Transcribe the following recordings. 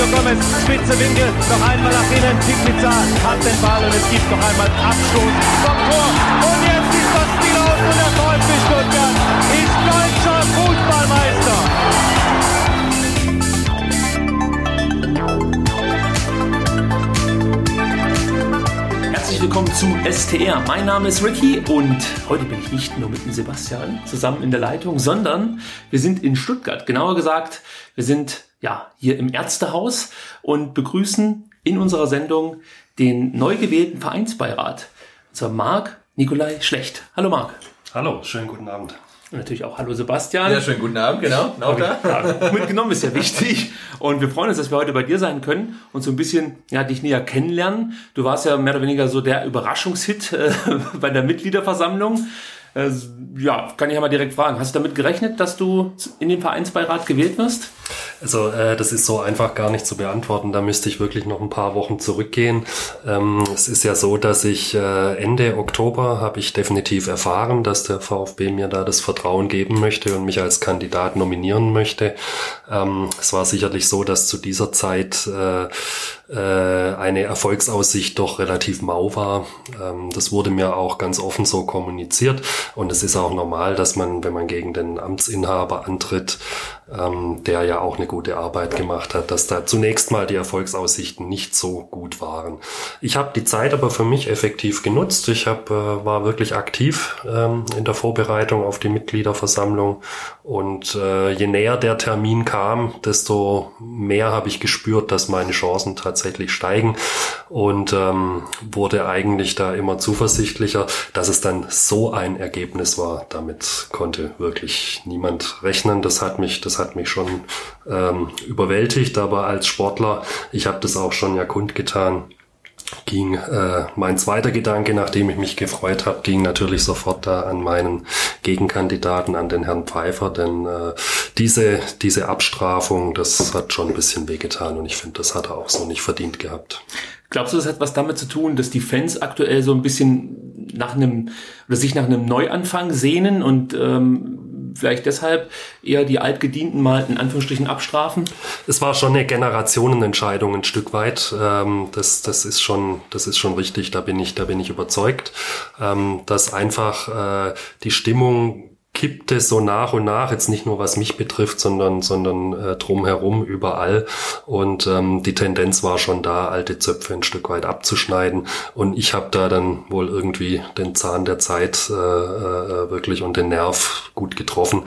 Mario Gomez, spitze Winkel, noch einmal nach innen, Pizza hat den Ball und es gibt noch einmal Abstoß vom Tor. Und jetzt ist das Spiel aus und der VfB Stuttgart ist deutscher Fußballmeister. Herzlich willkommen zu STR. Mein Name ist Ricky und heute bin ich nicht nur mit dem Sebastian zusammen in der Leitung, sondern wir sind in Stuttgart. Genauer gesagt, wir sind ja, hier im Ärztehaus und begrüßen in unserer Sendung den neu gewählten Vereinsbeirat. Und zwar Marc Nikolai Schlecht. Hallo Marc. Hallo, schönen guten Abend. Und natürlich auch Hallo Sebastian. Ja, schönen guten Abend, genau. Auch da. Ja, mitgenommen ist ja wichtig. Und wir freuen uns, dass wir heute bei dir sein können und so ein bisschen ja, dich näher kennenlernen. Du warst ja mehr oder weniger so der Überraschungshit äh, bei der Mitgliederversammlung. Äh, ja, kann ich ja mal direkt fragen. Hast du damit gerechnet, dass du in den Vereinsbeirat gewählt wirst? Also äh, das ist so einfach gar nicht zu beantworten. Da müsste ich wirklich noch ein paar Wochen zurückgehen. Ähm, es ist ja so, dass ich äh, Ende Oktober habe ich definitiv erfahren, dass der VfB mir da das Vertrauen geben möchte und mich als Kandidat nominieren möchte. Ähm, es war sicherlich so, dass zu dieser Zeit äh, eine Erfolgsaussicht doch relativ mau war. Ähm, das wurde mir auch ganz offen so kommuniziert und es ist auch normal, dass man, wenn man gegen den Amtsinhaber antritt, ähm, der ja auch eine gute Arbeit gemacht hat, dass da zunächst mal die Erfolgsaussichten nicht so gut waren. Ich habe die Zeit aber für mich effektiv genutzt. Ich hab, äh, war wirklich aktiv ähm, in der Vorbereitung auf die Mitgliederversammlung und äh, je näher der Termin kam, desto mehr habe ich gespürt, dass meine Chancen tatsächlich steigen und ähm, wurde eigentlich da immer zuversichtlicher, dass es dann so ein Ergebnis war. Damit konnte wirklich niemand rechnen. Das hat mich, das hat mich schon ähm, überwältigt, aber als Sportler, ich habe das auch schon ja kundgetan, ging äh, mein zweiter Gedanke, nachdem ich mich gefreut habe, ging natürlich sofort da an meinen Gegenkandidaten, an den Herrn Pfeiffer, denn äh, diese, diese Abstrafung, das hat schon ein bisschen wehgetan und ich finde, das hat er auch so nicht verdient gehabt. Glaubst du, das hat was damit zu tun, dass die Fans aktuell so ein bisschen nach einem oder sich nach einem Neuanfang sehnen und ähm, vielleicht deshalb eher die Altgedienten mal in Anführungsstrichen abstrafen? Es war schon eine Generationenentscheidung ein Stück weit. Ähm, das, das ist schon, das ist schon richtig. Da bin ich, da bin ich überzeugt, ähm, dass einfach äh, die Stimmung kippte so nach und nach, jetzt nicht nur was mich betrifft, sondern, sondern äh, drumherum überall. Und ähm, die Tendenz war schon da, alte Zöpfe ein Stück weit abzuschneiden. Und ich habe da dann wohl irgendwie den Zahn der Zeit äh, äh, wirklich und den Nerv gut getroffen.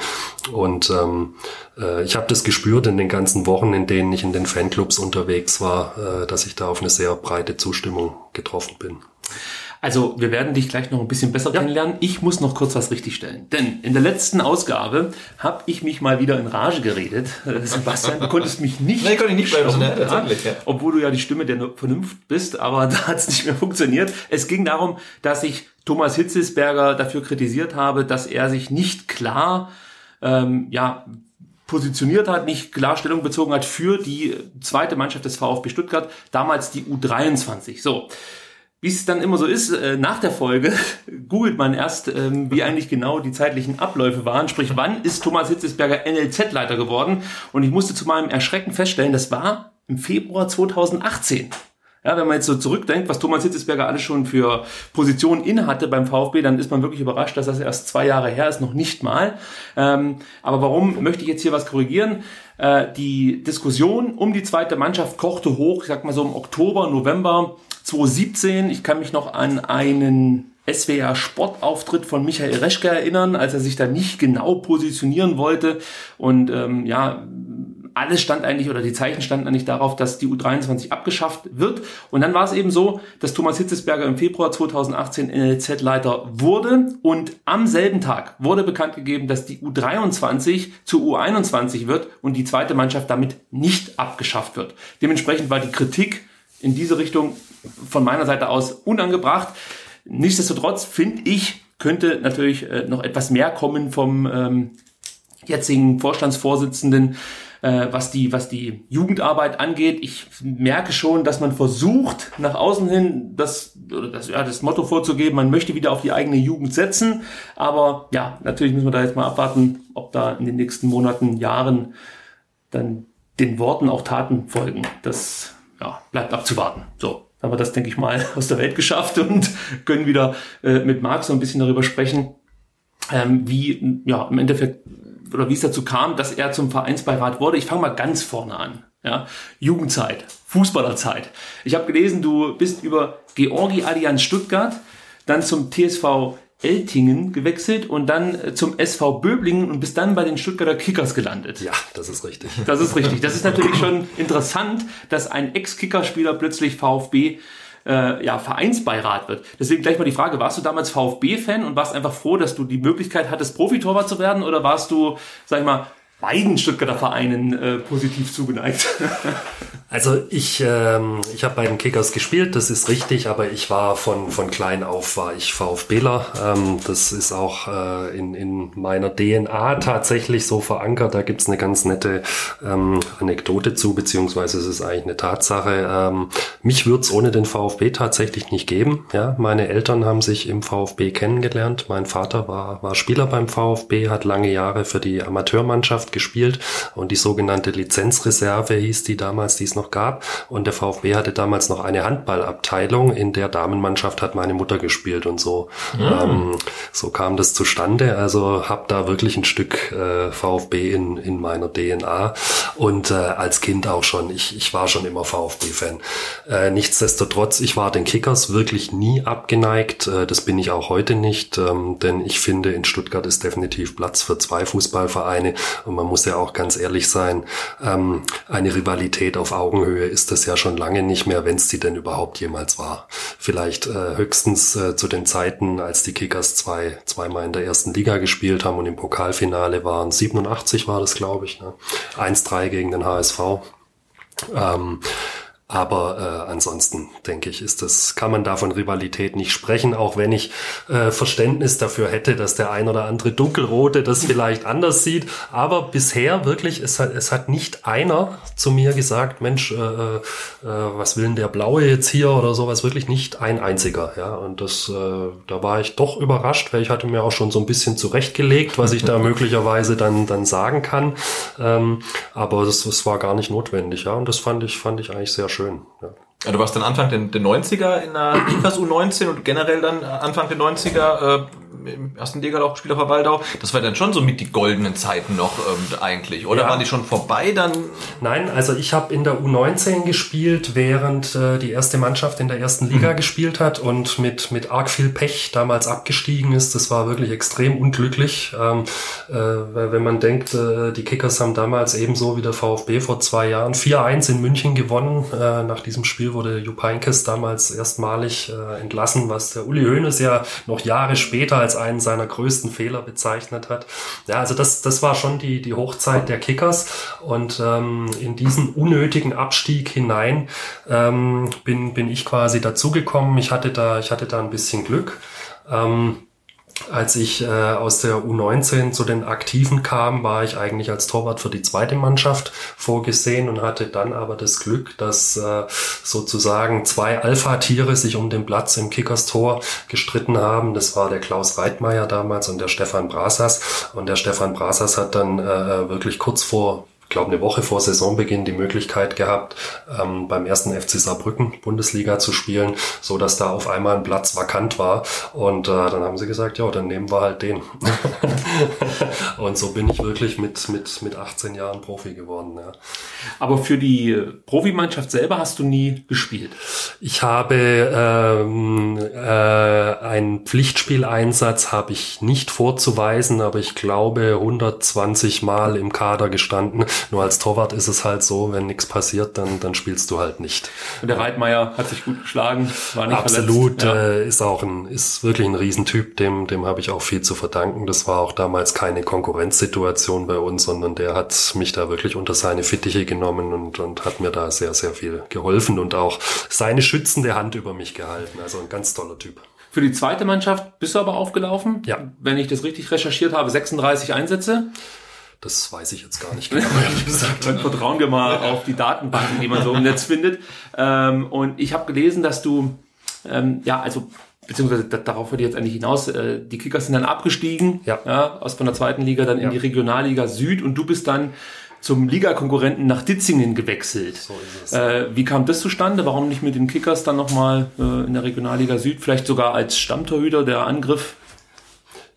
Und ähm, äh, ich habe das gespürt in den ganzen Wochen, in denen ich in den Fanclubs unterwegs war, äh, dass ich da auf eine sehr breite Zustimmung getroffen bin. Also, wir werden dich gleich noch ein bisschen besser ja. kennenlernen. Ich muss noch kurz was richtigstellen. Denn in der letzten Ausgabe habe ich mich mal wieder in Rage geredet. Äh, Sebastian, du konntest mich nicht. Nein, konnte ich nicht. Ja, tatsächlich, ja. Obwohl du ja die Stimme der Vernunft bist, aber da hat es nicht mehr funktioniert. Es ging darum, dass ich Thomas Hitzelsberger dafür kritisiert habe, dass er sich nicht klar ähm, ja, positioniert hat, nicht Klarstellung bezogen hat für die zweite Mannschaft des VfB Stuttgart, damals die U23. So wie es dann immer so ist, äh, nach der Folge googelt man erst, ähm, wie eigentlich genau die zeitlichen Abläufe waren. Sprich, wann ist Thomas Hitzesberger NLZ-Leiter geworden? Und ich musste zu meinem Erschrecken feststellen, das war im Februar 2018. Ja, wenn man jetzt so zurückdenkt, was Thomas Hitzesberger alles schon für Positionen innehatte beim VfB, dann ist man wirklich überrascht, dass das erst zwei Jahre her ist, noch nicht mal. Ähm, aber warum möchte ich jetzt hier was korrigieren? Äh, die Diskussion um die zweite Mannschaft kochte hoch, ich sag mal so im Oktober, November 2017. Ich kann mich noch an einen SWR Sportauftritt von Michael Reschke erinnern, als er sich da nicht genau positionieren wollte und ähm, ja, alles stand eigentlich oder die Zeichen standen eigentlich darauf, dass die U23 abgeschafft wird. Und dann war es eben so, dass Thomas Hitzesberger im Februar 2018 NLZ-Leiter wurde und am selben Tag wurde bekannt gegeben, dass die U23 zu U21 wird und die zweite Mannschaft damit nicht abgeschafft wird. Dementsprechend war die Kritik in diese Richtung von meiner Seite aus unangebracht. Nichtsdestotrotz finde ich, könnte natürlich äh, noch etwas mehr kommen vom ähm, jetzigen Vorstandsvorsitzenden äh, was die, was die Jugendarbeit angeht. Ich merke schon, dass man versucht, nach außen hin das, das, ja, das Motto vorzugeben, man möchte wieder auf die eigene Jugend setzen. Aber ja, natürlich müssen wir da jetzt mal abwarten, ob da in den nächsten Monaten, Jahren dann den Worten auch Taten folgen. Das ja, bleibt abzuwarten. So, haben wir das, denke ich mal, aus der Welt geschafft und können wieder äh, mit Marc so ein bisschen darüber sprechen, ähm, wie ja im Endeffekt oder wie es dazu kam, dass er zum Vereinsbeirat wurde. Ich fange mal ganz vorne an. Ja, Jugendzeit, Fußballerzeit. Ich habe gelesen, du bist über Georgi Allianz Stuttgart, dann zum TSV Eltingen gewechselt und dann äh, zum SV Böblingen und bist dann bei den Stuttgarter Kickers gelandet. Ja, das ist richtig. Das ist richtig. Das ist natürlich schon interessant, dass ein Ex-Kickerspieler plötzlich VfB äh, ja, Vereinsbeirat wird. Deswegen gleich mal die Frage, warst du damals VfB-Fan und warst einfach froh, dass du die Möglichkeit hattest, Profitorwart zu werden oder warst du, sag ich mal, beiden Stuttgarter Vereinen äh, positiv zugeneigt? Also ich, ähm, ich habe bei den Kickers gespielt, das ist richtig, aber ich war von, von klein auf war ich VfBler. Ähm, das ist auch äh, in, in meiner DNA tatsächlich so verankert. Da gibt's eine ganz nette ähm, Anekdote zu, beziehungsweise es ist eigentlich eine Tatsache. Ähm, mich wird's ohne den VfB tatsächlich nicht geben. Ja, meine Eltern haben sich im VfB kennengelernt. Mein Vater war, war Spieler beim VfB, hat lange Jahre für die Amateurmannschaft gespielt und die sogenannte Lizenzreserve hieß die damals, die es noch noch gab. Und der VfB hatte damals noch eine Handballabteilung. In der Damenmannschaft hat meine Mutter gespielt und so. Ja. Ähm, so kam das zustande. Also habe da wirklich ein Stück äh, VfB in, in meiner DNA. Und äh, als Kind auch schon. Ich, ich war schon immer VfB-Fan. Äh, nichtsdestotrotz, ich war den Kickers wirklich nie abgeneigt. Äh, das bin ich auch heute nicht. Ähm, denn ich finde, in Stuttgart ist definitiv Platz für zwei Fußballvereine. Und man muss ja auch ganz ehrlich sein, ähm, eine Rivalität auf Augen Augenhöhe ist das ja schon lange nicht mehr, wenn es die denn überhaupt jemals war. Vielleicht äh, höchstens äh, zu den Zeiten, als die Kickers zwei, zweimal in der ersten Liga gespielt haben und im Pokalfinale waren. 87 war das, glaube ich. Ne? 1-3 gegen den HSV. Ähm, aber äh, ansonsten denke ich, ist das, kann man da von Rivalität nicht sprechen, auch wenn ich äh, Verständnis dafür hätte, dass der ein oder andere Dunkelrote das vielleicht anders sieht. Aber bisher wirklich, es hat, es hat nicht einer zu mir gesagt, Mensch, äh, äh, was will denn der Blaue jetzt hier oder sowas, wirklich nicht ein einziger. Ja, und das, äh, da war ich doch überrascht, weil ich hatte mir auch schon so ein bisschen zurechtgelegt, was ich da möglicherweise dann, dann sagen kann. Ähm, aber das war gar nicht notwendig, ja. Und das fand ich, fand ich eigentlich sehr schön. Ja. Ja, du warst dann Anfang der, der 90er in der Likas U19 und generell dann Anfang der 90er äh, im ersten Liga auch gespielt auf Waldau. Das war dann schon so mit die goldenen Zeiten noch ähm, eigentlich, oder? Ja. Waren die schon vorbei dann? Nein, also ich habe in der U19 gespielt, während äh, die erste Mannschaft in der ersten Liga mhm. gespielt hat und mit, mit arg viel Pech damals abgestiegen ist. Das war wirklich extrem unglücklich. Ähm, äh, wenn man denkt, äh, die Kickers haben damals ebenso wie der VfB vor zwei Jahren 4-1 in München gewonnen. Äh, nach diesem Spiel wurde Jupp Heynckes damals erstmalig äh, entlassen, was der Uli Hoeneß ja noch Jahre später als einen seiner größten Fehler bezeichnet hat. Ja, also das, das war schon die, die Hochzeit der Kickers und ähm, in diesen unnötigen Abstieg hinein ähm, bin, bin ich quasi dazugekommen. Ich hatte da, ich hatte da ein bisschen Glück. Ähm, als ich äh, aus der U19 zu den Aktiven kam, war ich eigentlich als Torwart für die zweite Mannschaft vorgesehen und hatte dann aber das Glück, dass äh, sozusagen zwei Alpha-Tiere sich um den Platz im Kickers Tor gestritten haben. Das war der Klaus Reitmeier damals und der Stefan Brasas. Und der Stefan Brasas hat dann äh, wirklich kurz vor glaube, eine Woche vor Saisonbeginn die Möglichkeit gehabt, ähm, beim ersten FC Saarbrücken Bundesliga zu spielen, so dass da auf einmal ein Platz vakant war. Und äh, dann haben sie gesagt, ja, dann nehmen wir halt den. und so bin ich wirklich mit, mit, mit 18 Jahren Profi geworden. Ja. Aber für die Profimannschaft selber hast du nie gespielt? Ich habe ähm, äh, einen Pflichtspieleinsatz habe ich nicht vorzuweisen, aber ich glaube 120 Mal im Kader gestanden. Nur als Torwart ist es halt so, wenn nichts passiert, dann, dann spielst du halt nicht. Und der Reitmeier hat sich gut geschlagen, war nicht Absolut, ja. äh, ist auch ein, ist wirklich ein Riesentyp, dem, dem habe ich auch viel zu verdanken. Das war auch damals keine Konkurrenzsituation bei uns, sondern der hat mich da wirklich unter seine Fittiche genommen und, und hat mir da sehr, sehr viel geholfen und auch seine schützende Hand über mich gehalten. Also ein ganz toller Typ. Für die zweite Mannschaft bist du aber aufgelaufen. Ja. Wenn ich das richtig recherchiert habe, 36 Einsätze. Das weiß ich jetzt gar nicht genau. Dann vertrauen wir mal auf die Datenbanken, die man so im Netz findet. Ähm, und ich habe gelesen, dass du, ähm, ja, also beziehungsweise darauf würde ich jetzt eigentlich hinaus, äh, die Kickers sind dann abgestiegen, ja. ja aus von der zweiten Liga dann in ja. die Regionalliga Süd und du bist dann zum Ligakonkurrenten nach Ditzingen gewechselt. So ist es. Äh, wie kam das zustande? Warum nicht mit den Kickers dann nochmal äh, in der Regionalliga Süd, vielleicht sogar als Stammtorhüter der Angriff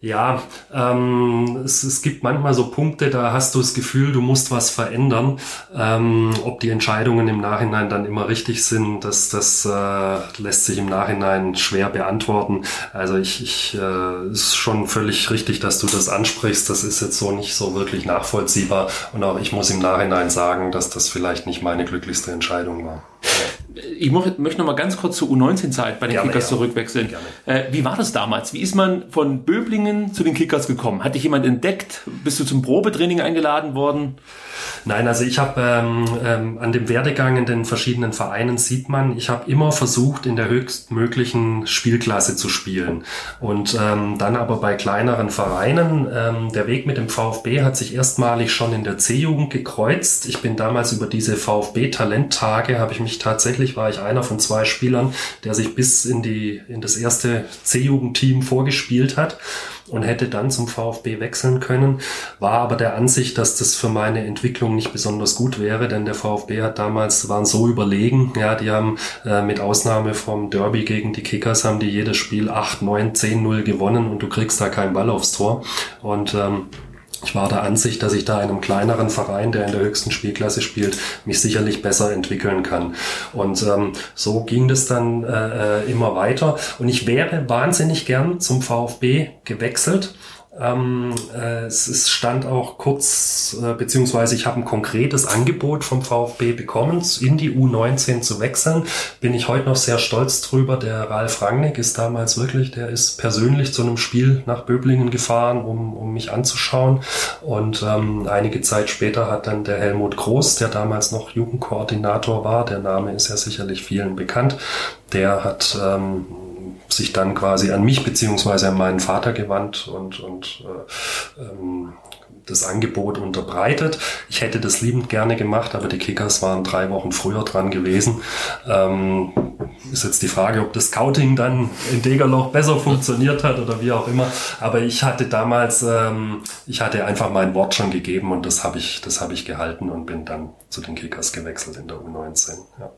ja, ähm, es, es gibt manchmal so Punkte, da hast du das Gefühl, du musst was verändern. Ähm, ob die Entscheidungen im Nachhinein dann immer richtig sind, das, das äh, lässt sich im Nachhinein schwer beantworten. Also ich, ich äh, ist schon völlig richtig, dass du das ansprichst. Das ist jetzt so nicht so wirklich nachvollziehbar. Und auch ich muss im Nachhinein sagen, dass das vielleicht nicht meine glücklichste Entscheidung war. Ich möchte noch mal ganz kurz zur U19-Zeit bei den Gerne, Kickers ja. zurückwechseln. Äh, wie war das damals? Wie ist man von Böblingen zu den Kickers gekommen? Hat dich jemand entdeckt? Bist du zum Probetraining eingeladen worden? Nein, also ich habe ähm, ähm, an dem Werdegang in den verschiedenen Vereinen sieht man, ich habe immer versucht, in der höchstmöglichen Spielklasse zu spielen. Und ähm, dann aber bei kleineren Vereinen, ähm, der Weg mit dem VfB hat sich erstmalig schon in der C-Jugend gekreuzt. Ich bin damals über diese VfB-Talenttage, habe ich mich tatsächlich, war ich einer von zwei Spielern, der sich bis in, die, in das erste C-Jugendteam vorgespielt hat und hätte dann zum VfB wechseln können, war aber der Ansicht, dass das für meine Entwicklung nicht besonders gut wäre, denn der VfB hat damals, waren so überlegen, ja, die haben äh, mit Ausnahme vom Derby gegen die Kickers, haben die jedes Spiel 8, 9, 10, 0 gewonnen und du kriegst da keinen Ball aufs Tor. Und ähm, ich war der Ansicht, dass ich da in einem kleineren Verein, der in der höchsten Spielklasse spielt, mich sicherlich besser entwickeln kann. Und ähm, so ging das dann äh, äh immer weiter. Und ich wäre wahnsinnig gern zum VfB gewechselt ähm, äh, es, es stand auch kurz, äh, beziehungsweise ich habe ein konkretes Angebot vom VfB bekommen, in die U19 zu wechseln. Bin ich heute noch sehr stolz drüber. Der Ralf Rangnick ist damals wirklich, der ist persönlich zu einem Spiel nach Böblingen gefahren, um, um mich anzuschauen. Und ähm, einige Zeit später hat dann der Helmut Groß, der damals noch Jugendkoordinator war, der Name ist ja sicherlich vielen bekannt, der hat ähm, sich dann quasi an mich beziehungsweise an meinen Vater gewandt und, und äh, ähm, das Angebot unterbreitet. Ich hätte das liebend gerne gemacht, aber die Kickers waren drei Wochen früher dran gewesen. Ähm, ist jetzt die Frage, ob das Scouting dann in Degerloch besser funktioniert hat oder wie auch immer. Aber ich hatte damals, ähm, ich hatte einfach mein Wort schon gegeben und das habe ich, das habe ich gehalten und bin dann zu den Kickers gewechselt in der U19. Ja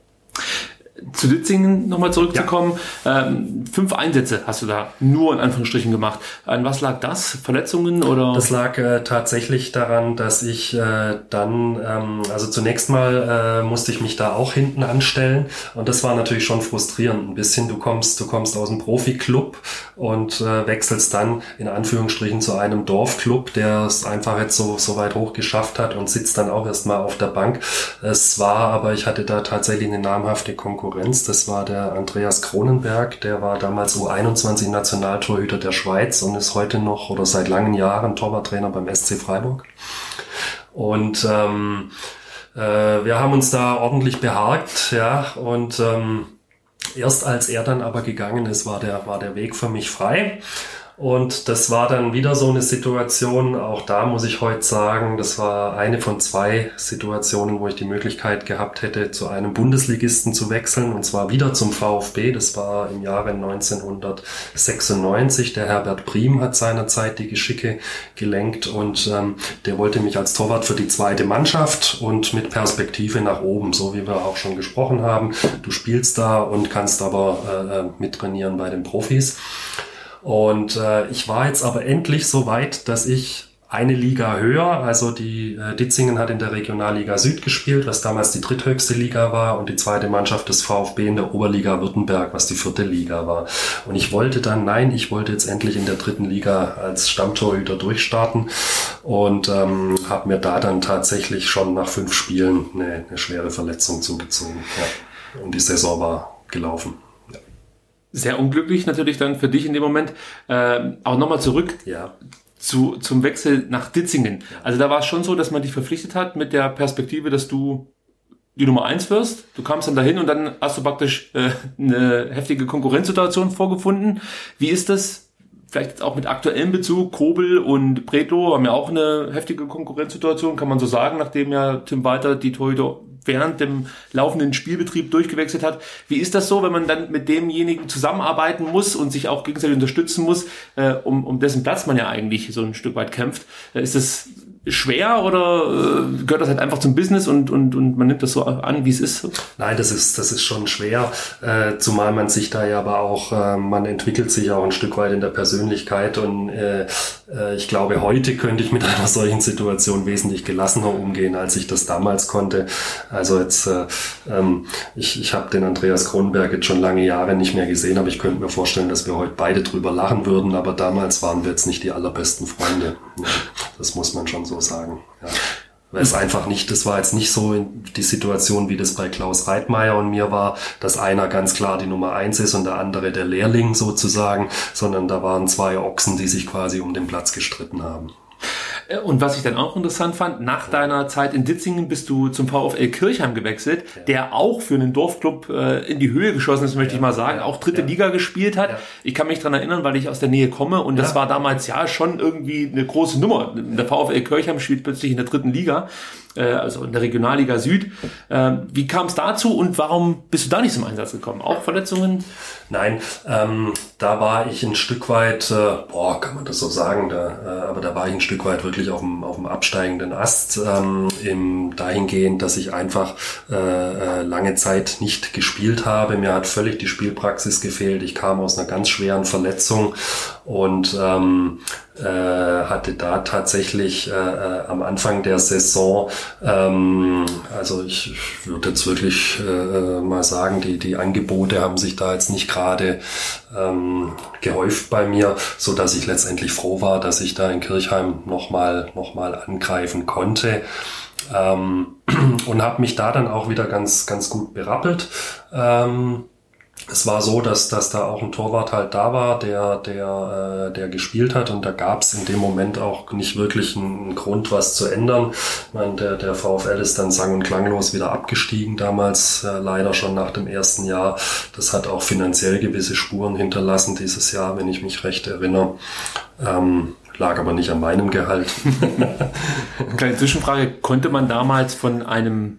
zu Ditzingen nochmal zurückzukommen. Ja. Ähm, fünf Einsätze hast du da nur in Anführungsstrichen gemacht. An was lag das? Verletzungen oder? Das lag äh, tatsächlich daran, dass ich äh, dann, ähm, also zunächst mal äh, musste ich mich da auch hinten anstellen und das war natürlich schon frustrierend ein bisschen. Du kommst, du kommst aus einem Profi-Club und äh, wechselst dann in Anführungsstrichen zu einem Dorfclub, der es einfach jetzt so, so weit hoch geschafft hat und sitzt dann auch erstmal auf der Bank. Es war aber, ich hatte da tatsächlich eine namhafte Konkurrenz Konkurrenz. Das war der Andreas Kronenberg, der war damals U21 Nationaltorhüter der Schweiz und ist heute noch oder seit langen Jahren Torwarttrainer beim SC Freiburg. Und ähm, äh, wir haben uns da ordentlich beharkt, ja, und ähm, erst als er dann aber gegangen ist, war der, war der Weg für mich frei. Und das war dann wieder so eine Situation, auch da muss ich heute sagen, das war eine von zwei Situationen, wo ich die Möglichkeit gehabt hätte, zu einem Bundesligisten zu wechseln, und zwar wieder zum VfB. Das war im Jahre 1996. Der Herbert Prim hat seinerzeit die Geschicke gelenkt und ähm, der wollte mich als Torwart für die zweite Mannschaft und mit Perspektive nach oben, so wie wir auch schon gesprochen haben. Du spielst da und kannst aber äh, äh mittrainieren bei den Profis. Und äh, ich war jetzt aber endlich so weit, dass ich eine Liga höher, also die äh, Ditzingen hat in der Regionalliga Süd gespielt, was damals die dritthöchste Liga war und die zweite Mannschaft des VfB in der Oberliga Württemberg, was die vierte Liga war. Und ich wollte dann, nein, ich wollte jetzt endlich in der dritten Liga als Stammtorhüter durchstarten und ähm, habe mir da dann tatsächlich schon nach fünf Spielen eine, eine schwere Verletzung zugezogen. Ja. Und die Saison war gelaufen sehr unglücklich natürlich dann für dich in dem Moment. Äh, aber nochmal zurück ja. zu, zum Wechsel nach Ditzingen. Also da war es schon so, dass man dich verpflichtet hat mit der Perspektive, dass du die Nummer eins wirst. Du kamst dann dahin und dann hast du praktisch äh, eine heftige Konkurrenzsituation vorgefunden. Wie ist das? Vielleicht jetzt auch mit aktuellem Bezug, Kobel und Bredlo haben ja auch eine heftige Konkurrenzsituation, kann man so sagen, nachdem ja Tim Walter die Torhüter während dem laufenden Spielbetrieb durchgewechselt hat. Wie ist das so, wenn man dann mit demjenigen zusammenarbeiten muss und sich auch gegenseitig unterstützen muss, äh, um, um dessen Platz man ja eigentlich so ein Stück weit kämpft? Äh, ist das schwer oder äh, gehört das halt einfach zum Business und, und, und man nimmt das so an, wie es ist? Nein, das ist, das ist schon schwer, äh, zumal man sich da ja aber auch, äh, man entwickelt sich auch ein Stück weit in der Persönlichkeit und äh, äh, ich glaube, heute könnte ich mit einer solchen Situation wesentlich gelassener umgehen, als ich das damals konnte. Also jetzt, äh, ähm, ich, ich habe den Andreas Kronberg jetzt schon lange Jahre nicht mehr gesehen, aber ich könnte mir vorstellen, dass wir heute beide drüber lachen würden, aber damals waren wir jetzt nicht die allerbesten Freunde. Das muss man schon so sagen. Ja. Weil es einfach nicht, das war jetzt nicht so die Situation, wie das bei Klaus Reitmeier und mir war, dass einer ganz klar die Nummer eins ist und der andere der Lehrling sozusagen, sondern da waren zwei Ochsen, die sich quasi um den Platz gestritten haben. Äh, und was ich dann auch interessant fand, nach deiner Zeit in Ditzingen bist du zum VfL Kirchheim gewechselt, ja. der auch für einen Dorfclub äh, in die Höhe geschossen ist, möchte ja. ich mal sagen, auch dritte. Liga gespielt hat. Ich kann mich dran erinnern, weil ich aus der Nähe komme und das war damals ja schon irgendwie eine große Nummer. Der VfL Kirchheim spielt plötzlich in der dritten Liga äh, also in der Regionalliga Süd. Äh, wie kam es dazu und warum bist du da nicht zum Einsatz gekommen? Auch Verletzungen? Nein, ähm, da war ich ein Stück weit, äh, boah, kann man das so sagen, da, äh, aber da war ich ein Stück weit wirklich auf dem, auf dem absteigenden Ast, ähm, im, dahingehend, dass ich einfach äh, äh, lange Zeit nicht gespielt habe. Mir hat völlig die Spielpraxis gefehlt. Ich kam aus einer ganz schweren Verletzung und ähm, äh, hatte da tatsächlich äh, äh, am Anfang der Saison, ähm, also ich, würde jetzt wirklich äh, mal sagen, die, die Angebote haben sich da jetzt nicht gerade ähm, gehäuft bei mir, so dass ich letztendlich froh war, dass ich da in Kirchheim nochmal noch mal angreifen konnte. Ähm, und habe mich da dann auch wieder ganz, ganz gut berappelt. Ähm, es war so, dass, dass da auch ein Torwart halt da war, der, der, äh, der gespielt hat und da gab es in dem Moment auch nicht wirklich einen Grund, was zu ändern. Ich meine, der, der VfL ist dann sang- und klanglos wieder abgestiegen, damals äh, leider schon nach dem ersten Jahr. Das hat auch finanziell gewisse Spuren hinterlassen dieses Jahr, wenn ich mich recht erinnere. Ähm, lag aber nicht an meinem Gehalt. Kleine Zwischenfrage, konnte man damals von einem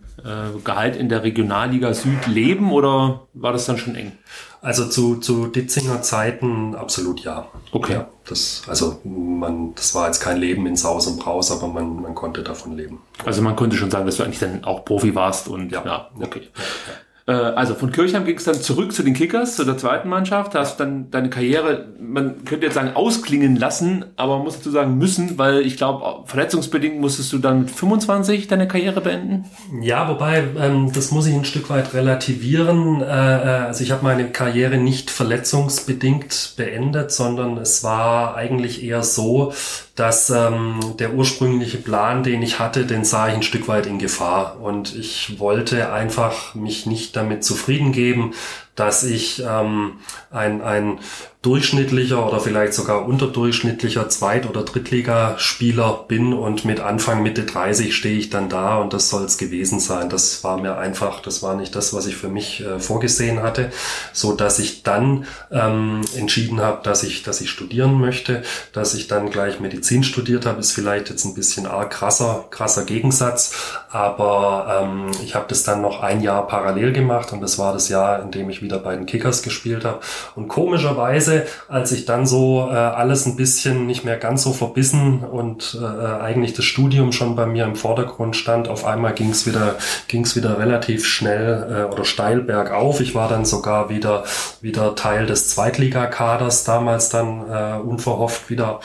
Gehalt in der Regionalliga Süd leben oder war das dann schon eng? Also zu, zu Ditzinger Zeiten absolut ja. Okay. Ja, das, also man, das war jetzt kein Leben in Saus und Braus, aber man, man konnte davon leben. Also man konnte schon sagen, dass du eigentlich dann auch Profi warst und ja, ja okay. Ja. Äh, also von Kirchheim ging es dann zurück zu den Kickers, zu der zweiten Mannschaft. Da hast dann deine Karriere, man könnte jetzt sagen, ausklingen lassen, aber man muss dazu sagen müssen, weil ich glaube, verletzungsbedingt musstest du dann mit 25 deine Karriere beenden? Ja, wobei, ähm, das muss ich ein Stück weit relativieren. Äh, äh also ich habe meine Karriere nicht verletzungsbedingt beendet, sondern es war eigentlich eher so, dass ähm, der ursprüngliche Plan, den ich hatte, den sah ich ein Stück weit in Gefahr. Und ich wollte einfach mich nicht damit zufrieden geben, dass ich ähm, ein, ein durchschnittlicher oder vielleicht sogar unterdurchschnittlicher Zweit- oder Drittligaspieler bin und mit Anfang Mitte 30 stehe ich dann da und das soll es gewesen sein. Das war mir einfach, das war nicht das, was ich für mich äh, vorgesehen hatte, so dass ich dann ähm, entschieden habe, dass ich, dass ich studieren möchte, dass ich dann gleich Medizin studiert habe, ist vielleicht jetzt ein bisschen arg krasser, krasser Gegensatz, aber ähm, ich habe das dann noch ein Jahr parallel gemacht und das war das Jahr, in dem ich wieder bei den Kickers gespielt habe und komischerweise Weise, als ich dann so äh, alles ein bisschen nicht mehr ganz so verbissen und äh, eigentlich das Studium schon bei mir im Vordergrund stand, auf einmal ging es wieder, ging's wieder relativ schnell äh, oder steil bergauf. Ich war dann sogar wieder, wieder Teil des Zweitligakaders, damals dann äh, unverhofft wieder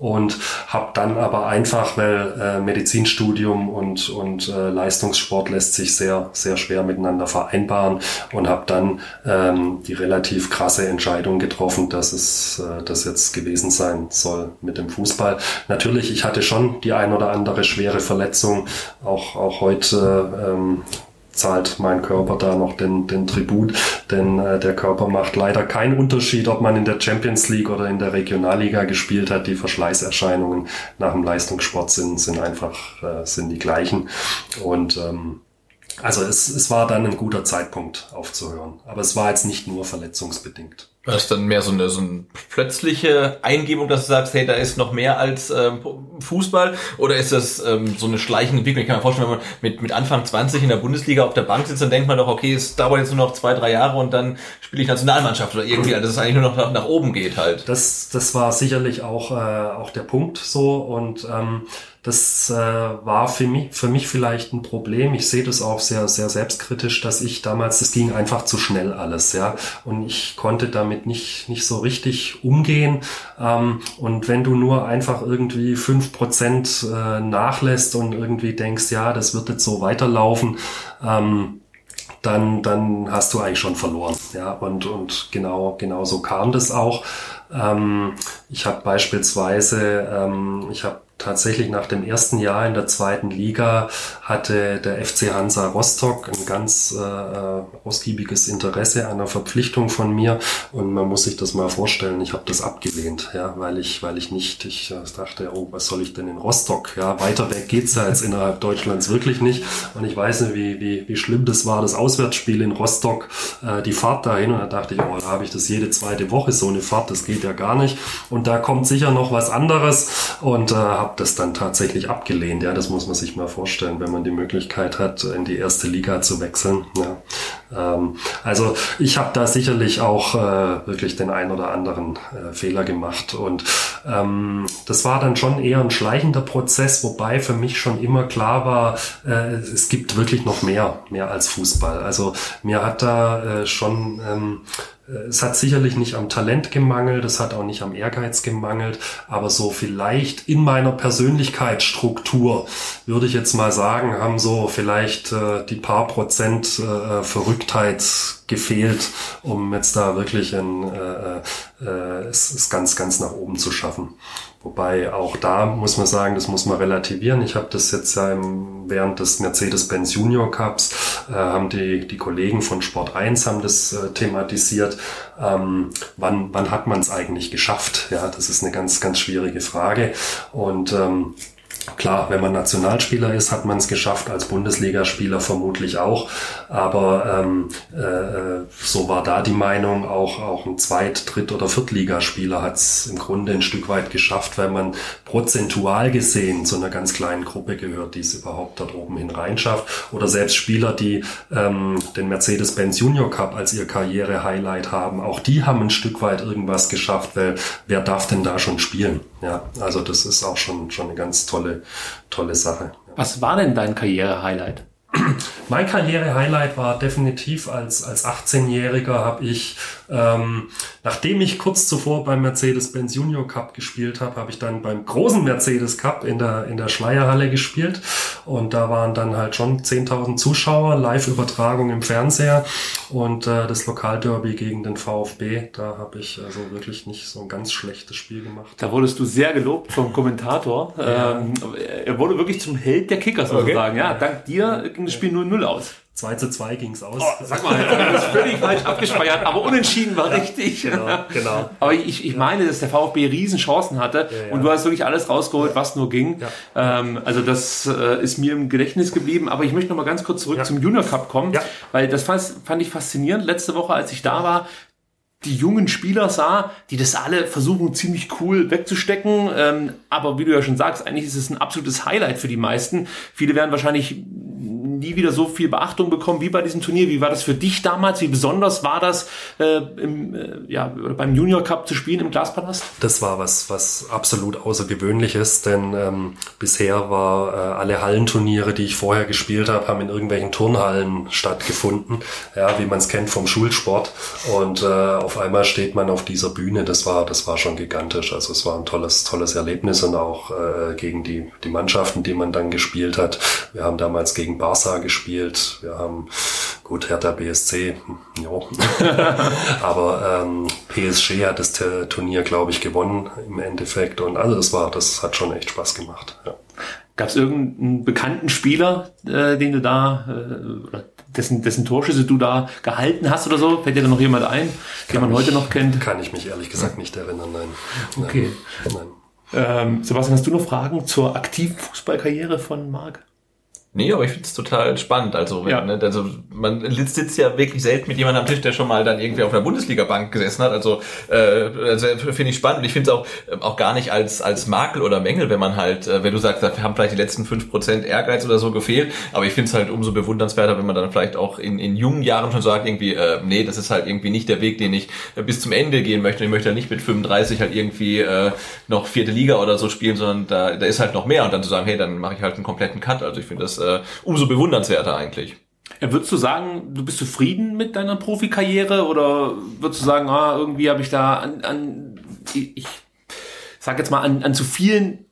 und habe dann aber einfach, weil äh, Medizinstudium und, und äh, Leistungssport lässt sich sehr, sehr schwer miteinander vereinbaren und habe dann ähm, die relativ krasse Entscheidung getroffen, dass es äh, das jetzt gewesen sein soll mit dem Fußball. Natürlich, ich hatte schon die ein oder andere schwere Verletzung, auch, auch heute ähm, zahlt mein Körper da noch den, den Tribut, denn äh, der Körper macht leider keinen Unterschied, ob man in der Champions League oder in der Regionalliga gespielt hat. Die Verschleißerscheinungen nach dem Leistungssport sind, sind einfach äh, sind die gleichen und ähm, also es, es war dann ein guter Zeitpunkt aufzuhören. Aber es war jetzt nicht nur verletzungsbedingt. War das dann mehr so eine, so eine plötzliche Eingebung, dass du sagst, hey, da ist noch mehr als ähm, Fußball? Oder ist das ähm, so eine schleichende Entwicklung? Ich kann mir vorstellen, wenn man mit, mit Anfang 20 in der Bundesliga auf der Bank sitzt, dann denkt man doch, okay, es dauert jetzt nur noch zwei, drei Jahre und dann spiele ich Nationalmannschaft oder irgendwie, also dass es eigentlich nur noch nach, nach oben geht halt. Das, das war sicherlich auch, äh, auch der Punkt so und ähm, das äh, war für mich, für mich vielleicht ein Problem. Ich sehe das auch sehr, sehr selbstkritisch, dass ich damals, das ging einfach zu schnell alles, ja. Und ich konnte damit nicht, nicht so richtig umgehen. Ähm, und wenn du nur einfach irgendwie fünf Prozent äh, nachlässt und irgendwie denkst, ja, das wird jetzt so weiterlaufen, ähm, dann, dann hast du eigentlich schon verloren. Ja, und, und genau, genau so kam das auch. Ähm, ich habe beispielsweise, ähm, ich habe tatsächlich nach dem ersten Jahr in der zweiten Liga hatte der FC Hansa Rostock ein ganz äh, ausgiebiges Interesse an einer Verpflichtung von mir. Und man muss sich das mal vorstellen, ich habe das abgelehnt, ja, weil ich weil ich nicht, ich äh, dachte, oh, was soll ich denn in Rostock? Ja, weiter weg geht's ja jetzt innerhalb Deutschlands wirklich nicht. Und ich weiß nicht, wie wie wie schlimm das war, das Auswärtsspiel in Rostock, äh, die Fahrt dahin. Und da dachte ich, oh, da habe ich das jede zweite Woche so eine Fahrt, das geht ja gar nicht. Und da kommt sicher noch was anderes. Und äh, habe das dann tatsächlich abgelehnt. Ja, das muss man sich mal vorstellen, wenn man die Möglichkeit hat, in die erste Liga zu wechseln. Ja. Ähm, also ich habe da sicherlich auch äh, wirklich den ein oder anderen äh, Fehler gemacht und ähm, das war dann schon eher ein schleichender Prozess, wobei für mich schon immer klar war, äh, es gibt wirklich noch mehr, mehr als Fußball. Also mir hat da äh, schon ähm, es hat sicherlich nicht am Talent gemangelt, es hat auch nicht am Ehrgeiz gemangelt, aber so vielleicht in meiner Persönlichkeitsstruktur würde ich jetzt mal sagen, haben so vielleicht äh, die paar Prozent äh, Verrücktheit gefehlt, um jetzt da wirklich ein, äh, äh, es, es ganz, ganz nach oben zu schaffen. Wobei auch da muss man sagen, das muss man relativieren. Ich habe das jetzt ja im, während des Mercedes-Benz Junior Cups, äh, haben die, die Kollegen von Sport 1 haben das äh, thematisiert. Ähm, wann, wann hat man es eigentlich geschafft? Ja, das ist eine ganz, ganz schwierige Frage. Und ähm, Klar, wenn man Nationalspieler ist, hat man es geschafft, als Bundesligaspieler vermutlich auch. Aber ähm, äh, so war da die Meinung, auch, auch ein Zweit-, Dritt- oder Viertligaspieler hat es im Grunde ein Stück weit geschafft, weil man prozentual gesehen zu einer ganz kleinen Gruppe gehört, die es überhaupt dort oben hin reinschafft. Oder selbst Spieler, die ähm, den Mercedes-Benz Junior Cup als ihr Karriere-Highlight haben, auch die haben ein Stück weit irgendwas geschafft, weil wer darf denn da schon spielen? Ja, also das ist auch schon, schon eine ganz tolle, tolle Sache. Was war denn dein Karriere-Highlight? Mein Karriere-Highlight war definitiv als, als 18-Jähriger habe ich, ähm, nachdem ich kurz zuvor beim Mercedes-Benz Junior Cup gespielt habe, habe ich dann beim großen Mercedes Cup in der, in der Schleierhalle gespielt und da waren dann halt schon 10.000 Zuschauer, Live-Übertragung im Fernseher und äh, das Lokalderby gegen den VfB, da habe ich also wirklich nicht so ein ganz schlechtes Spiel gemacht. Da wurdest du sehr gelobt vom Kommentator. Ja. Ähm, er wurde wirklich zum Held der Kickers, okay. sozusagen. Ja, dank dir ging das Spiel 0-0 aus. 2 zu 2 ging's aus. Oh, sag mal, das ist völlig falsch abgespeichert, aber unentschieden war richtig. Genau, genau. Aber ich, ich meine, dass der VfB Riesenchancen hatte Ja, ja. und du hast wirklich alles rausgeholt, was nur ging. Ähm, also das äh, ist mir im Gedächtnis geblieben. Aber ich möchte noch mal ganz kurz zurück Ja. zum Junior Cup kommen, Ja. weil das fand, fand ich faszinierend. Letzte Woche, als ich da war, die jungen Spieler sah, die das alle versuchen ziemlich cool wegzustecken. Ähm, aber wie du ja schon sagst, eigentlich ist es ein absolutes Highlight für die meisten. Viele werden wahrscheinlich nie wieder so viel Beachtung bekommen wie bei diesem Turnier. Wie war das für dich damals? Wie besonders war das, äh, im, äh, ja, beim Junior Cup zu spielen im Glaspalast? Das war was, was absolut Außergewöhnliches, denn ähm, bisher war äh, alle Hallenturniere, die ich vorher gespielt habe, haben in irgendwelchen Turnhallen stattgefunden, ja, wie man es kennt vom Schulsport. Und äh, auf einmal steht man auf dieser Bühne. Das war, das war schon gigantisch. Also es war ein tolles, tolles Erlebnis und auch äh, gegen die, die Mannschaften, die man dann gespielt hat. Wir haben damals gegen Barca gespielt. Wir haben gut Hertha BSC, hm, jo. aber ähm, PSG hat das Turnier, glaube ich, gewonnen im Endeffekt. Und also das war, das hat schon echt Spaß gemacht. Ja. Gab es irgendeinen bekannten Spieler, äh, den du da, äh, oder dessen, dessen Torschüsse du da gehalten hast oder so? Fällt dir da noch jemand ein, den man Kann heute noch kennt? Kann ich mich ehrlich gesagt nicht erinnern, nein. Okay. Nein. nein. Ähm, Sebastian, hast du noch Fragen zur aktiven Fußballkarriere von Marc? Nee, aber ich finde es total spannend. Also, wenn, Ja. ne, also man sitzt ja wirklich selten mit jemandem am Tisch, der schon mal dann irgendwie auf einer Bundesliga-Bank gesessen hat. Also, äh, also finde ich spannend. Und ich finde es auch, äh, auch gar nicht als, als Makel oder Mängel, wenn man halt, äh, wenn du sagst, da haben vielleicht die letzten 5% Ehrgeiz oder so gefehlt. Aber ich finde es halt umso bewundernswerter, wenn man dann vielleicht auch in, in jungen Jahren schon sagt, irgendwie, äh, nee, das ist halt irgendwie nicht der Weg, den ich äh, bis zum Ende gehen möchte. Ich möchte halt nicht mit 35 halt irgendwie äh, noch vierte Liga oder so spielen, sondern da, da ist halt noch mehr. Und dann zu sagen, hey, dann mache ich halt einen kompletten Cut. Also ich finde das äh, umso bewundernswerter eigentlich. Ja, würdest du sagen, du bist zufrieden mit deiner Profikarriere oder würdest du sagen, ah, irgendwie habe ich da an, an ich, ich sag jetzt mal, an, an zu vielen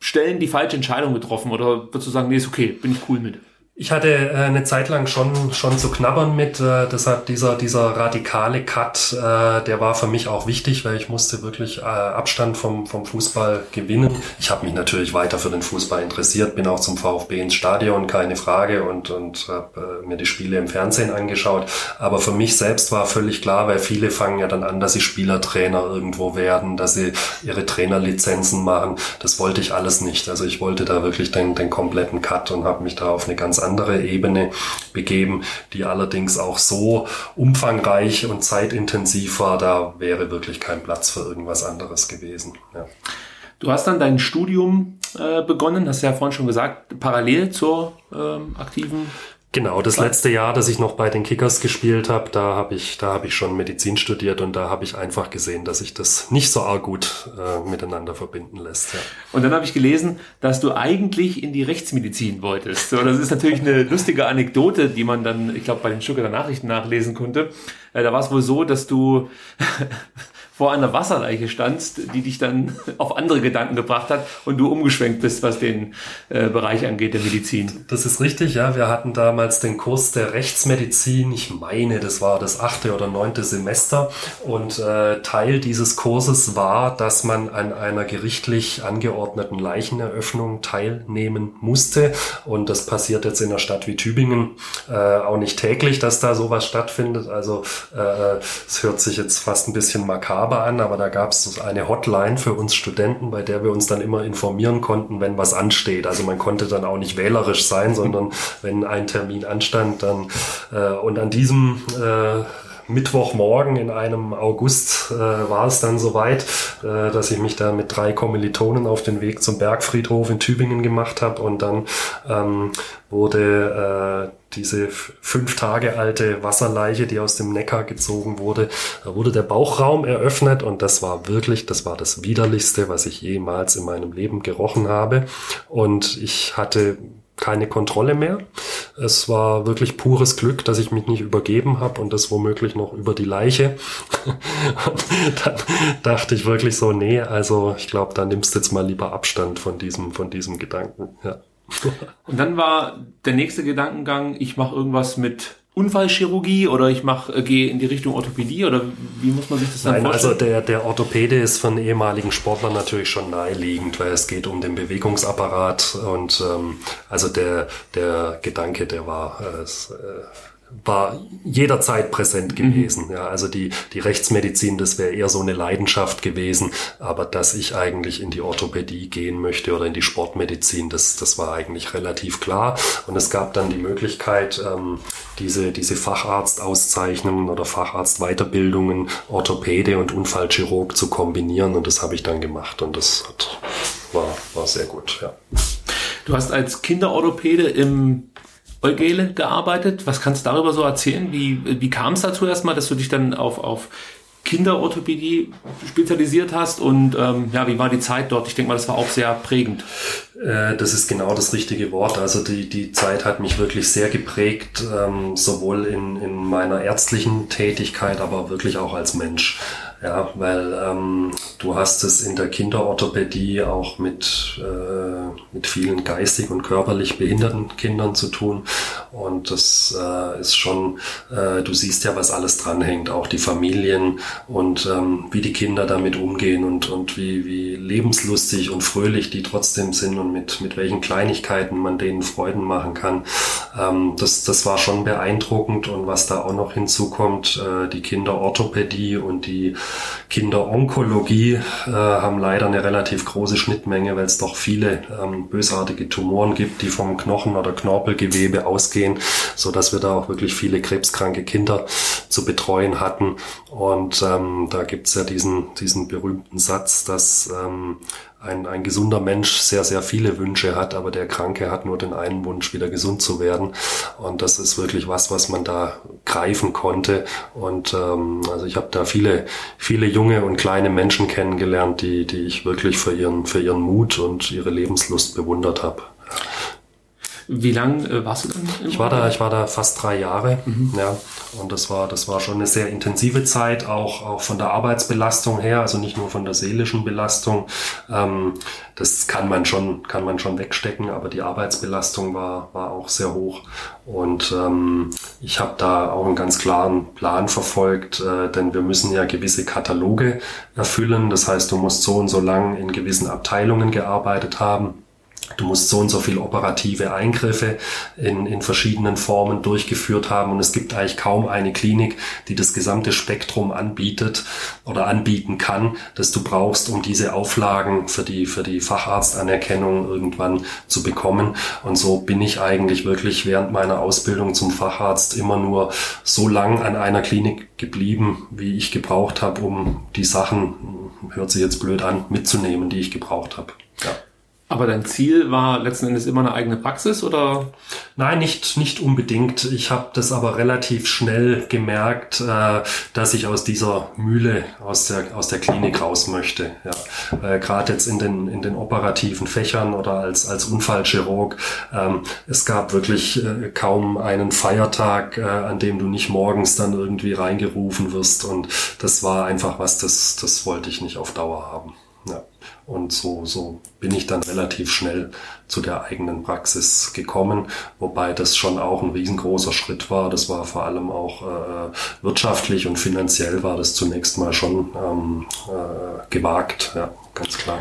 Stellen die falsche Entscheidung getroffen oder würdest du sagen, nee, ist okay, bin ich cool mit? Ich hatte äh, eine Zeit lang schon, schon zu knabbern mit, äh, deshalb dieser, dieser radikale Cut, äh, der war für mich auch wichtig, weil ich musste wirklich äh, Abstand vom, vom Fußball gewinnen. Ich habe mich natürlich weiter für den Fußball interessiert, bin auch zum VfB ins Stadion, keine Frage, und, und habe äh, mir die Spiele im Fernsehen angeschaut. Aber für mich selbst war völlig klar, weil viele fangen ja dann an, dass sie Spielertrainer irgendwo werden, dass sie ihre Trainerlizenzen machen. Das wollte ich alles nicht. Also ich wollte da wirklich den, den kompletten Cut und habe mich da auf eine ganz andere Ebene begeben, die allerdings auch so umfangreich und zeitintensiv war, da wäre wirklich kein Platz für irgendwas anderes gewesen. Ja. Du hast dann dein Studium äh, begonnen, hast ja vorhin schon gesagt, parallel zur ähm, aktiven Genau, das letzte Jahr, das ich noch bei den Kickers gespielt habe, da habe ich, da habe ich schon Medizin studiert und da habe ich einfach gesehen, dass sich das nicht so arg gut äh, miteinander verbinden lässt. Ja. Und dann habe ich gelesen, dass du eigentlich in die Rechtsmedizin wolltest. So, das ist natürlich eine lustige Anekdote, die man dann, ich glaube, bei den Stuttgarter Nachrichten nachlesen konnte. Äh, da war es wohl so, dass du vor einer Wasserleiche standst, die dich dann auf andere Gedanken gebracht hat und du umgeschwenkt bist, was den äh, Bereich angeht der Medizin. Das ist richtig, ja. Wir hatten damals den Kurs der Rechtsmedizin. Ich meine, das war das achte oder neunte Semester. Und äh, Teil dieses Kurses war, dass man an einer gerichtlich angeordneten Leicheneröffnung teilnehmen musste. Und das passiert jetzt in einer Stadt wie Tübingen äh, auch nicht täglich, dass da sowas stattfindet. Also äh, es hört sich jetzt fast ein bisschen makaber an, aber da gab es eine Hotline für uns Studenten, bei der wir uns dann immer informieren konnten, wenn was ansteht. Also man konnte dann auch nicht wählerisch sein, sondern wenn ein Termin anstand, dann äh, und an diesem äh, Mittwochmorgen in einem August äh, war es dann soweit, äh, dass ich mich da mit drei Kommilitonen auf den Weg zum Bergfriedhof in Tübingen gemacht habe und dann ähm, wurde äh, diese fünf Tage alte Wasserleiche, die aus dem Neckar gezogen wurde, da wurde der Bauchraum eröffnet und das war wirklich, das war das widerlichste, was ich jemals in meinem Leben gerochen habe. Und ich hatte keine Kontrolle mehr. Es war wirklich pures Glück, dass ich mich nicht übergeben habe und das womöglich noch über die Leiche. Dann dachte ich wirklich so, nee, also ich glaube, da nimmst du jetzt mal lieber Abstand von diesem, von diesem Gedanken. Ja. Und dann war der nächste Gedankengang, ich mache irgendwas mit Unfallchirurgie oder ich mache äh, gehe in die Richtung Orthopädie oder wie muss man sich das dann Nein, also vorstellen? der, der Orthopäde ist einen ehemaligen Sportler natürlich schon naheliegend, weil es geht um den Bewegungsapparat und ähm, also der, der Gedanke, der war, äh, äh, war jederzeit präsent gewesen. Ja, also die, die Rechtsmedizin, das wäre eher so eine Leidenschaft gewesen, aber dass ich eigentlich in die Orthopädie gehen möchte oder in die Sportmedizin, das, das war eigentlich relativ klar. Und es gab dann die Möglichkeit, ähm, diese, diese Facharztauszeichnungen oder Facharztweiterbildungen, Orthopäde und Unfallchirurg zu kombinieren und das habe ich dann gemacht und das hat, war, war sehr gut, ja. Du hast als Kinderorthopäde im Eugele gearbeitet. Was kannst du darüber so erzählen? Wie, wie kam es dazu erstmal, dass du dich dann auf, auf Kinderorthopädie spezialisiert hast und ähm, ja, wie war die Zeit dort? Ich denke mal, das war auch sehr prägend. Äh, Das ist genau das richtige Wort. Also die, die Zeit hat mich wirklich sehr geprägt, ähm, sowohl in, in meiner ärztlichen Tätigkeit, aber wirklich auch als Mensch. Ja, weil ähm, du hast es in der Kinderorthopädie auch mit, äh, mit vielen geistig und körperlich behinderten Kindern zu tun. Und das äh, ist schon, äh, du siehst ja, was alles dranhängt, auch die Familien und ähm, wie die Kinder damit umgehen und, und wie, wie lebenslustig und fröhlich die trotzdem sind und mit, mit welchen Kleinigkeiten man denen Freuden machen kann. Ähm, das, das war schon beeindruckend und was da auch noch hinzukommt, äh, die Kinderorthopädie und die Kinderonkologie äh, haben leider eine relativ große Schnittmenge, weil es doch viele ähm, bösartige Tumoren gibt, die vom Knochen- oder Knorpelgewebe ausgehen, so dass wir da auch wirklich viele krebskranke Kinder zu betreuen hatten. Und ähm, da gibt's ja diesen, diesen berühmten Satz, dass ähm, ein, ein gesunder Mensch sehr, sehr viele Wünsche hat, aber der Kranke hat nur den einen Wunsch, wieder gesund zu werden. Und das ist wirklich was, was man da greifen konnte. Und ähm, also ich habe da viele, viele junge und kleine Menschen kennengelernt, die, die ich wirklich für ihren, für ihren Mut und ihre Lebenslust bewundert habe. Wie lang äh, warst du dann? Ich war da, ich war da fast drei Jahre, ja. Und das war, das war schon eine sehr intensive Zeit, auch, auch von der Arbeitsbelastung her, also nicht nur von der seelischen Belastung. Ähm, das kann man schon, kann man schon wegstecken, aber die Arbeitsbelastung war, war auch sehr hoch. Und ähm, ich habe da auch einen ganz klaren Plan verfolgt, äh, denn wir müssen ja gewisse Kataloge erfüllen. Das heißt, du musst so und so lang in gewissen Abteilungen gearbeitet haben. Du musst so und so viel operative Eingriffe in, in verschiedenen Formen durchgeführt haben. Und es gibt eigentlich kaum eine Klinik, die das gesamte Spektrum anbietet oder anbieten kann, das du brauchst, um diese Auflagen für die, für die Facharztanerkennung irgendwann zu bekommen. Und so bin ich eigentlich wirklich während meiner Ausbildung zum Facharzt immer nur so lang an einer Klinik geblieben, wie ich gebraucht habe, um die Sachen, hört sich jetzt blöd an, mitzunehmen, die ich gebraucht habe. Ja. Aber dein Ziel war letzten Endes immer eine eigene Praxis oder? Nein, nicht, nicht unbedingt. Ich habe das aber relativ schnell gemerkt, äh, dass ich aus dieser Mühle, aus der, aus der Klinik raus möchte. Ja. Äh, Gerade jetzt in den, in den operativen Fächern oder als, als Unfallchirurg. Ähm, es gab wirklich äh, kaum einen Feiertag, äh, an dem du nicht morgens dann irgendwie reingerufen wirst. Und das war einfach was, das, das wollte ich nicht auf Dauer haben. Ja. Und so, so bin ich dann relativ schnell zu der eigenen Praxis gekommen, wobei das schon auch ein riesengroßer Schritt war. Das war vor allem auch äh, wirtschaftlich und finanziell war das zunächst mal schon ähm, äh, gewagt, ja, ganz klar.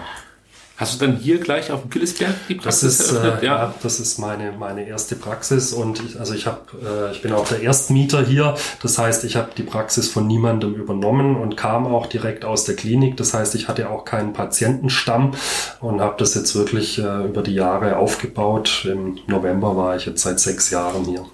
Hast du dann hier gleich auf dem Killesberg die Das Praxis ist, äh, ja. das ist meine, meine erste Praxis und ich, also ich habe, äh, ich bin auch der Erstmieter hier. Das heißt, ich habe die Praxis von niemandem übernommen und kam auch direkt aus der Klinik. Das heißt, ich hatte auch keinen Patientenstamm und habe das jetzt wirklich äh, über die Jahre aufgebaut. Im November war ich jetzt seit sechs Jahren hier.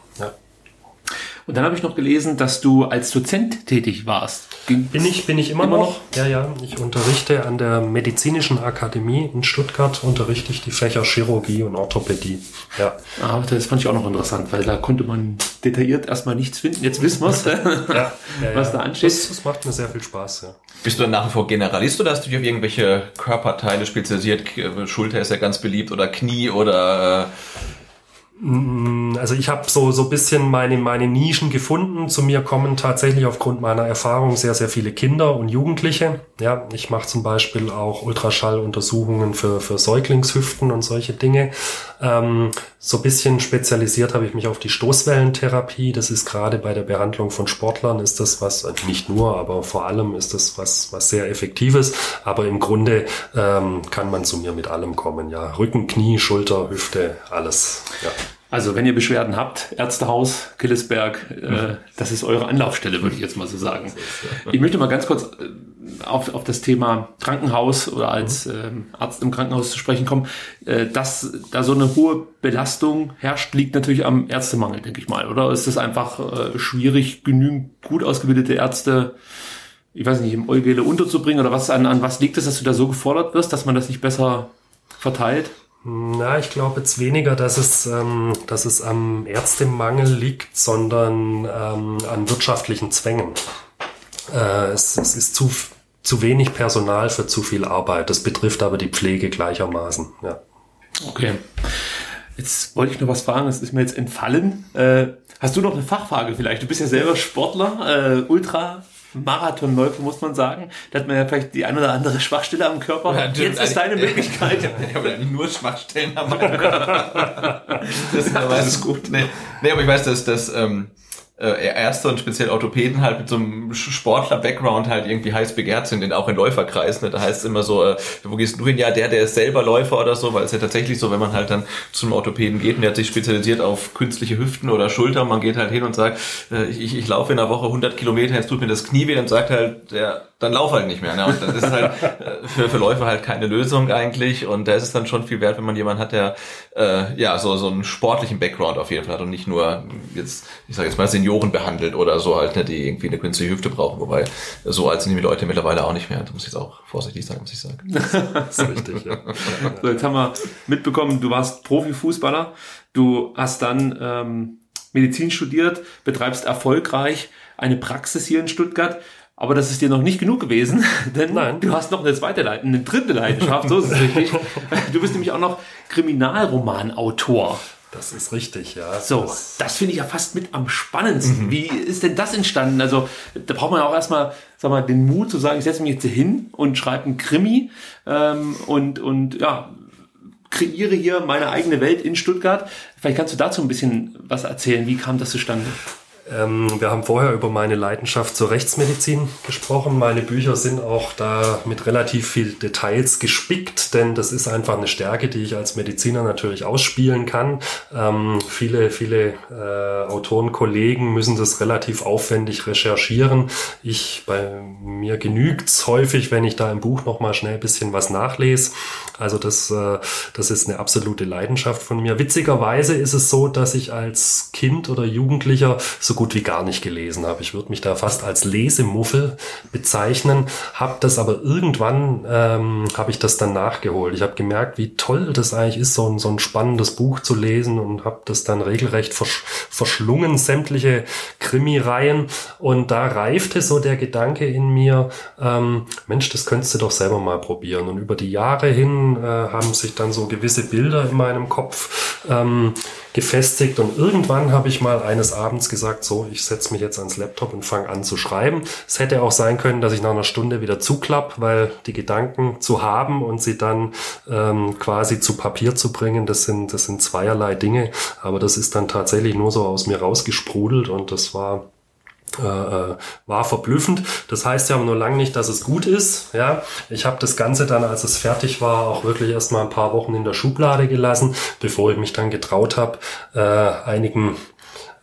Und dann habe ich noch gelesen, dass du als Dozent tätig warst. Ging- Bin ich, bin ich immer, Immer noch? Ja, ja. Ich unterrichte an der Medizinischen Akademie in Stuttgart, unterrichte ich die Fächer Chirurgie und Orthopädie. Ja. Ah, das fand ich auch noch interessant, weil da konnte man detailliert erstmal nichts finden. Jetzt wissen wir es, Ja, ja, was ja. da ansteht. Das, das macht mir sehr viel Spaß, ja. Bist du dann nach wie vor Generalist oder hast du dich auf irgendwelche Körperteile spezialisiert? Schulter ist ja ganz beliebt oder Knie oder äh, also ich habe so so bisschen meine meine Nischen gefunden. Zu mir kommen tatsächlich aufgrund meiner Erfahrung sehr sehr viele Kinder und Jugendliche. Ja, ich mache zum Beispiel auch Ultraschalluntersuchungen für für Säuglingshüften und solche Dinge. Ähm, so bisschen spezialisiert habe ich mich auf die Stoßwellentherapie. Das ist gerade bei der Behandlung von Sportlern ist das was also nicht nur, aber vor allem ist das was was sehr effektives. Aber im Grunde ähm, kann man zu mir mit allem kommen. Ja, Rücken, Knie, Schulter, Hüfte, alles. Ja. Also wenn ihr Beschwerden habt, Ärztehaus, Killesberg, äh, das ist eure Anlaufstelle, würde ich jetzt mal so sagen. Ich möchte mal ganz kurz äh, auf, auf das Thema Krankenhaus oder als ähm, Arzt im Krankenhaus zu sprechen kommen. Äh, dass da so eine hohe Belastung herrscht, liegt natürlich am Ärztemangel, denke ich mal. Oder ist es einfach äh, schwierig, genügend gut ausgebildete Ärzte, ich weiß nicht, im Eugele unterzubringen? Oder was an, an was liegt es, dass du da so gefordert wirst, dass man das nicht besser verteilt? Na, ich glaube jetzt weniger, dass es, ähm, dass es am Ärztemangel liegt, sondern ähm, an wirtschaftlichen Zwängen. Äh, es, es ist zu, zu wenig Personal für zu viel Arbeit. Das betrifft aber die Pflege gleichermaßen. Ja. Okay. Jetzt wollte ich noch was fragen, das ist mir jetzt entfallen. Äh, hast du noch eine Fachfrage vielleicht? Du bist ja selber Sportler, äh, Ultra Marathonläufer, muss man sagen. Da hat man ja vielleicht die ein oder andere Schwachstelle am Körper. Ja, Jetzt ist deine Möglichkeit. Ich habe ja nur Schwachstellen am Körper. das, das ist gut. Nee, nee, aber ich weiß, dass das ähm, äh, Ärzte und speziell Orthopäden halt mit so einem Sportler-Background halt irgendwie heiß begehrt sind, auch in Läuferkreisen. Da heißt es immer so, äh, wo gehst du hin? Ja, der, der ist selber Läufer oder so, weil es ja tatsächlich so, wenn man halt dann zum Orthopäden geht und der hat sich spezialisiert auf künstliche Hüften oder Schultern, man geht halt hin und sagt, äh, ich, ich laufe in der Woche 100 Kilometer, jetzt tut mir das Knie weh, dann sagt halt der dann lauf halt nicht mehr. Ne? Und das ist halt äh, für, für Läufer halt keine Lösung eigentlich. Und da ist es dann schon viel wert, wenn man jemanden hat, der äh, ja so, so einen sportlichen Background auf jeden Fall hat und nicht nur jetzt, ich sage jetzt mal, Senioren behandelt oder so halt, ne, die irgendwie eine künstliche Hüfte brauchen. Wobei so alt sind die Leute mittlerweile auch nicht mehr. Da muss ich jetzt auch vorsichtig sein, muss ich sagen. das ist richtig, ja. So, jetzt haben wir mitbekommen, du warst Profifußballer, du hast dann ähm, Medizin studiert, betreibst erfolgreich eine Praxis hier in Stuttgart. Aber das ist dir noch nicht genug gewesen, denn Nein. du hast noch eine zweite Leidenschaft, eine dritte Leidenschaft, so ist es richtig. Du bist nämlich auch noch Kriminalromanautor. Das ist richtig, ja. So, Das, das finde ich ja fast mit am spannendsten. Wie ist denn das entstanden? Also, da braucht man auch erstmal, sag mal, den Mut zu sagen, ich setze mich jetzt hier hin und schreibe einen Krimi ähm, und, und ja, kreiere hier meine eigene Welt in Stuttgart. Vielleicht kannst du dazu ein bisschen was erzählen. Wie kam das zustande? Ähm, wir haben vorher über meine Leidenschaft zur Rechtsmedizin gesprochen. Meine Bücher sind auch da mit relativ viel Details gespickt, denn das ist einfach eine Stärke, die ich als Mediziner natürlich ausspielen kann. Ähm, viele, viele äh, Autoren, Kollegen müssen das relativ aufwendig recherchieren. Ich, bei mir genügt's häufig, wenn ich da im Buch nochmal schnell ein bisschen was nachlese. Also das, äh, das ist eine absolute Leidenschaft von mir. Witzigerweise ist es so, dass ich als Kind oder Jugendlicher so gut wie gar nicht gelesen habe. Ich würde mich da fast als Lesemuffel bezeichnen, habe das aber irgendwann, ähm, habe ich das dann nachgeholt. Ich habe gemerkt, wie toll das eigentlich ist, so ein, so ein spannendes Buch zu lesen und habe das dann regelrecht versch verschlungen, sämtliche Krimireihen. Und da reifte so der Gedanke in mir, ähm, Mensch, das könntest du doch selber mal probieren. Und über die Jahre hin äh, haben sich dann so gewisse Bilder in meinem Kopf ähm, gefestigt und irgendwann habe ich mal eines Abends gesagt, so, ich setze mich jetzt ans Laptop und fange an zu schreiben. Es hätte auch sein können, dass ich nach einer Stunde wieder zuklapp, weil die Gedanken zu haben und sie dann ähm, quasi zu Papier zu bringen, das sind, das sind zweierlei Dinge, aber das ist dann tatsächlich nur so aus mir rausgesprudelt und das war äh, war verblüffend. Das heißt ja nur lange nicht, dass es gut ist. Ja, ich habe das Ganze dann, als es fertig war, auch wirklich erst mal ein paar Wochen in der Schublade gelassen, bevor ich mich dann getraut habe, äh, einigen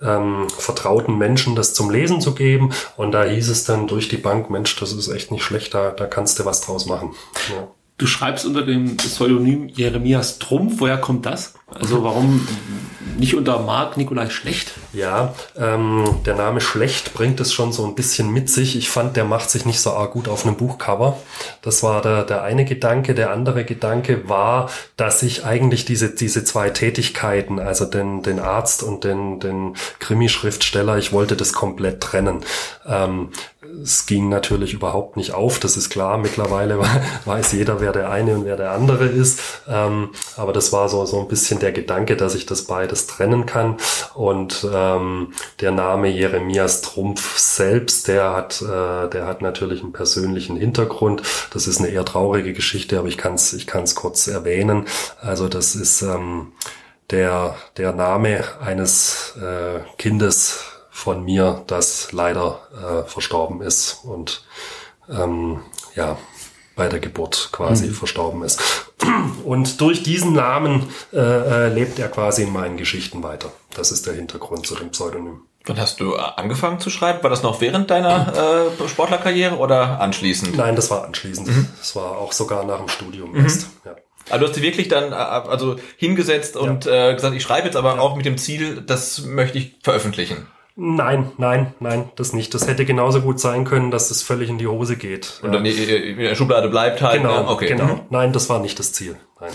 ähm, vertrauten Menschen das zum Lesen zu geben. Und da hieß es dann durch die Bank, Mensch, das ist echt nicht schlecht, da, da kannst du was draus machen. Ja. Du schreibst unter dem Pseudonym Jeremias Trumpf. Woher kommt das? Also warum nicht unter Marc Nikolai Schlecht? Ja, ähm, der Name Schlecht bringt es schon so ein bisschen mit sich. Ich fand, der macht sich nicht so arg gut auf einem Buchcover. Das war der, der eine Gedanke. Der andere Gedanke war, dass ich eigentlich diese, diese zwei Tätigkeiten, also den, den Arzt und den, den Krimi-Schriftsteller, ich wollte das komplett trennen. Ähm, es ging natürlich überhaupt nicht auf, das ist klar. Mittlerweile weiß jeder, wer der eine und wer der andere ist. Ähm, aber das war so, so ein bisschen der Gedanke, dass ich das beides trennen kann. Und ähm, der Name Jeremias Trumpf selbst, der hat, äh, der hat natürlich einen persönlichen Hintergrund. Das ist eine eher traurige Geschichte, aber ich kann es ich kann's kurz erwähnen. Also das ist ähm, der, der Name eines äh, Kindes von mir, das leider äh, verstorben ist und ähm, ja, bei der Geburt quasi mhm. verstorben ist. Und durch diesen Namen äh, äh, lebt er quasi in meinen Geschichten weiter. Das ist der Hintergrund zu dem Pseudonym. Wann hast du äh, angefangen zu schreiben? War das noch während deiner äh, Sportlerkarriere oder anschließend? Nein, das war anschließend. Mhm. Das war auch sogar nach dem Studium mhm. erst. Ja. Aber du hast dich wirklich dann äh, also hingesetzt und ja. äh, gesagt, ich schreibe jetzt aber ja. auch mit dem Ziel, das möchte ich veröffentlichen. Nein, nein, nein, das nicht. Das hätte genauso gut sein können, dass es völlig in die Hose geht. Und dann in der Schublade bleibt halt. Genau, okay. genau. Mhm. Nein, das war nicht das Ziel. Nein.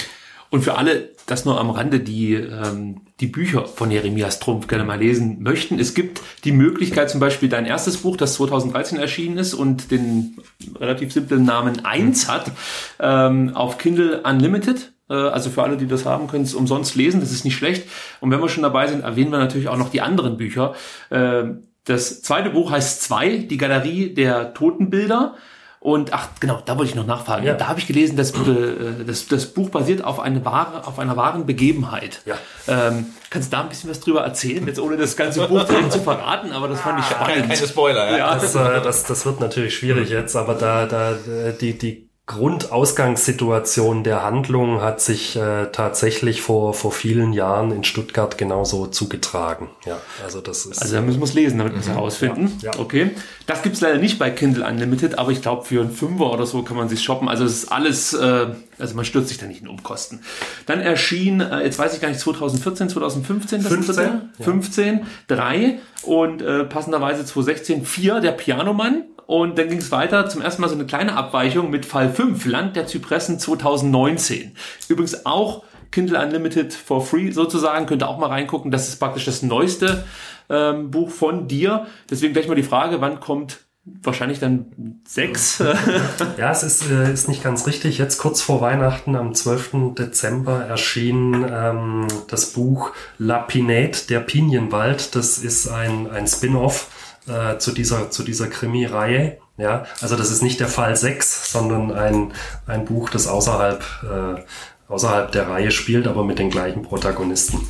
Und für alle, das nur am Rande, die ähm, die Bücher von Jeremias Trumpf gerne mal lesen möchten, es gibt die Möglichkeit, zum Beispiel dein erstes Buch, das 2013 erschienen ist und den relativ simplen Namen 1 hat, ähm, auf Kindle Unlimited also für alle, die das haben, können es umsonst lesen. Das ist nicht schlecht. Und wenn wir schon dabei sind, erwähnen wir natürlich auch noch die anderen Bücher. Äh, das zweite Buch heißt Zwei, die Galerie der Totenbilder. Und ach genau, da wollte ich noch nachfragen. Ja. Da habe ich gelesen, dass äh, das, das Buch basiert auf eine wahre, auf einer wahren Begebenheit. Ja. Ähm, kannst du da ein bisschen was drüber erzählen, jetzt ohne das ganze Buch direkt zu verraten? Aber das fand ich spannend. Keine Spoiler. Ja. ja. Das, äh, das, das wird natürlich schwierig jetzt, aber da, da die die Grundausgangssituation der Handlung hat sich äh, tatsächlich vor, vor vielen Jahren in Stuttgart genauso zugetragen. Ja, also das ist. Also da müssen wir es lesen, damit wir es mhm. herausfinden. Ja, ja. Okay. Das gibt's leider nicht bei Kindle Unlimited, aber ich glaube für einen Fünfer oder so kann man sich shoppen. Also es ist alles, äh, also man stürzt sich da nicht in Umkosten. Dann erschien, äh, jetzt weiß ich gar nicht, 2014, 2015, das 15, dritte? Ja. 15, 3 und äh, passenderweise 2016 4, der Pianomann. Und dann ging es weiter, zum ersten Mal so eine kleine Abweichung mit Fall 5, Land der Zypressen 2019. Übrigens auch Kindle Unlimited for free sozusagen, könnt ihr auch mal reingucken. Das ist praktisch das neueste ähm, Buch von dir. Deswegen gleich mal die Frage, wann kommt wahrscheinlich dann sechs. ja, es ist, äh, ist nicht ganz richtig. Jetzt kurz vor Weihnachten, am 12. Dezember, erschien ähm, das Buch La Pinette, der Pinienwald. Das ist ein, ein Spin-off äh, zu dieser, zu dieser Krimi-Reihe. Ja, also das ist nicht der Fall 6, sondern ein, ein Buch, das außerhalb, äh, außerhalb der Reihe spielt, aber mit den gleichen Protagonisten.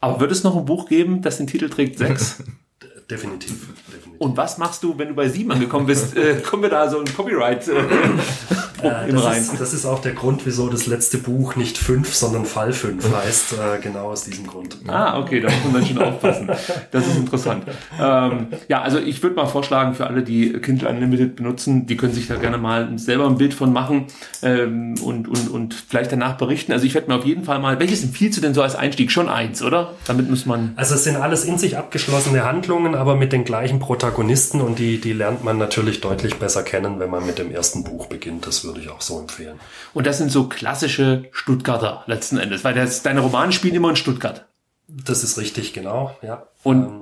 Aber wird es noch ein Buch geben, das den Titel trägt 6? definitiv, definitiv. Und was machst du, wenn du bei sieben angekommen bist? äh, kommen wir da so ein Copyright äh, äh, das, rein? Ist, das ist auch der Grund, wieso das letzte Buch nicht fünf, sondern Fall 5 heißt, äh, genau aus diesem Grund. Ah, okay, da muss man dann schon aufpassen. Das ist interessant. Ähm, ja, also ich würde mal vorschlagen, für alle, die Kindle Unlimited benutzen, die können sich da gerne mal selber ein Bild von machen ähm, und, und, und vielleicht danach berichten. Also ich werde mir auf jeden Fall mal, welches empfiehlst du denn so als Einstieg? Schon eins, oder? Damit muss man... Also es sind alles in sich abgeschlossene Handlungen, aber mit den gleichen Protagonisten und die, die lernt man natürlich deutlich besser kennen, wenn man mit dem ersten Buch beginnt. Das würde ich auch so empfehlen. Und das sind so klassische Stuttgarter letzten Endes, weil das, deine Romane spielen immer in Stuttgart. Das ist richtig, genau, ja. Und ähm,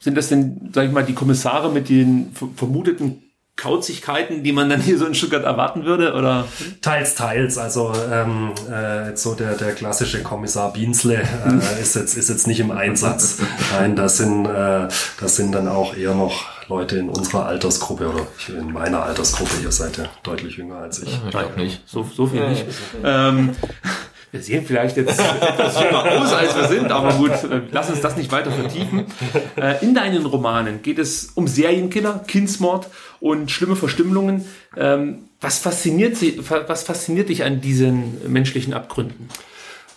sind das denn, sag ich mal, die Kommissare mit den vermuteten Kauzigkeiten, die man dann hier so in Stuttgart erwarten würde, oder? Teils, teils. Also ähm, äh, so der, der klassische Kommissar Biensle äh, ist, jetzt, ist jetzt nicht im Einsatz. Nein, das sind, äh, das sind dann auch eher noch Leute in unserer Altersgruppe oder in meiner Altersgruppe. Ihr seid ja deutlich jünger als ich. Ich glaube nicht. So, so viel nicht. Ähm, wir sehen vielleicht jetzt etwas jünger aus, als wir sind, aber gut, äh, lass uns das nicht weiter vertiefen. Äh, in deinen Romanen geht es um Serienkiller, Kindsmord und schlimme Verstümmelungen. Ähm, was fasziniert, sie, was fasziniert dich an diesen menschlichen Abgründen?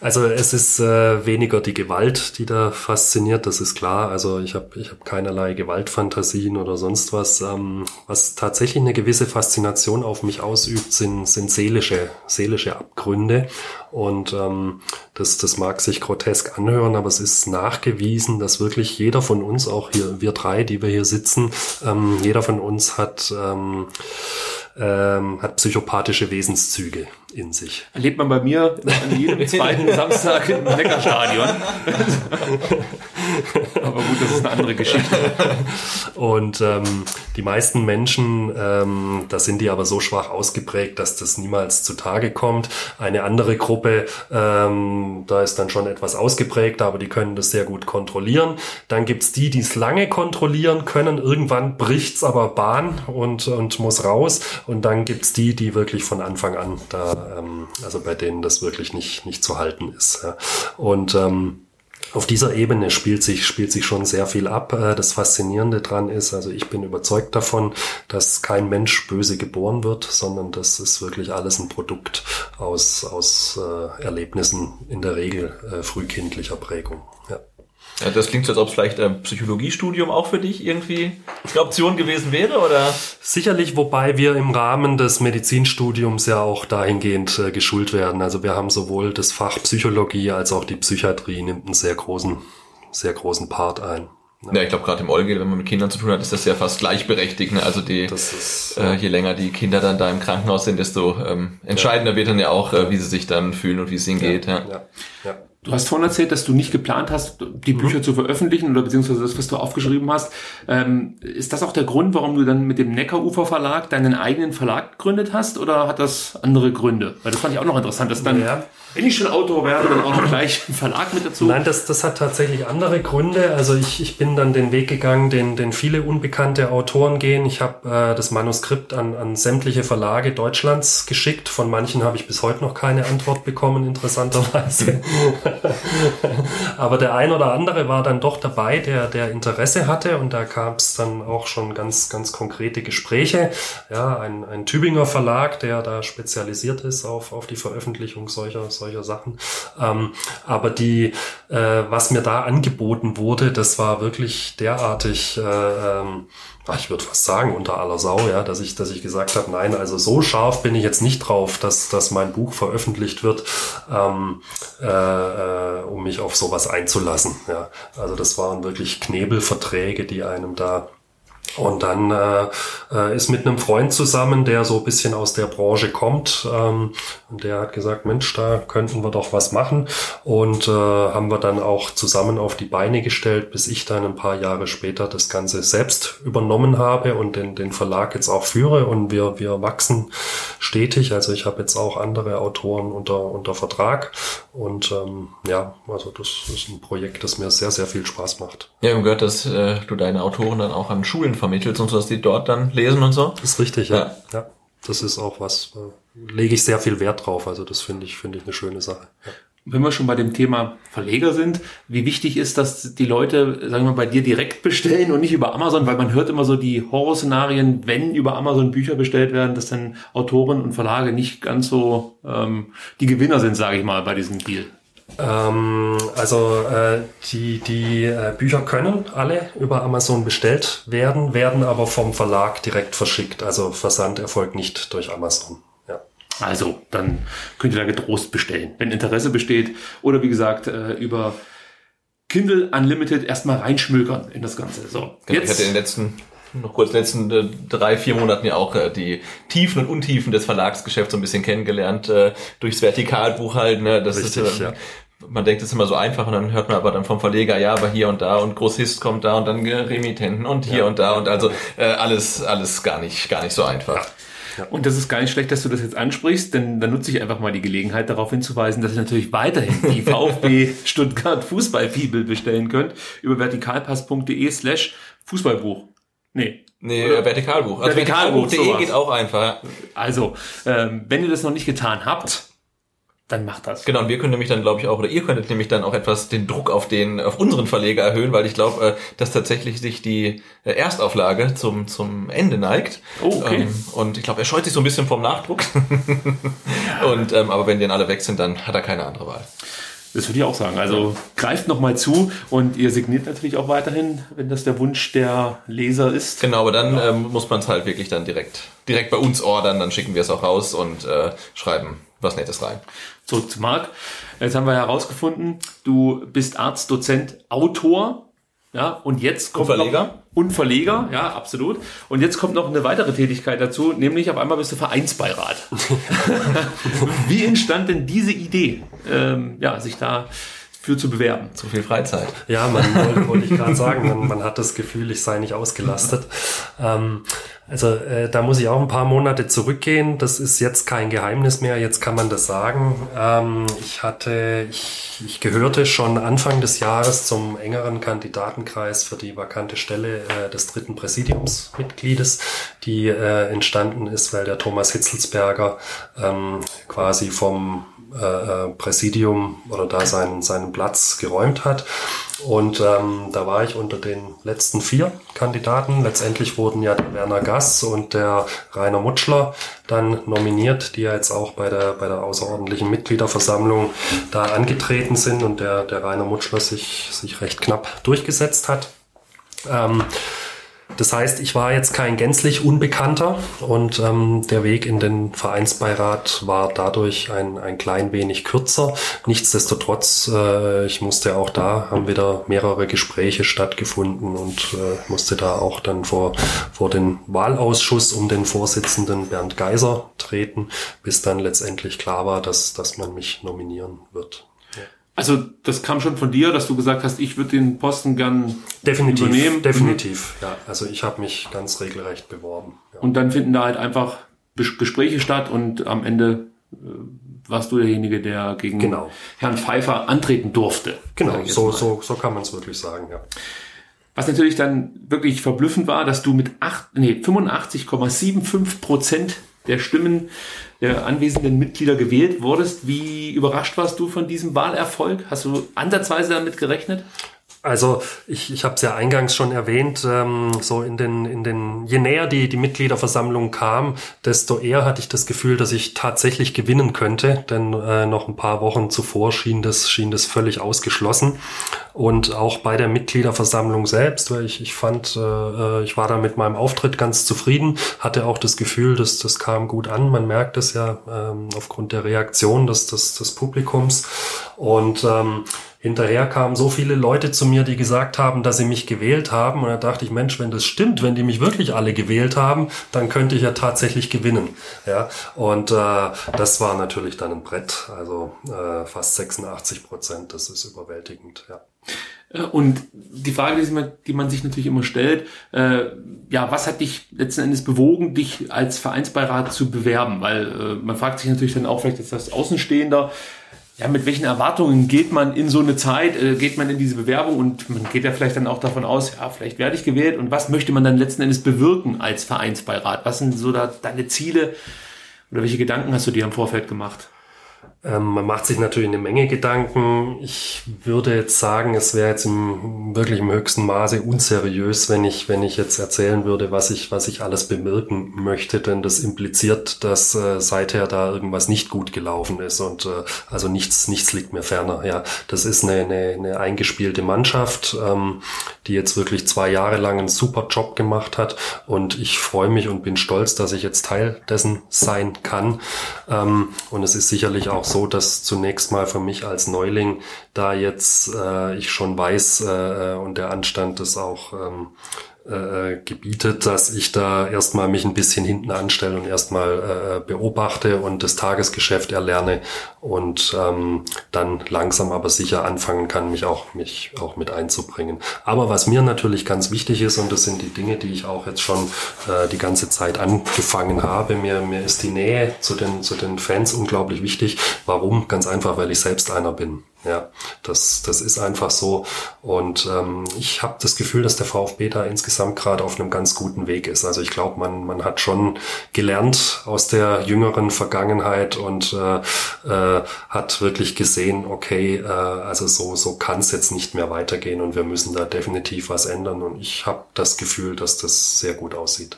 Also es ist äh, weniger die Gewalt, die da fasziniert, das ist klar. Also ich habe ich hab keinerlei Gewaltfantasien oder sonst was. Ähm, was tatsächlich eine gewisse Faszination auf mich ausübt, sind, sind seelische, seelische Abgründe. Und ähm, das, das mag sich grotesk anhören, aber es ist nachgewiesen, dass wirklich jeder von uns, auch hier wir drei, die wir hier sitzen, ähm, jeder von uns hat ähm, ähm, hat psychopathische Wesenszüge in sich. Erlebt man bei mir an jedem zweiten Samstag im Neckarstadion. Aber gut, das ist eine andere Geschichte. Und ähm, die meisten Menschen, ähm, da sind die aber so schwach ausgeprägt, dass das niemals zutage kommt. Eine andere Gruppe, ähm, da ist dann schon etwas ausgeprägt, aber die können das sehr gut kontrollieren. Dann gibt's die, die es lange kontrollieren können. Irgendwann bricht's aber Bahn und, und muss raus. Und dann gibt's die, die wirklich von Anfang an da, ähm, also bei denen das wirklich nicht, nicht zu halten ist. Ja. Und ähm, auf dieser Ebene spielt sich, spielt sich schon sehr viel ab. Äh, das Faszinierende dran ist, also ich bin überzeugt davon, dass kein Mensch böse geboren wird, sondern das ist wirklich alles ein Produkt aus, aus äh, Erlebnissen in der Regel äh, frühkindlicher Prägung. Ja. Das klingt so, als ob es vielleicht ein Psychologiestudium auch für dich irgendwie eine Option gewesen wäre, oder? Sicherlich, wobei wir im Rahmen des Medizinstudiums ja auch dahingehend äh, geschult werden. Also wir haben sowohl das Fach Psychologie als auch die Psychiatrie nimmt einen sehr großen, sehr großen Part ein. Ja, ich glaube gerade im Olge, wenn man mit Kindern zu tun hat, ist das ja fast gleichberechtigt. Ne? Also die, ist, äh, je länger die Kinder dann da im Krankenhaus sind, desto ähm, entscheidender ja. wird dann ja auch, äh, wie sie sich dann fühlen und wie es ihnen ja. geht. Ja. Ja. Ja. Du hast vorhin erzählt, dass du nicht geplant hast, die mhm. Bücher mhm. zu veröffentlichen oder beziehungsweise das, was du aufgeschrieben hast. Ähm, ist das auch der Grund, warum du dann mit dem Neckarufer Verlag deinen eigenen Verlag gegründet hast oder hat das andere Gründe? Weil das fand ich auch noch interessant, dass dann ja wenn ich schon Autor werde, dann auch gleich einen Verlag mit dazu? Nein, das, das hat tatsächlich andere Gründe. Also ich, ich bin dann den Weg gegangen, den, den viele unbekannte Autoren gehen. Ich habe äh, das Manuskript an, an sämtliche Verlage Deutschlands geschickt. Von manchen habe ich bis heute noch keine Antwort bekommen, interessanterweise. Aber der ein oder andere war dann doch dabei, der, der Interesse hatte und da gab es dann auch schon ganz, ganz konkrete Gespräche. Ja, ein, ein Tübinger Verlag, der da spezialisiert ist auf, auf die Veröffentlichung solcher, solcher solcher Sachen. Ähm, aber die, äh, was mir da angeboten wurde, das war wirklich derartig, äh, ähm, ich würde fast sagen, unter aller Sau, ja, dass ich, dass ich gesagt habe, nein, also so scharf bin ich jetzt nicht drauf, dass, dass mein Buch veröffentlicht wird, ähm, äh, äh, um mich auf sowas einzulassen. Ja. Also das waren wirklich Knebelverträge, die einem da und dann äh, äh, ist mit einem Freund zusammen, der so ein bisschen aus der Branche kommt. Ähm, und der hat gesagt, Mensch, da könnten wir doch was machen. Und äh, haben wir dann auch zusammen auf die Beine gestellt, bis ich dann ein paar Jahre später das Ganze selbst übernommen habe und den, den Verlag jetzt auch führe. Und wir, wir wachsen stetig. Also ich habe jetzt auch andere Autoren unter, unter Vertrag. Und ähm, ja, also das ist ein Projekt, das mir sehr, sehr viel Spaß macht. Ja, haben gehört, dass äh, du deine Autoren dann auch an Schulen vermittelst und so, dass die dort dann lesen und so. Das ist richtig, ja. ja. ja. Das ist auch was, äh, lege ich sehr viel Wert drauf. Also das finde ich, finde ich eine schöne Sache. Ja. Wenn wir schon bei dem Thema Verleger sind, wie wichtig ist, dass die Leute, sagen wir mal, bei dir direkt bestellen und nicht über Amazon, weil man hört immer so die Horrorszenarien, wenn über Amazon Bücher bestellt werden, dass dann Autoren und Verlage nicht ganz so ähm, die Gewinner sind, sage ich mal, bei diesem Deal. Ähm, also äh, die, die äh, Bücher können alle über Amazon bestellt werden, werden aber vom Verlag direkt verschickt. Also Versand erfolgt nicht durch Amazon. Ja. Also dann könnt ihr da getrost bestellen, wenn Interesse besteht. Oder wie gesagt, äh, über Kindle Unlimited erstmal reinschmökern in das Ganze. So, genau, jetzt. Ich hatte in den letzten noch kurz letzten äh, drei, vier Monaten ja auch äh, die Tiefen und Untiefen des Verlagsgeschäfts so ein bisschen kennengelernt, äh, durchs Vertikalbuch halt. Ne? Das Richtig, ist, äh, ja. Man denkt, es ist immer so einfach und dann hört man aber dann vom Verleger, ja, aber hier und da und Großhist kommt da und dann Remittenten und hier ja. und da und also äh, alles, alles gar nicht, gar nicht so einfach. Ja. Und das ist gar nicht schlecht, dass du das jetzt ansprichst, denn dann nutze ich einfach mal die Gelegenheit darauf hinzuweisen, dass ihr natürlich weiterhin die VfB Stuttgart Fußballfibel bestellen könnt über vertikalpass.de slash Fußballbuch. Nee. Nee, Oder? Vertikalbuch. Also Vertikalbuch.de Vertikalbuch geht auch einfach. Also, ähm, wenn ihr das noch nicht getan habt, dann macht das. Genau, und wir können nämlich dann, glaube ich, auch, oder ihr könntet nämlich dann auch etwas den Druck auf den, auf unseren Verleger erhöhen, weil ich glaube, äh, dass tatsächlich sich die äh, Erstauflage zum, zum Ende neigt. Oh, okay. Ähm, und ich glaube, er scheut sich so ein bisschen vom Nachdruck. und, ähm, aber wenn die dann alle weg sind, dann hat er keine andere Wahl. Das würde ich auch sagen. Also greift nochmal zu und ihr signiert natürlich auch weiterhin, wenn das der Wunsch der Leser ist. Genau, aber dann ja. ähm, muss man es halt wirklich dann direkt, direkt bei uns ordern, dann schicken wir es auch raus und äh, schreiben was Nettes rein. Zurück zu Marc. Jetzt haben wir herausgefunden, du bist Arzt, Dozent, Autor ja, und jetzt kommt und Verleger. Noch, und Verleger, ja, absolut. Und jetzt kommt noch eine weitere Tätigkeit dazu, nämlich auf einmal bist du Vereinsbeirat. Wie entstand denn diese Idee, ähm, ja, sich da für zu bewerben. Zu viel Freizeit. Ja, man wollte, wollte ich gerade sagen, man, man hat das Gefühl, ich sei nicht ausgelastet. Ähm, also äh, da muss ich auch ein paar Monate zurückgehen. Das ist jetzt kein Geheimnis mehr. Jetzt kann man das sagen. Ähm, ich hatte, ich, ich gehörte schon Anfang des Jahres zum engeren Kandidatenkreis für die vakante Stelle äh, des dritten Präsidiumsmitgliedes, die äh, entstanden ist, weil der Thomas Hitzelsberger ähm, quasi vom äh, äh, Präsidium oder da seinen, seinen Platz geräumt hat. Und ähm, da war ich unter den letzten vier Kandidaten. Letztendlich wurden ja der Werner Gass und der Rainer Mutschler dann nominiert, die ja jetzt auch bei der, bei der außerordentlichen Mitgliederversammlung da angetreten sind und der, der Rainer Mutschler sich, sich recht knapp durchgesetzt hat. Ähm, das heißt, ich war jetzt kein gänzlich Unbekannter und ähm, der Weg in den Vereinsbeirat war dadurch ein, ein klein wenig kürzer. Nichtsdestotrotz, äh, ich musste auch da, haben wieder mehrere Gespräche stattgefunden und äh, musste da auch dann vor, vor den Wahlausschuss um den Vorsitzenden Bernd Geiser treten, bis dann letztendlich klar war, dass, dass man mich nominieren wird. Also das kam schon von dir, dass du gesagt hast, ich würde den Posten gern definitiv, übernehmen. Definitiv, ja. Also ich habe mich ganz regelrecht beworben. Ja. Und dann finden da halt einfach Gespräche statt und am Ende äh, warst du derjenige, der gegen genau. Herrn Pfeiffer antreten durfte. Genau, so, so, so kann man es wirklich sagen, ja. Was natürlich dann wirklich verblüffend war, dass du mit acht, nee, 85,75 Prozent der Stimmen der anwesenden Mitglieder gewählt wurdest. Wie überrascht warst du von diesem Wahlerfolg? Hast du ansatzweise damit gerechnet? Also ich, ich habe es ja eingangs schon erwähnt, ähm, so in den, in den, je näher die, die Mitgliederversammlung kam, desto eher hatte ich das Gefühl, dass ich tatsächlich gewinnen könnte, denn äh, noch ein paar Wochen zuvor schien das, schien das völlig ausgeschlossen. Und auch bei der Mitgliederversammlung selbst, weil ich, ich fand, äh, ich war da mit meinem Auftritt ganz zufrieden, hatte auch das Gefühl, dass das kam gut an. Man merkt es ja ähm, aufgrund der Reaktion des, des, des Publikums. Und ähm, hinterher kamen so viele Leute zu mir, die gesagt haben, dass sie mich gewählt haben. Und da dachte ich, Mensch, wenn das stimmt, wenn die mich wirklich alle gewählt haben, dann könnte ich ja tatsächlich gewinnen. Ja, und äh, das war natürlich dann ein Brett. Also äh, fast 86 Prozent, das ist überwältigend. Ja. Äh, und die Frage, die man, sich natürlich immer stellt, äh, ja, was hat dich letzten Endes bewogen, dich als Vereinsbeirat zu bewerben? Weil äh, man fragt sich natürlich dann auch vielleicht jetzt als Außenstehender, ja, mit welchen Erwartungen geht man in so eine Zeit, äh, geht man in diese Bewerbung und man geht ja vielleicht dann auch davon aus, ja, vielleicht werde ich gewählt und was möchte man dann letzten Endes bewirken als Vereinsbeirat? Was sind so da deine Ziele oder welche Gedanken hast du dir im Vorfeld gemacht? Ähm, man macht sich natürlich eine Menge Gedanken. Ich würde jetzt sagen, es wäre jetzt im, wirklich im höchsten Maße unseriös, wenn ich, wenn ich jetzt erzählen würde, was ich, was ich alles bewirken möchte, denn das impliziert, dass äh, seither da irgendwas nicht gut gelaufen ist und äh, also nichts, nichts liegt mir ferner. Ja, das ist eine, eine, eine eingespielte Mannschaft, ähm, die jetzt wirklich zwei Jahre lang einen super Job gemacht hat und ich freue mich und bin stolz, dass ich jetzt Teil dessen sein kann. Ähm, und es ist sicherlich auch so, so, dass zunächst mal für mich als Neuling, da jetzt äh, ich schon weiß äh, und der Anstand das auch ähm, äh, gebietet, dass ich da erstmal mich ein bisschen hinten anstelle und erstmal äh, beobachte und das Tagesgeschäft erlerne und ähm, dann langsam aber sicher anfangen kann, mich auch mich auch mit einzubringen. Aber was mir natürlich ganz wichtig ist und das sind die Dinge, die ich auch jetzt schon äh, die ganze Zeit angefangen habe, mir mir ist die Nähe zu den zu den Fans unglaublich wichtig. Warum? Ganz einfach, weil ich selbst einer bin. Ja, das, das ist einfach so. Und ähm, ich habe das Gefühl, dass der VfB da insgesamt gerade auf einem ganz guten Weg ist. Also ich glaube, man, man hat schon gelernt aus der jüngeren Vergangenheit und äh, äh, hat wirklich gesehen, okay, äh, also so, so kann es jetzt nicht mehr weitergehen und wir müssen da definitiv was ändern. Und ich habe das Gefühl, dass das sehr gut aussieht.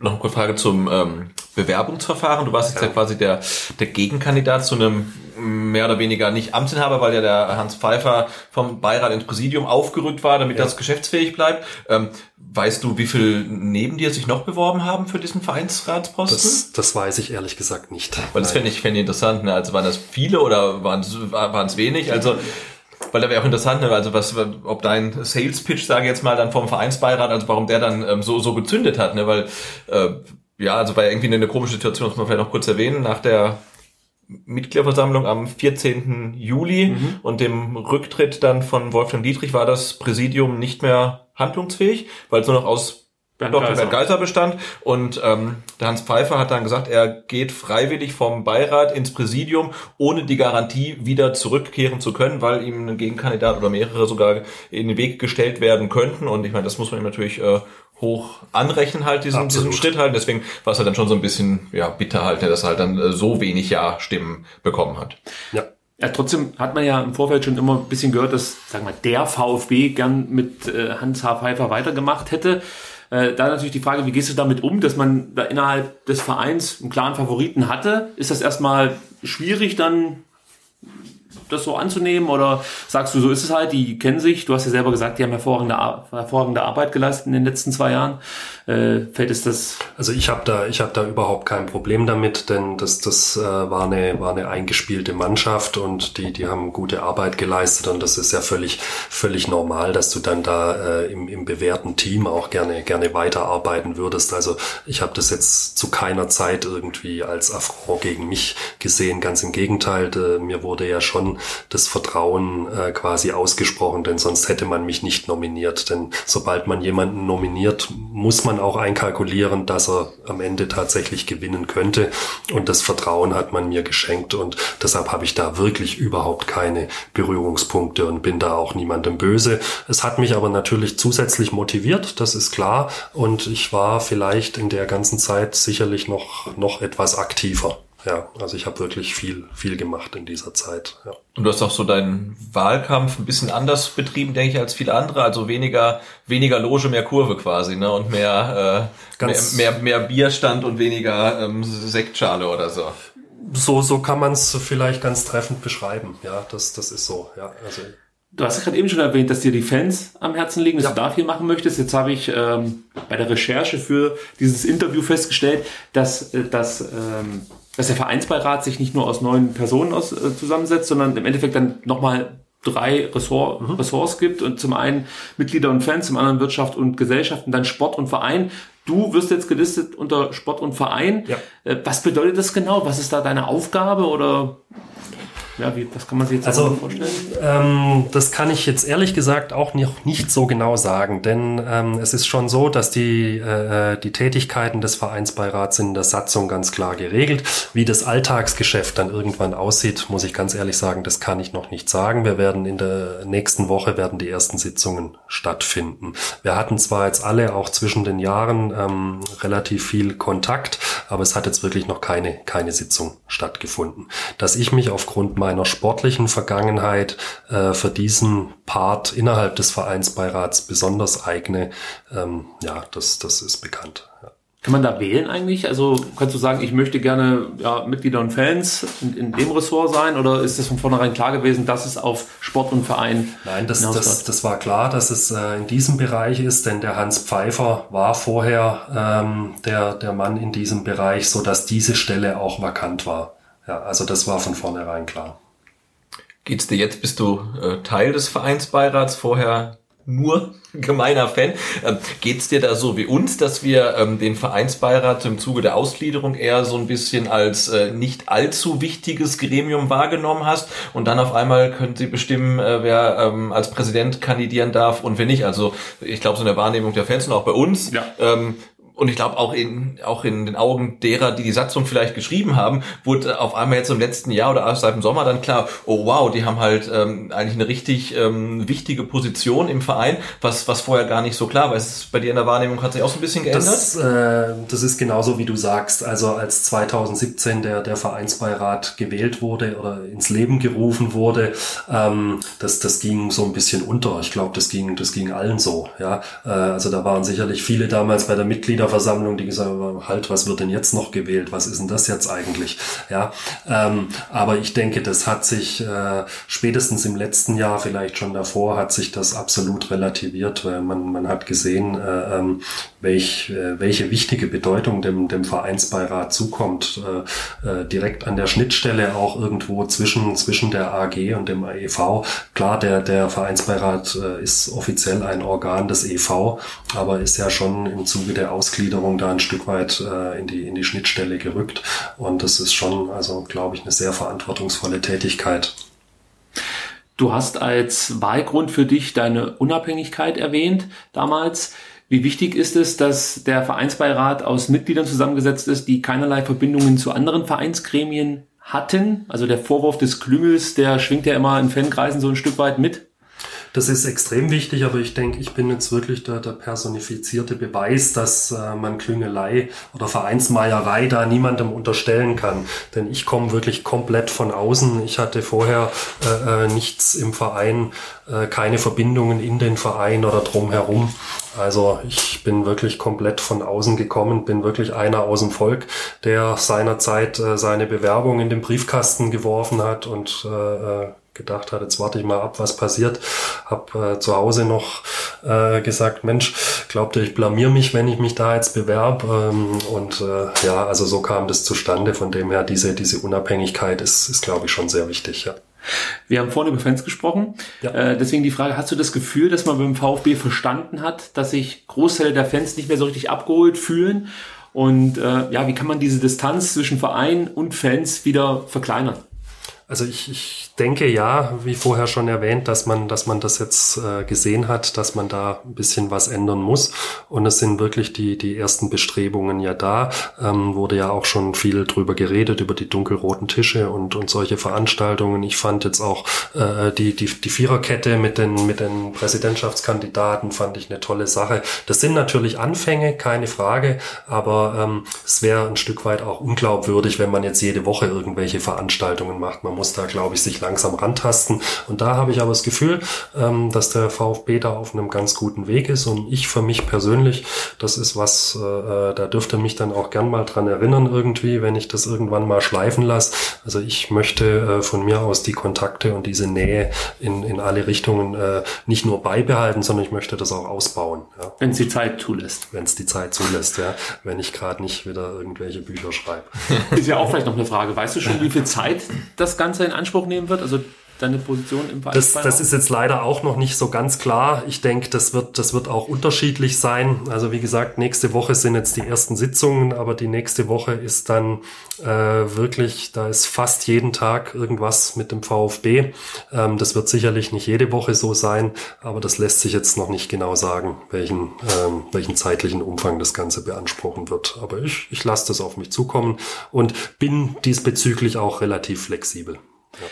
Noch eine Frage zum ähm, Bewerbungsverfahren. Du warst jetzt ja. ja quasi der, der Gegenkandidat zu einem mehr oder weniger nicht Amtsinhaber, weil ja der Hans Pfeiffer vom Beirat ins Präsidium aufgerückt war, damit ja. das geschäftsfähig bleibt. Ähm, weißt du, wie viel neben dir sich noch beworben haben für diesen Vereinsratsposten? Das, das weiß ich ehrlich gesagt nicht. Weil das fände ich, fände ich interessant. Ne? Also waren das viele oder waren es wenig? Also weil da wäre auch interessant, ne? also was, ob dein Sales Pitch, sage ich jetzt mal, dann vom Vereinsbeirat, also warum der dann ähm, so so gezündet hat, ne? Weil äh, ja, also war irgendwie eine, eine komische Situation, muss man vielleicht noch kurz erwähnen, nach der Mitgliederversammlung am 14. Juli mhm. und dem Rücktritt dann von Wolfgang Dietrich war das Präsidium nicht mehr handlungsfähig, weil es nur noch aus Bernd Dr. Geiser. Bernd Geiser bestand. Und ähm, der Hans Pfeiffer hat dann gesagt, er geht freiwillig vom Beirat ins Präsidium, ohne die Garantie wieder zurückkehren zu können, weil ihm ein Gegenkandidat oder mehrere sogar in den Weg gestellt werden könnten. Und ich meine, das muss man ihm natürlich äh, hoch anrechnen halt, diesen, diesen Schritt halt. Deswegen war es halt dann schon so ein bisschen ja bitter halt, dass er halt dann äh, so wenig Ja-Stimmen bekommen hat. Ja. Ja, trotzdem hat man ja im Vorfeld schon immer ein bisschen gehört, dass, sagen wir, der VfB gern mit äh, Hans H. Pfeiffer weitergemacht hätte. Äh, da natürlich die Frage, wie gehst du damit um, dass man da innerhalb des Vereins einen klaren Favoriten hatte? Ist das erstmal schwierig, dann das so anzunehmen oder sagst du, so ist es halt, die kennen sich, du hast ja selber gesagt, die haben hervorragende, hervorragende Arbeit geleistet in den letzten zwei Jahren. Äh, fällt es das? Also ich habe da, ich habe da überhaupt kein Problem damit, denn das, das äh, war eine, war eine eingespielte Mannschaft und die, die haben gute Arbeit geleistet und das ist ja völlig, völlig normal, dass du dann da äh, im, im bewährten Team auch gerne, gerne weiterarbeiten würdest. Also ich habe das jetzt zu keiner Zeit irgendwie als Affront gegen mich gesehen. Ganz im Gegenteil, äh, mir wurde ja schon das Vertrauen äh, quasi ausgesprochen, denn sonst hätte man mich nicht nominiert. Denn sobald man jemanden nominiert, muss man auch einkalkulieren, dass er am Ende tatsächlich gewinnen könnte. Und das Vertrauen hat man mir geschenkt und deshalb habe ich da wirklich überhaupt keine Berührungspunkte und bin da auch niemandem böse. Es hat mich aber natürlich zusätzlich motiviert, das ist klar. Und ich war vielleicht in der ganzen Zeit sicherlich noch, noch etwas aktiver ja, also ich habe wirklich viel, viel gemacht in dieser Zeit. Ja. Und du hast auch so deinen Wahlkampf ein bisschen anders betrieben, denke ich, als viele andere. Also weniger, weniger Loge, mehr Kurve quasi, ne? Und mehr, äh, mehr, mehr, mehr Bierstand und weniger ähm, Sektschale oder so. So, so kann man es vielleicht ganz treffend beschreiben. Ja, das, das ist so. Ja, also Du hast ja gerade eben schon erwähnt, dass dir die Fans am Herzen liegen, dass ja. du da viel machen möchtest. Jetzt habe ich ähm, bei der Recherche für dieses Interview festgestellt, dass, äh, dass ähm, dass der Vereinsbeirat sich nicht nur aus neun Personen aus, äh, zusammensetzt, sondern im Endeffekt dann nochmal drei Ressort, mhm. Ressorts gibt und zum einen Mitglieder und Fans, zum anderen Wirtschaft und Gesellschaft und dann Sport und Verein. Du wirst jetzt gelistet unter Sport und Verein. Ja. Äh, was bedeutet das genau? Was ist da deine Aufgabe oder ja, wie, was kann man sich jetzt also, vorstellen? Ähm, das kann ich jetzt ehrlich gesagt auch nicht, nicht so genau sagen, denn ähm, es ist schon so, dass die, äh, die Tätigkeiten des Vereinsbeirats in der Satzung ganz klar geregelt. Wie das Alltagsgeschäft dann irgendwann aussieht, muss ich ganz ehrlich sagen, das kann ich noch nicht sagen. Wir werden in der nächsten Woche werden die ersten Sitzungen stattfinden. Wir hatten zwar jetzt alle auch zwischen den Jahren ähm, relativ viel Kontakt, aber es hat jetzt wirklich noch keine, keine Sitzung stattgefunden. Dass ich mich aufgrund meiner meiner sportlichen Vergangenheit äh, für diesen Part innerhalb des Vereinsbeirats besonders eigne, ähm, ja, das, das ist bekannt. Ja. Kann man da wählen eigentlich? Also kannst du sagen, ich möchte gerne ja, Mitglieder und Fans in, in, dem Ressort sein oder ist das von vornherein klar gewesen, dass es auf Sport und Verein Nein, das, das, das war klar, dass es äh, in diesem Bereich ist, denn der Hans Pfeiffer war vorher ähm, der, der Mann in diesem Bereich, so dass diese Stelle auch vakant war. Ja, also das war von vornherein klar. Geht's dir jetzt, bist du äh, Teil des Vereinsbeirats, vorher nur gemeiner Fan. Ähm, geht's dir da so wie uns, dass wir ähm, den Vereinsbeirat im Zuge der Ausgliederung eher so ein bisschen als äh, nicht allzu wichtiges Gremium wahrgenommen hast und dann auf einmal können sie bestimmen, äh, wer ähm, als Präsident kandidieren darf und wer nicht. Also ich glaube, so eine Wahrnehmung der Fans und auch bei uns ja. ähm, und ich glaube auch in, auch in den Augen derer, die die Satzung vielleicht geschrieben haben, wurde auf einmal jetzt im letzten Jahr oder seit dem Sommer dann klar, oh wow, die haben halt ähm, eigentlich eine richtig ähm, wichtige Position im Verein, was, was vorher gar nicht so klar war. Ist bei dir in der Wahrnehmung hat sich auch so ein bisschen geändert? Das, äh, das ist genauso wie du sagst. Also als 2017 der, der Vereinsbeirat gewählt wurde oder ins Leben gerufen wurde, ähm, das, das ging so ein bisschen unter. Ich glaube, das ging, das ging allen so. Ja, äh, Also da waren sicherlich viele damals bei der Mitglieder Mitgliederversammlung, die gesagt haben, halt, was wird denn jetzt noch gewählt? Was ist denn das jetzt eigentlich? Ja, ähm, aber ich denke, das hat sich äh, spätestens im letzten Jahr, vielleicht schon davor, hat sich das absolut relativiert, weil man, man hat gesehen, äh, ähm, welch, äh, welche wichtige Bedeutung dem, dem Vereinsbeirat zukommt, äh, äh, direkt an der Schnittstelle auch irgendwo zwischen, zwischen der AG und dem EV. Klar, der, der Vereinsbeirat äh, ist offiziell ein Organ des EV, aber ist ja schon im Zuge der Aus Mannschaftsgliederung da ein Stück weit äh, in, die, in die Schnittstelle gerückt. Und das ist schon, also glaube ich, eine sehr verantwortungsvolle Tätigkeit. Du hast als Wahlgrund für dich deine Unabhängigkeit erwähnt damals. Wie wichtig ist es, dass der Vereinsbeirat aus Mitgliedern zusammengesetzt ist, die keinerlei Verbindungen zu anderen Vereinsgremien hatten? Also der Vorwurf des Klüngels, der schwingt ja immer in Fankreisen so ein Stück weit mit. Das ist extrem wichtig, aber ich denke, ich bin jetzt wirklich der, der personifizierte Beweis, dass äh, man Klüngelei oder Vereinsmeierei da niemandem unterstellen kann. Denn ich komme wirklich komplett von außen. Ich hatte vorher äh, äh, nichts im Verein, äh, keine Verbindungen in den Verein oder drumherum. Also ich bin wirklich komplett von außen gekommen, bin wirklich einer aus dem Volk, der seinerzeit äh, seine Bewerbung in den Briefkasten geworfen hat und äh, äh gedacht hat, jetzt warte ich mal ab, was passiert. Hab äh, zu Hause noch äh, gesagt, Mensch, glaubt ihr, ich blamier mich, wenn ich mich da jetzt bewerb? Ähm, und äh, ja, also so kam das zustande. Von dem her, diese, diese Unabhängigkeit ist, ist glaube ich, schon sehr wichtig, ja. Wir haben vorhin über Fans gesprochen. Ja. Äh, deswegen die Frage, hast du das Gefühl, dass man beim VfB verstanden hat, dass sich Großteile der Fans nicht mehr so richtig abgeholt fühlen? Und äh, ja, wie kann man diese Distanz zwischen Verein und Fans wieder verkleinern? Also ich, ich denke ja, wie vorher schon erwähnt, dass man, dass man das jetzt äh, gesehen hat, dass man da ein bisschen was ändern muss. Und es sind wirklich die, die ersten Bestrebungen ja da. Ähm, wurde ja auch schon viel drüber geredet, über die dunkelroten Tische und, und solche Veranstaltungen. Ich fand jetzt auch äh, die, die, die Viererkette mit den, mit den Präsidentschaftskandidaten fand ich eine tolle Sache. Das sind natürlich Anfänge, keine Frage, aber ähm, es wäre ein Stück weit auch unglaubwürdig, wenn man jetzt jede Woche irgendwelche Veranstaltungen macht. Man muss da, glaube ich, sich langsam rantasten. Und da habe ich aber das Gefühl, ähm, dass der VfB da auf einem ganz guten Weg ist. Und ich für mich persönlich, das ist was, äh, äh, da dürfte mich dann auch gern mal dran erinnern irgendwie, wenn ich das irgendwann mal schleifen lasse. Also ich möchte äh, von mir aus die Kontakte und diese Nähe in, in alle Richtungen äh, nicht nur beibehalten, sondern ich möchte das auch ausbauen. Ja. Wenn es die Zeit zulässt. Wenn es die Zeit zulässt, ja. Wenn ich gerade nicht wieder irgendwelche Bücher schreibe. Ist ja auch vielleicht noch eine Frage. Weißt du schon, wie viel Zeit das Ganze Ganze in Anspruch nehmen wird? Also deine Position im Verein? Das, das ist jetzt leider auch noch nicht so ganz klar. Ich denke, das wird, das wird auch unterschiedlich sein. Also wie gesagt, nächste Woche sind jetzt die ersten Sitzungen, aber die nächste Woche ist dann äh, wirklich, da ist fast jeden Tag irgendwas mit dem VfB. Ähm, das wird sicherlich nicht jede Woche so sein, aber das lässt sich jetzt noch nicht genau sagen, welchen, ähm, welchen zeitlichen Umfang das Ganze beanspruchen wird. Aber ich, ich lasse das auf mich zukommen und bin diesbezüglich auch relativ flexibel. Ja.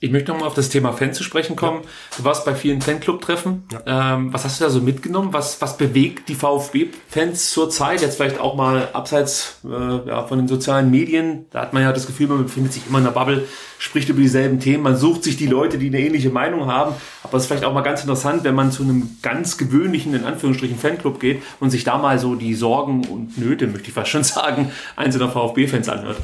Ich möchte nochmal auf das Thema Fan zu sprechen kommen. Ja. Du warst bei vielen Fanclub-Treffen. Ja. Ähm, was hast du da so mitgenommen? Was, was bewegt die VfB-Fans zurzeit? Jetzt vielleicht auch mal abseits äh, ja, von den sozialen Medien. Da hat man ja das Gefühl, man befindet sich immer in einer Bubble, spricht über dieselben Themen. Man sucht sich die Leute, die eine ähnliche Meinung haben. Aber es ist vielleicht auch mal ganz interessant, wenn man zu einem ganz gewöhnlichen, in Anführungsstrichen, Fanclub geht und sich da mal so die Sorgen und Nöte, möchte ich fast schon sagen, einzelner VfB-Fans anhört.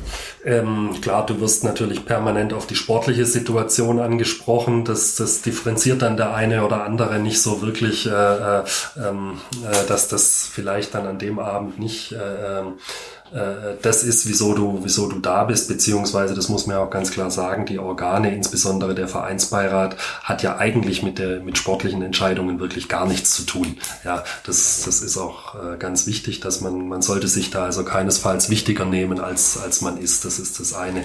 Ähm, klar, du wirst natürlich permanent auf die sportliche Situation Situation angesprochen. Das, das differenziert dann der eine oder andere nicht so wirklich, äh, äh, ähm, äh, dass das vielleicht dann an dem Abend nicht äh, ähm, äh, das ist, wieso du, wieso du da bist, beziehungsweise, das muss man ja auch ganz klar sagen, die Organe, insbesondere der Vereinsbeirat, hat ja eigentlich mit der, mit sportlichen Entscheidungen wirklich gar nichts zu tun. Ja, das, das ist auch äh, ganz wichtig, dass man, man sollte sich da also keinesfalls wichtiger nehmen, als, als man ist. Das ist das eine.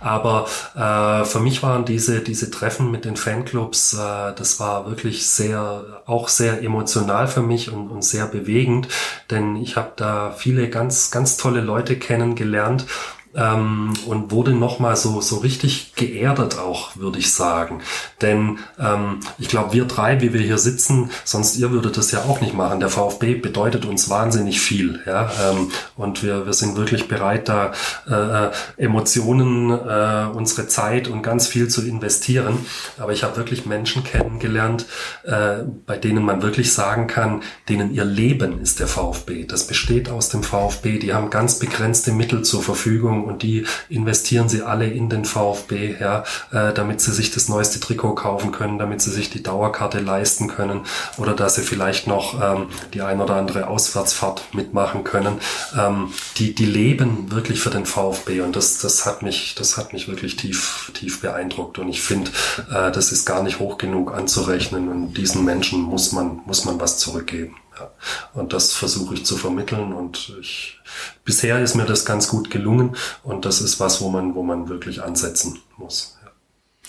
Aber äh, für mich waren diese, diese Treffen mit den Fanclubs, äh, das war wirklich sehr, auch sehr emotional für mich und, und sehr bewegend, denn ich habe da viele ganz, ganz tolle Leute kennengelernt ähm, und wurde nochmal so, so richtig geerdet auch, würde ich sagen. Denn ähm, ich glaube, wir drei, wie wir hier sitzen, sonst ihr würdet das ja auch nicht machen. Der VfB bedeutet uns wahnsinnig viel. Ja? Ähm, und wir, wir sind wirklich bereit, da äh, Emotionen, äh, unsere Zeit und ganz viel zu investieren. Aber ich habe wirklich Menschen kennengelernt, äh, bei denen man wirklich sagen kann, denen ihr Leben ist der VfB. Das besteht aus dem VfB. Die haben ganz begrenzte Mittel zur Verfügung und die investieren sie alle in den VfB, ja, äh, damit sie sich das neueste Trikot kaufen können, damit sie sich die Dauerkarte leisten können oder dass sie vielleicht noch ähm, die ein oder andere Auswärtsfahrt mitmachen können. Ähm, die, die leben wirklich für den VfB und das, das hat mich, das hat mich wirklich tief, tief beeindruckt und ich finde, äh, das ist gar nicht hoch genug anzurechnen und diesen Menschen muss man, muss man was zurückgeben. Ja. Und das versuche ich zu vermitteln und ich, bisher ist mir das ganz gut gelungen und das ist was, wo man, wo man wirklich ansetzen muss.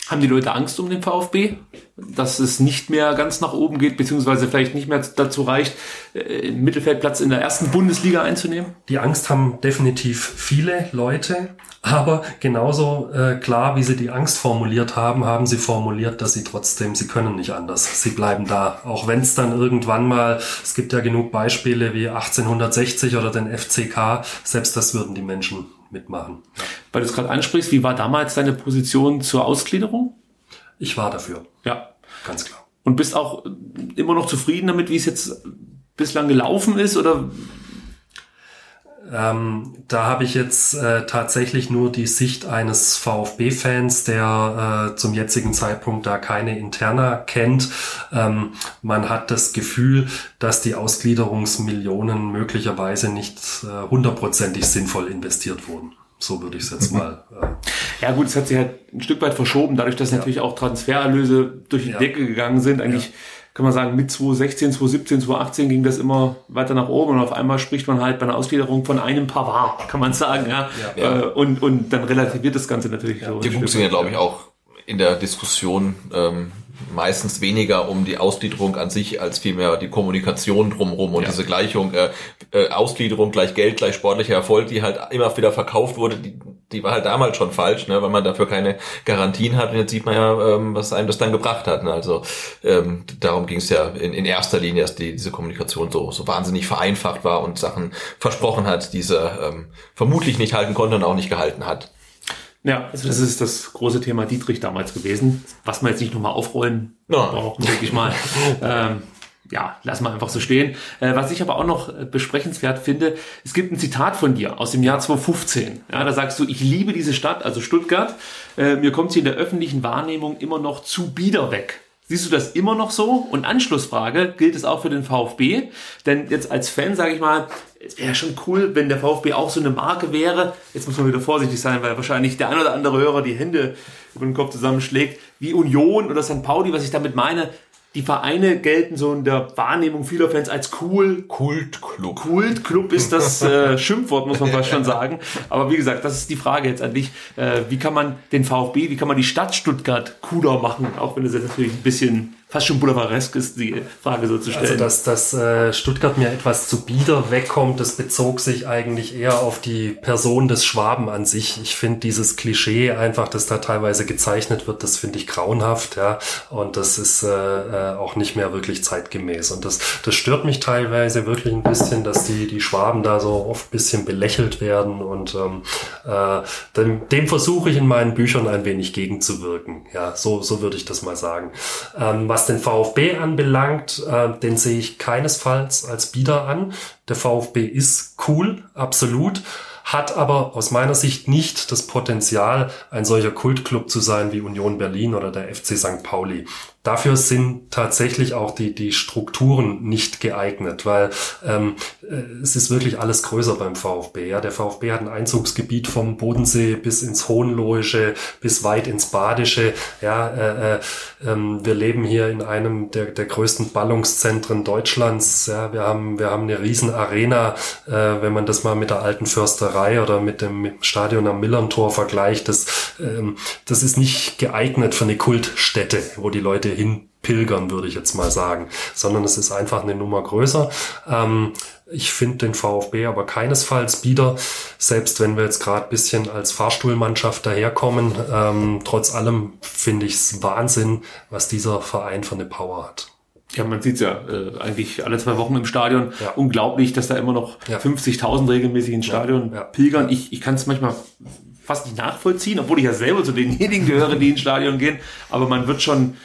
Haben die Leute Angst um den VfB? Dass es nicht mehr ganz nach oben geht, beziehungsweise vielleicht nicht mehr dazu reicht, äh, Mittelfeldplatz in der ersten Bundesliga einzunehmen? Die Angst haben definitiv viele Leute, aber genauso äh, klar, wie sie die Angst formuliert haben, haben sie formuliert, dass sie trotzdem, sie können nicht anders. Sie bleiben da. Auch wenn es dann irgendwann mal, es gibt ja genug Beispiele wie 1860 oder den FCK, selbst das würden die Menschen mitmachen. Weil du es gerade ansprichst, wie war damals deine Position zur Ausgliederung? Ich war dafür. Ja. Ganz klar. Und bist auch immer noch zufrieden damit, wie es jetzt bislang gelaufen ist? Oder ähm, da habe ich jetzt äh, tatsächlich nur die Sicht eines VfB-Fans, der äh, zum jetzigen Zeitpunkt da keine Interna kennt. Ähm, man hat das Gefühl, dass die Ausgliederungsmillionen möglicherweise nicht äh, hundertprozentig sinnvoll investiert wurden. So würde ich es jetzt mal. Äh, ja gut, es hat sich halt ein Stück weit verschoben, dadurch, dass ja. natürlich auch Transfererlöse durch die ja. Decke gegangen sind. Eigentlich ja kann man sagen, mit 2016, 2017, 2018 ging das immer weiter nach oben und auf einmal spricht man halt bei einer Ausgliederung von einem Pavard, kann man sagen, ja. ja. Äh, und, und dann relativiert das Ganze natürlich ja. so. Die ja, glaube ich, auch in der Diskussion ähm, meistens weniger um die Ausgliederung an sich als vielmehr die Kommunikation drumherum und ja. diese Gleichung äh, äh, Ausgliederung gleich Geld gleich sportlicher Erfolg, die halt immer wieder verkauft wurde, die, die war halt damals schon falsch, ne, weil man dafür keine Garantien hat und jetzt sieht man ja, ähm, was einem das dann gebracht hat. Ne? Also ähm, darum ging es ja in, in erster Linie, dass die, diese Kommunikation so, so wahnsinnig vereinfacht war und Sachen versprochen hat, diese ähm, vermutlich nicht halten konnte und auch nicht gehalten hat. Ja, also das ist das große Thema Dietrich damals gewesen, was wir jetzt nicht nochmal aufrollen ja. brauchen, denke ich mal. ähm, ja, lassen wir einfach so stehen. Äh, was ich aber auch noch äh, besprechenswert finde, es gibt ein Zitat von dir aus dem Jahr 2015. Ja, da sagst du, ich liebe diese Stadt, also Stuttgart. Äh, mir kommt sie in der öffentlichen Wahrnehmung immer noch zu bieder weg. Siehst du das immer noch so? Und Anschlussfrage, gilt es auch für den VfB? Denn jetzt als Fan sage ich mal, es wäre schon cool, wenn der VfB auch so eine Marke wäre. Jetzt muss man wieder vorsichtig sein, weil wahrscheinlich der ein oder andere Hörer die Hände über den Kopf zusammenschlägt. Wie Union oder St. Pauli, was ich damit meine, die Vereine gelten so in der Wahrnehmung vieler Fans als cool. Kultclub. Kultclub ist das äh, Schimpfwort, muss man fast schon sagen. Aber wie gesagt, das ist die Frage jetzt an dich. Äh, wie kann man den VfB, wie kann man die Stadt Stuttgart cooler machen? Auch wenn es jetzt natürlich ein bisschen fast schon boulevardesk ist, die Frage so zu stellen. Also, dass, dass äh, Stuttgart mir etwas zu bieder wegkommt, das bezog sich eigentlich eher auf die Person des Schwaben an sich. Ich finde dieses Klischee einfach, das da teilweise gezeichnet wird, das finde ich grauenhaft, ja. Und das ist äh, äh, auch nicht mehr wirklich zeitgemäß. Und das, das stört mich teilweise wirklich ein bisschen, dass die, die Schwaben da so oft bisschen belächelt werden. Und ähm, äh, dem, dem versuche ich in meinen Büchern ein wenig gegenzuwirken. Ja, so, so würde ich das mal sagen. Ähm, was was den VfB anbelangt, äh, den sehe ich keinesfalls als Bieder an. Der VfB ist cool, absolut hat aber aus meiner Sicht nicht das Potenzial, ein solcher Kultclub zu sein wie Union Berlin oder der FC St. Pauli. Dafür sind tatsächlich auch die, die Strukturen nicht geeignet, weil ähm, äh, es ist wirklich alles größer beim VfB. Ja? Der VfB hat ein Einzugsgebiet vom Bodensee bis ins Hohenlohische, bis weit ins Badische. Ja, äh, äh, ähm, wir leben hier in einem der, der größten Ballungszentren Deutschlands. Ja? Wir, haben, wir haben eine riesen Arena, äh, wenn man das mal mit der alten Försterei oder mit dem Stadion am Millerntor vergleicht. Das, ähm, das ist nicht geeignet für eine Kultstätte, wo die Leute hinpilgern, würde ich jetzt mal sagen, sondern es ist einfach eine Nummer größer. Ähm, ich finde den VfB aber keinesfalls bieder, selbst wenn wir jetzt gerade bisschen als Fahrstuhlmannschaft daherkommen. Ähm, trotz allem finde ich es Wahnsinn, was dieser Verein für eine Power hat. Ja, man sieht's ja äh, eigentlich alle zwei Wochen im Stadion. Ja. Unglaublich, dass da immer noch ja. 50.000 regelmäßig ins Stadion ja. pilgern. Ich, ich kann es manchmal fast nicht nachvollziehen, obwohl ich ja selber zu denjenigen gehöre, die ins Stadion gehen. Aber man wird schon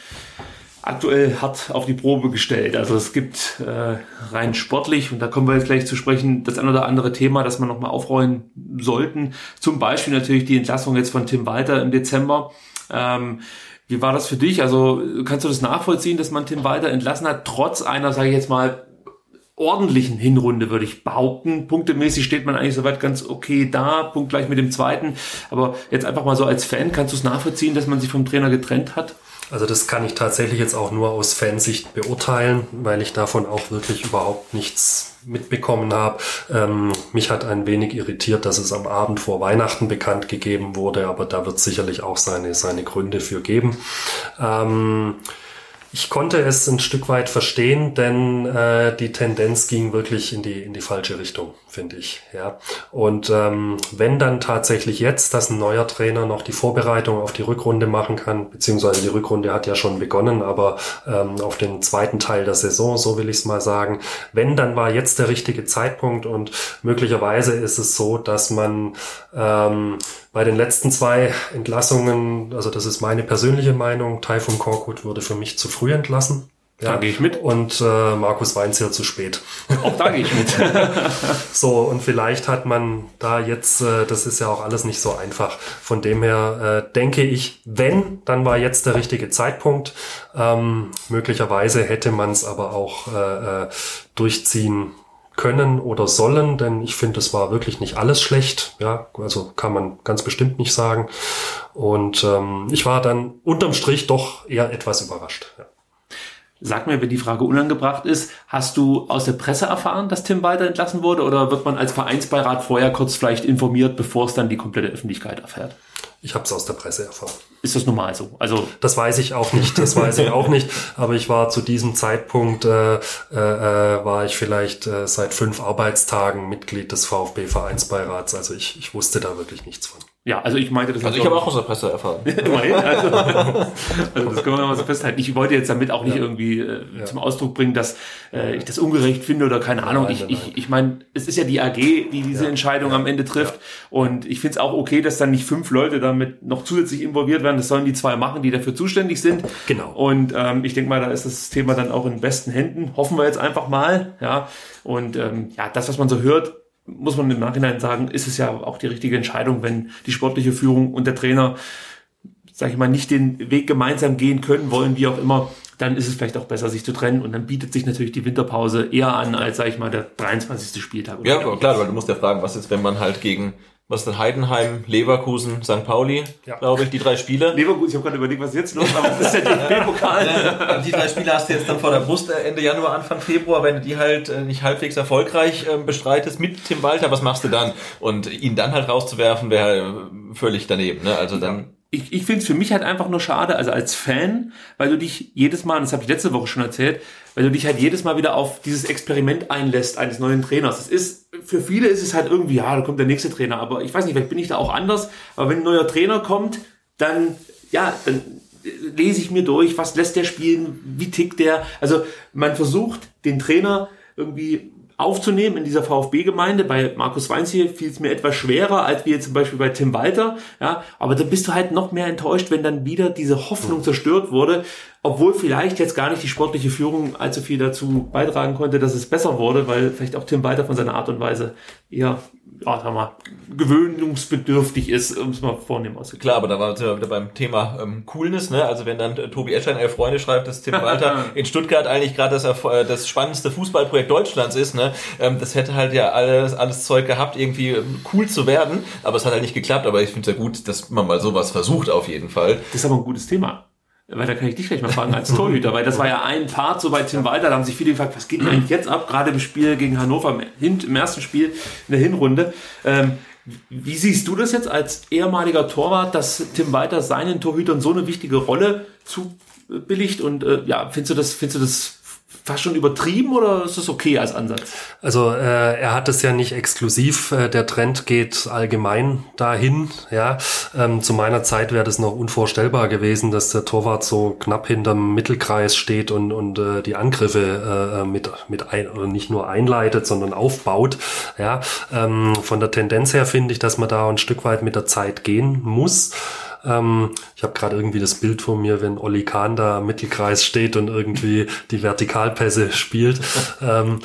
aktuell hart auf die Probe gestellt. Also es gibt äh, rein sportlich, und da kommen wir jetzt gleich zu sprechen, das ein oder andere Thema, das wir nochmal aufrollen sollten. Zum Beispiel natürlich die Entlassung jetzt von Tim Walter im Dezember. Ähm, wie war das für dich? Also kannst du das nachvollziehen, dass man Tim Walter entlassen hat, trotz einer, sage ich jetzt mal, ordentlichen Hinrunde, würde ich behaupten. Punktemäßig steht man eigentlich soweit ganz okay da, punktgleich mit dem zweiten. Aber jetzt einfach mal so als Fan, kannst du es nachvollziehen, dass man sich vom Trainer getrennt hat? Also das kann ich tatsächlich jetzt auch nur aus Fansicht beurteilen, weil ich davon auch wirklich überhaupt nichts mitbekommen habe. Ähm, mich hat ein wenig irritiert, dass es am Abend vor Weihnachten bekannt gegeben wurde, aber da wird sicherlich auch seine, seine Gründe für geben. Ähm, ich konnte es ein Stück weit verstehen, denn äh, die Tendenz ging wirklich in die in die falsche Richtung, finde ich. Ja. Und ähm, wenn dann tatsächlich jetzt, dass ein neuer Trainer noch die Vorbereitung auf die Rückrunde machen kann, beziehungsweise die Rückrunde hat ja schon begonnen, aber ähm, auf den zweiten Teil der Saison, so will ich es mal sagen, wenn dann war jetzt der richtige Zeitpunkt und möglicherweise ist es so, dass man ähm, bei den letzten zwei Entlassungen, also das ist meine persönliche Meinung, Taifun Korkut wurde für mich zu früh entlassen. Ja, da gehe ich mit. Und äh, Markus Weinzierl zu spät. Auch da gehe ich mit. so, und vielleicht hat man da jetzt, äh, das ist ja auch alles nicht so einfach. Von dem her äh, denke ich, wenn, dann war jetzt der richtige Zeitpunkt. Ähm, möglicherweise hätte man es aber auch äh, äh durchziehen können oder sollen, denn ich finde, es war wirklich nicht alles schlecht. Ja, also kann man ganz bestimmt nicht sagen. Und ähm, ich war dann unterm Strich doch eher etwas überrascht. Ja. Sag mir, wenn die Frage unangebracht ist, hast du aus der Presse erfahren, dass Tim Walter entlassen wurde oder wird man als Vereinsbeirat vorher kurz vielleicht informiert, bevor es dann die komplette Öffentlichkeit erfährt? Ich habe es aus der Presse erfahren. Ist das normal so? Also das weiß ich auch nicht. Das weiß ich auch nicht. Aber ich war zu diesem Zeitpunkt äh, äh, äh, war ich vielleicht äh, seit fünf Arbeitstagen Mitglied des VfB Vereinsbeirats. Also ich, ich wusste da wirklich nichts von. Ja, also ich meinte das. Also ich habe auch aus der Presse erfahren. Immerhin. Also, also das können wir mal so festhalten. Ich wollte jetzt damit auch nicht ja. irgendwie äh, ja. zum Ausdruck bringen, dass äh, ich das ungerecht finde oder keine Ahnung. Nein, ich, nein. ich, ich meine, es ist ja die AG, die diese ja. Entscheidung am Ende trifft. Und ich finde es auch okay, dass dann nicht fünf Leute damit noch zusätzlich involviert werden. Das sollen die zwei machen, die dafür zuständig sind. Genau. Und ähm, ich denke mal, da ist das Thema dann auch in besten Händen. Hoffen wir jetzt einfach mal. Ja. Und ähm, ja, das, was man so hört, muss man im Nachhinein sagen, ist es ja auch die richtige Entscheidung, wenn die sportliche Führung und der Trainer, sage ich mal, nicht den Weg gemeinsam gehen können, wollen, wie auch immer, dann ist es vielleicht auch besser, sich zu trennen. Und dann bietet sich natürlich die Winterpause eher an, als, sage ich mal, der 23. Spieltag. Ja, klar, weil du musst ja fragen, was ist, wenn man halt gegen was ist denn Heidenheim, Leverkusen, St. Pauli, ja. glaube ich, die drei Spiele. Leverkusen, ich habe gerade überlegt, was ist jetzt los, aber das ist der DFB-Pokal. die drei Spiele hast du jetzt dann vor der Brust äh, Ende Januar, Anfang Februar, wenn du die halt äh, nicht halbwegs erfolgreich ähm, bestreitest mit Tim Walter, was machst du dann? Und ihn dann halt rauszuwerfen, wäre äh, völlig daneben. Ne? Also dann ich, ich finde es für mich halt einfach nur schade, also als Fan, weil du dich jedes Mal, und das habe ich letzte Woche schon erzählt, weil du dich halt jedes Mal wieder auf dieses Experiment einlässt eines neuen Trainers. Es ist, für viele ist es halt irgendwie, ja, da kommt der nächste Trainer, aber ich weiß nicht, vielleicht bin ich da auch anders, aber wenn ein neuer Trainer kommt, dann, ja, dann lese ich mir durch, was lässt der spielen, wie tickt der. Also man versucht, den Trainer irgendwie aufzunehmen in dieser VfB-Gemeinde. Bei Markus Weinz hier fiel es mir etwas schwerer, als wie jetzt zum Beispiel bei Tim Walter. Ja, aber da bist du halt noch mehr enttäuscht, wenn dann wieder diese Hoffnung zerstört wurde, obwohl vielleicht jetzt gar nicht die sportliche Führung allzu viel dazu beitragen konnte, dass es besser wurde, weil vielleicht auch Tim Walter von seiner Art und Weise eher ja, sag mal, gewöhnungsbedürftig ist, um es mal vornehm auszudrücken. Klar, aber da war wir wieder beim Thema ähm, Coolness, ne? Also wenn dann äh, Tobi Eschlein elf Freunde schreibt, dass Tim Walter in Stuttgart eigentlich gerade das, äh, das spannendste Fußballprojekt Deutschlands ist, ne? Ähm, das hätte halt ja alles, alles Zeug gehabt, irgendwie ähm, cool zu werden, aber es hat halt nicht geklappt, aber ich finde es ja gut, dass man mal sowas versucht auf jeden Fall. Das ist aber ein gutes Thema. Weil da kann ich dich gleich mal fragen als Torhüter, weil das war ja ein Part so bei Tim Walter, da haben sich viele gefragt, was geht denn eigentlich jetzt ab, gerade im Spiel gegen Hannover, im ersten Spiel in der Hinrunde. Ähm, wie siehst du das jetzt als ehemaliger Torwart, dass Tim Walter seinen Torhütern so eine wichtige Rolle zubilligt und äh, ja, findest du das, findest du das fast schon übertrieben oder ist das okay als Ansatz? Also äh, er hat es ja nicht exklusiv. Äh, der Trend geht allgemein dahin. Ja, ähm, zu meiner Zeit wäre das noch unvorstellbar gewesen, dass der Torwart so knapp hinterm Mittelkreis steht und und äh, die Angriffe äh, mit mit ein oder nicht nur einleitet, sondern aufbaut. Ja, ähm, von der Tendenz her finde ich, dass man da ein Stück weit mit der Zeit gehen muss. Ähm, ich habe gerade irgendwie das Bild vor mir, wenn Olli Kahn da im Mittelkreis steht und irgendwie die Vertikalpässe spielt. ähm,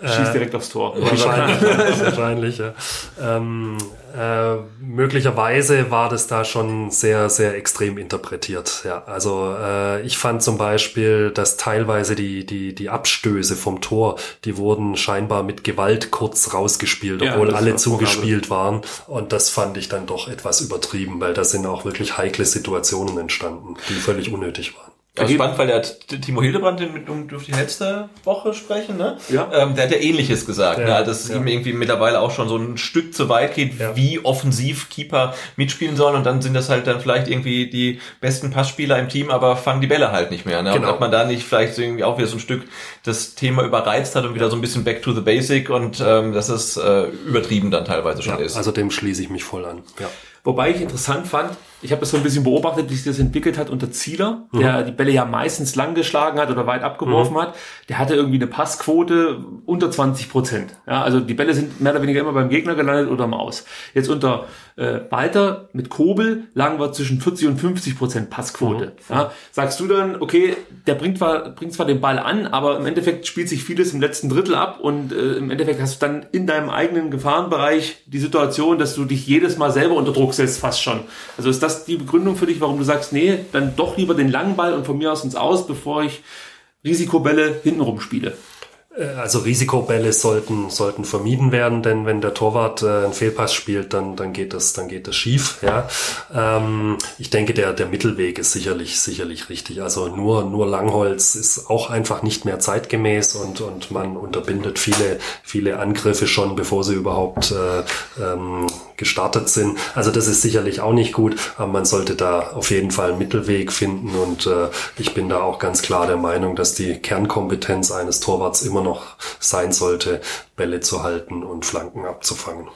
Schießt direkt aufs Tor. Wahrscheinlich, ja, wahrscheinlich, ja. Ähm, äh, möglicherweise war das da schon sehr, sehr extrem interpretiert. Ja, also äh, ich fand zum Beispiel, dass teilweise die, die, die Abstöße vom Tor, die wurden scheinbar mit Gewalt kurz rausgespielt, obwohl Ja, alle war zugespielt waren. Und das fand ich dann doch etwas übertrieben, weil da sind auch wirklich heikle Situationen entstanden, die völlig unnötig waren. Ja, spannend, weil der hat Timo Hildebrand, den mit um durfte ich letzte Woche sprechen, ne? Ja. Ähm, der hat ja ähnliches gesagt, Ja, ne? dass es ja. ihm irgendwie mittlerweile auch schon so ein Stück zu weit geht, Ja. wie offensiv Keeper mitspielen sollen und dann sind das halt dann vielleicht irgendwie die besten Passspieler im Team, aber fangen die Bälle halt nicht mehr, ne? Genau. Und ob man da nicht vielleicht irgendwie auch wieder so ein Stück das Thema überreizt hat und wieder so ein bisschen back to the basic und ähm, dass es äh, übertrieben dann teilweise schon Ja, ist. also dem schließe ich mich voll an. Ja. Wobei ich interessant fand, ich habe das so ein bisschen beobachtet, wie sich das entwickelt hat unter Zieler, der die Bälle ja meistens lang geschlagen hat oder weit abgeworfen hat. Der hatte irgendwie eine Passquote unter 20 Prozent. Ja, also die Bälle sind mehr oder weniger immer beim Gegner gelandet oder im Aus. Jetzt unter äh, Walter mit Kobel lagen wir zwischen 40 und 50 Prozent Passquote. Ja, sagst du dann, okay, der bringt zwar, bringt zwar den Ball an, aber im Endeffekt spielt sich vieles im letzten Drittel ab und äh, im Endeffekt hast du dann in deinem eigenen Gefahrenbereich die Situation, dass du dich jedes Mal selber unter Druck setzt, fast schon. Also ist das die Begründung für dich, warum du sagst, nee, dann doch lieber den langen Ball und von mir aus ins Aus, bevor ich Risikobälle hintenrum spiele? Also Risikobälle sollten, sollten vermieden werden, denn wenn der Torwart äh, einen Fehlpass spielt, dann, dann geht das, dann geht das schief, ja. Ähm, ich denke, der, der Mittelweg ist sicherlich, sicherlich richtig. Also nur, nur Langholz ist auch einfach nicht mehr zeitgemäß und, und man unterbindet viele, viele Angriffe schon, bevor sie überhaupt äh, ähm, gestartet sind. Also das ist sicherlich auch nicht gut, aber man sollte da auf jeden Fall einen Mittelweg finden und äh, ich bin da auch ganz klar der Meinung, dass die Kernkompetenz eines Torwarts immer noch sein sollte, Bälle zu halten und Flanken abzufangen.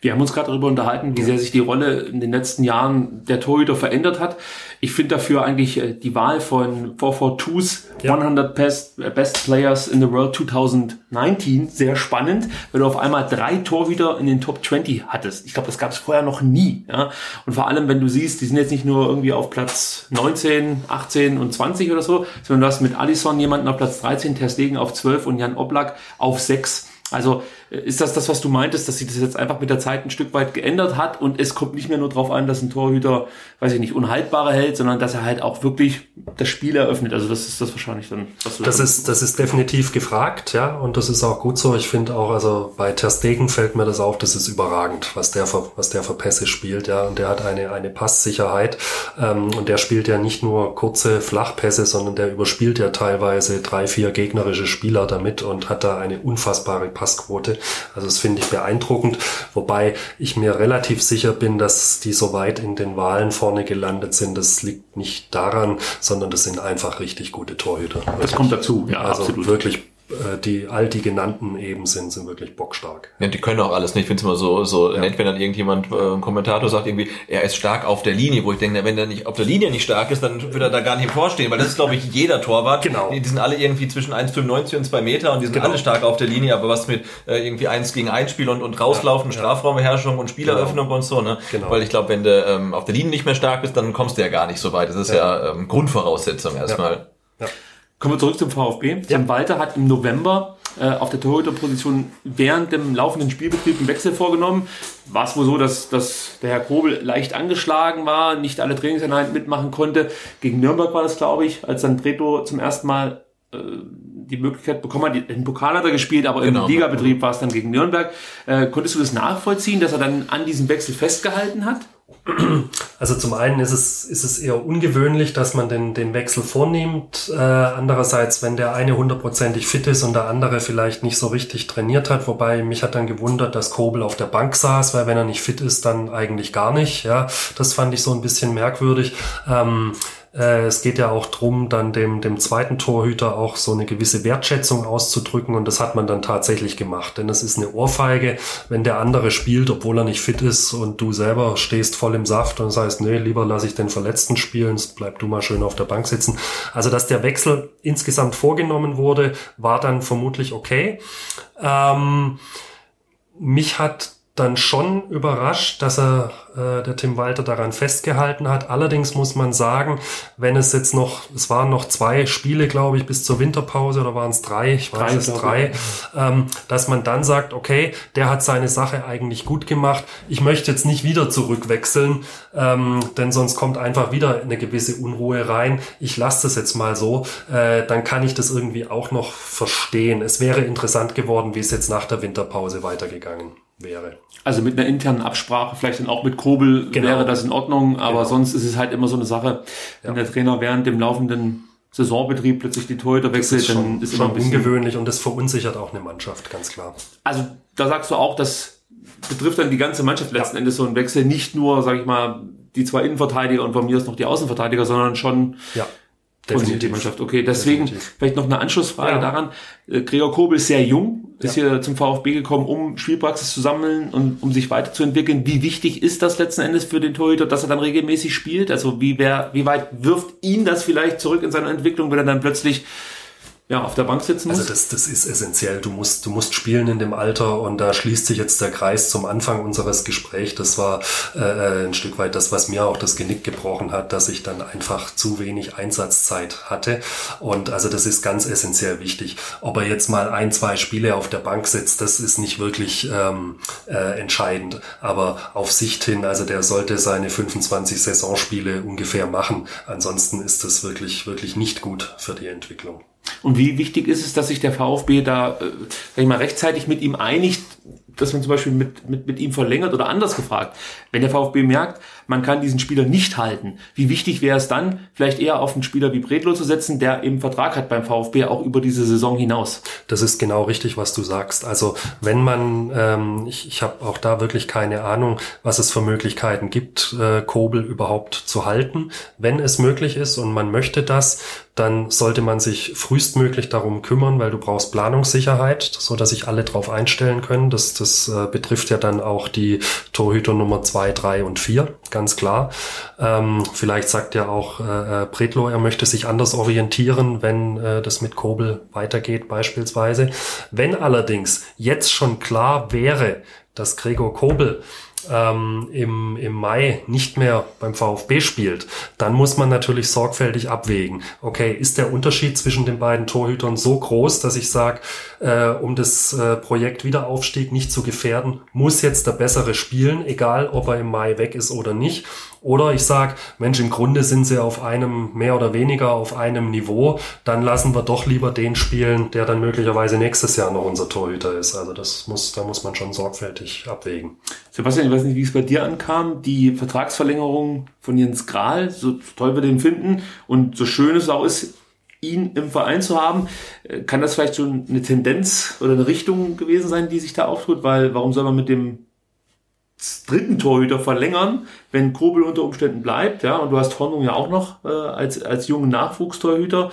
Wir haben uns gerade darüber unterhalten, wie sehr sich die Rolle in den letzten Jahren der Torhüter verändert hat. Ich finde dafür eigentlich äh, die Wahl von 442s Ja. 100 Best, äh, Best Players in the World 2019 sehr spannend, weil du auf einmal drei Torhüter in den Top 20 hattest. Ich glaube, das gab es vorher noch nie. Ja? Und vor allem, wenn du siehst, die sind jetzt nicht nur irgendwie auf Platz 19, 18 und 20 oder so, sondern du hast mit Alisson jemanden auf Platz 13, Ter Stegen auf 12 und Jan Oblak auf 6. Also ist das das, was du meintest, dass sich das jetzt einfach mit der Zeit ein Stück weit geändert hat und es kommt nicht mehr nur darauf an, dass ein Torhüter, weiß ich nicht, unhaltbare hält, sondern dass er halt auch wirklich das Spiel eröffnet. Also das ist das wahrscheinlich dann, was du Das da- ist, das ist definitiv gefragt, ja, und das ist auch gut so. Ich finde auch, also bei Ter Stegen fällt mir das auf, das ist überragend, was der für, was der für Pässe spielt, ja, und der hat eine, eine Passsicherheit, ähm, und der spielt ja nicht nur kurze Flachpässe, sondern der überspielt ja teilweise drei, vier gegnerische Spieler damit und hat da eine unfassbare Passquote. Also das finde ich beeindruckend, wobei ich mir relativ sicher bin, dass die so weit in den Wahlen vorne gelandet sind. Das liegt nicht daran, sondern das sind einfach richtig gute Torhüter. das kommt dazu, ja, also absolut. wirklich, die all die genannten eben sind, sind wirklich bockstark. Ja, die können auch alles. Ne? Ich finde es immer so, so nett, wenn dann irgendjemand, äh, ein Kommentator sagt irgendwie, er ist stark auf der Linie, wo ich denke, wenn er nicht auf der Linie nicht stark ist, dann wird er da gar nicht vorstehen, weil das ist, glaube ich, jeder Torwart. Genau. Die, die sind alle irgendwie zwischen 1,95 und 2 Meter und die sind Genau. alle stark auf der Linie, aber was mit äh, irgendwie 1 gegen 1 Spiel und, und rauslaufen, Strafraumbeherrschung und Spieleröffnung und so, ne? Genau. Weil ich glaube, wenn du ähm, auf der Linie nicht mehr stark bist, dann kommst du ja gar nicht so weit. Das ist ja, ähm, Grundvoraussetzung erstmal. Kommen wir zurück zum VfB. Tim Walter hat im November äh, auf der Torhüterposition während dem laufenden Spielbetrieb einen Wechsel vorgenommen. War es wohl so, dass, dass der Herr Kobel leicht angeschlagen war, nicht alle Trainingseinheiten mitmachen konnte. Gegen Nürnberg war das, glaube ich, als dann Treto zum ersten Mal äh, die Möglichkeit bekommen hat. Im Pokal hat er gespielt, aber Genau. im Ligabetrieb war es dann gegen Nürnberg. Äh, konntest du das nachvollziehen, dass er dann an diesem Wechsel festgehalten hat? Also zum einen ist es, ist es eher ungewöhnlich, dass man den, den Wechsel vornimmt. Äh, andererseits, wenn der eine hundertprozentig fit ist und der andere vielleicht nicht so richtig trainiert hat, wobei mich hat dann gewundert, dass Kobel auf der Bank saß, weil wenn er nicht fit ist, dann eigentlich gar nicht. Ja, das fand ich so ein bisschen merkwürdig. Ähm, äh, es geht ja auch drum, dann dem, dem zweiten Torhüter auch so eine gewisse Wertschätzung auszudrücken und das hat man dann tatsächlich gemacht. Denn es ist eine Ohrfeige, wenn der andere spielt, obwohl er nicht fit ist und du selber stehst voll im Saft und sagst, nee, lieber lasse ich den Verletzten spielen, bleib du mal schön auf der Bank sitzen. Also, dass der Wechsel insgesamt vorgenommen wurde, war dann vermutlich okay. Ähm, mich hat dann schon überrascht, dass er äh, der Tim Walter daran festgehalten hat. Allerdings muss man sagen, wenn es jetzt noch, es waren noch zwei Spiele, glaube ich, bis zur Winterpause oder waren es drei, ich weiß drei, es drei, ähm, dass man dann sagt, okay, der hat seine Sache eigentlich gut gemacht. Ich möchte jetzt nicht wieder zurückwechseln, ähm, denn sonst kommt einfach wieder eine gewisse Unruhe rein. Ich lasse das jetzt mal so, äh, dann kann ich das irgendwie auch noch verstehen. Es wäre interessant geworden, wie es jetzt nach der Winterpause weitergegangen wäre. Also mit einer internen Absprache, vielleicht dann auch mit Kobel genau. wäre das in Ordnung, aber genau. sonst ist es halt immer so eine Sache, wenn ja. der Trainer während dem laufenden Saisonbetrieb plötzlich die Torhüter wechselt, ist dann ist schon immer ungewöhnlich und das verunsichert auch eine Mannschaft, ganz klar. Also da sagst du auch, das betrifft dann die ganze Mannschaft letzten ja. Endes so ein Wechsel, nicht nur, sag ich mal, die zwei Innenverteidiger und von mir ist noch die Außenverteidiger, sondern schon ja. Definitiv. die Mannschaft. Okay, deswegen Definitiv. vielleicht noch eine Anschlussfrage ja. daran. Äh, Gregor Kobel ist sehr jung, ist ja. hier zum VfB gekommen, um Spielpraxis zu sammeln und um sich weiterzuentwickeln. Wie wichtig ist das letzten Endes für den Torhüter, dass er dann regelmäßig spielt? Also wie, wer, wie weit wirft ihn das vielleicht zurück in seiner Entwicklung, wenn er dann plötzlich ja, auf der Bank sitzen muss? Also das, das ist essentiell. Du musst, du musst spielen in dem Alter und da schließt sich jetzt der Kreis zum Anfang unseres Gesprächs. Das war äh, äh, ein Stück weit das, was mir auch das Genick gebrochen hat, dass ich dann einfach zu wenig Einsatzzeit hatte. Und also das ist ganz essentiell wichtig. Ob er jetzt mal ein, zwei Spiele auf der Bank sitzt, das ist nicht wirklich ähm, äh, entscheidend. Aber auf Sicht hin, also der sollte seine 25 Saisonspiele ungefähr machen. Ansonsten ist das wirklich, wirklich nicht gut für die Entwicklung. Und wie wichtig ist es, dass sich der VfB da, äh, sag ich mal, rechtzeitig mit ihm einigt, dass man zum Beispiel mit, mit, mit ihm verlängert oder anders gefragt, wenn der VfB merkt, man kann diesen Spieler nicht halten, wie wichtig wäre es dann, vielleicht eher auf einen Spieler wie Bredlo zu setzen, der eben Vertrag hat beim VfB auch über diese Saison hinaus? Das ist genau richtig, was du sagst. Also wenn man, ähm, ich, ich habe auch da wirklich keine Ahnung, was es für Möglichkeiten gibt, äh, Kobel überhaupt zu halten. Wenn es möglich ist und man möchte das, dann sollte man sich frühestmöglich darum kümmern, weil du brauchst Planungssicherheit, so dass sich alle darauf einstellen können. Das, das äh, betrifft ja dann auch die Torhüter Nummer zwei, drei und vier, ganz klar. Ähm, vielleicht sagt ja auch äh, Bredlo, er möchte sich anders orientieren, wenn äh, das mit Kobel weitergeht beispielsweise. Wenn allerdings jetzt schon klar wäre, dass Gregor Kobel ähm, im, im Mai nicht mehr beim VfB spielt, dann muss man natürlich sorgfältig abwägen. Okay, ist der Unterschied zwischen den beiden Torhütern so groß, dass ich sage, äh, um das äh, Projekt Wiederaufstieg nicht zu gefährden, muss jetzt der Bessere spielen, egal ob er im Mai weg ist oder nicht. Oder ich sage, Mensch, im Grunde sind sie auf einem, mehr oder weniger auf einem Niveau, dann lassen wir doch lieber den spielen, der dann möglicherweise nächstes Jahr noch unser Torhüter ist. Also das muss, da muss man schon sorgfältig abwägen. Sebastian, ich weiß nicht, wie es bei dir ankam, die Vertragsverlängerung von Jens Grahl, so toll wir den finden und so schön es auch ist, ihn im Verein zu haben. Äh, kann das vielleicht schon eine Tendenz oder eine Richtung gewesen sein, die sich da auftut? Weil warum soll man mit dem dritten Torhüter verlängern, wenn Kobel unter Umständen bleibt, ja, und du hast Hornung ja auch noch äh, als, als jungen Nachwuchstorhüter.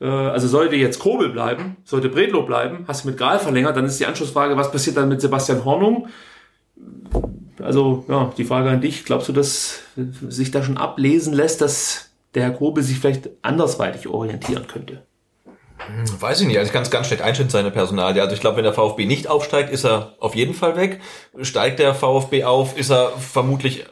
Äh, also sollte jetzt Kobel bleiben, sollte Bredlo bleiben, hast du mit Gral verlängert, dann ist die Anschlussfrage, was passiert dann mit Sebastian Hornung? Also, ja, die Frage an dich, glaubst du, dass sich da schon ablesen lässt, dass der Herr Kobel sich vielleicht andersweitig orientieren könnte? Hm, weiß ich nicht, also ich kann es ganz schlecht einschätzen, seine Personalie. Also ich glaube, wenn der VfB nicht aufsteigt, ist er auf jeden Fall weg. Steigt der VfB auf, ist er vermutlich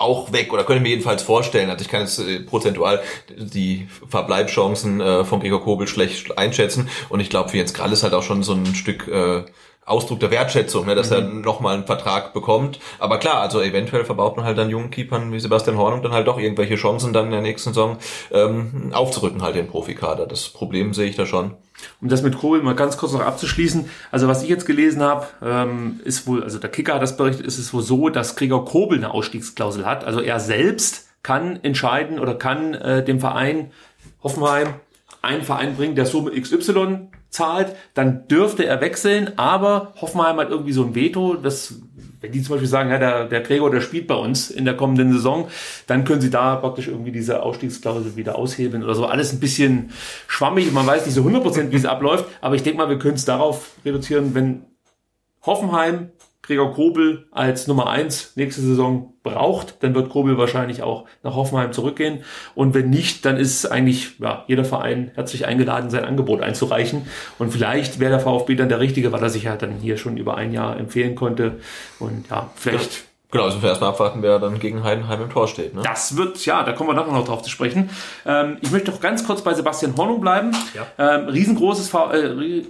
auch weg oder könnte ich mir jedenfalls vorstellen. Also ich kann jetzt äh, prozentual die Verbleibchancen äh, von Gregor Kobel schlecht einschätzen und ich glaube, für Jens Krall ist halt auch schon so ein Stück äh, Ausdruck der Wertschätzung, ne, dass mhm. er nochmal einen Vertrag bekommt. Aber klar, also eventuell verbaut man halt dann jungen Keepern wie Sebastian Hornung dann halt doch irgendwelche Chancen dann in der nächsten Saison ähm, aufzurücken halt den Profikader. Das Problem sehe ich da schon. Um das mit Kobel mal ganz kurz noch abzuschließen, also was ich jetzt gelesen habe, ähm, ist wohl, also der Kicker hat das berichtet, ist es wohl so, dass Gregor Kobel eine Ausstiegsklausel hat. Also er selbst kann entscheiden oder kann äh, dem Verein Hoffenheim einen Verein bringen, der Summe XY zahlt, dann dürfte er wechseln, aber Hoffenheim hat irgendwie so ein Veto, das, wenn die zum Beispiel sagen, ja, der, der Gregor, der spielt bei uns in der kommenden Saison, dann können sie da praktisch irgendwie diese Ausstiegsklausel wieder aushebeln oder so. Alles ein bisschen schwammig, man weiß nicht so 100% wie es abläuft, aber ich denke mal, wir können es darauf reduzieren, wenn Hoffenheim Gregor Kobel als Nummer eins nächste Saison braucht, dann wird Kobel wahrscheinlich auch nach Hoffenheim zurückgehen. Und wenn nicht, dann ist eigentlich ja, jeder Verein herzlich eingeladen, sein Angebot einzureichen. Und vielleicht wäre der VfB dann der Richtige, weil er sich halt dann hier schon über ein Jahr empfehlen konnte. Und ja, vielleicht Genau, also wir erstmal abwarten, wer dann gegen Heidenheim im Tor steht. Ne? Das wird, ja, da kommen wir nachher noch drauf zu sprechen. Ähm, ich möchte noch ganz kurz bei Sebastian Hornung bleiben. Ja. Ähm, riesengroßes, äh,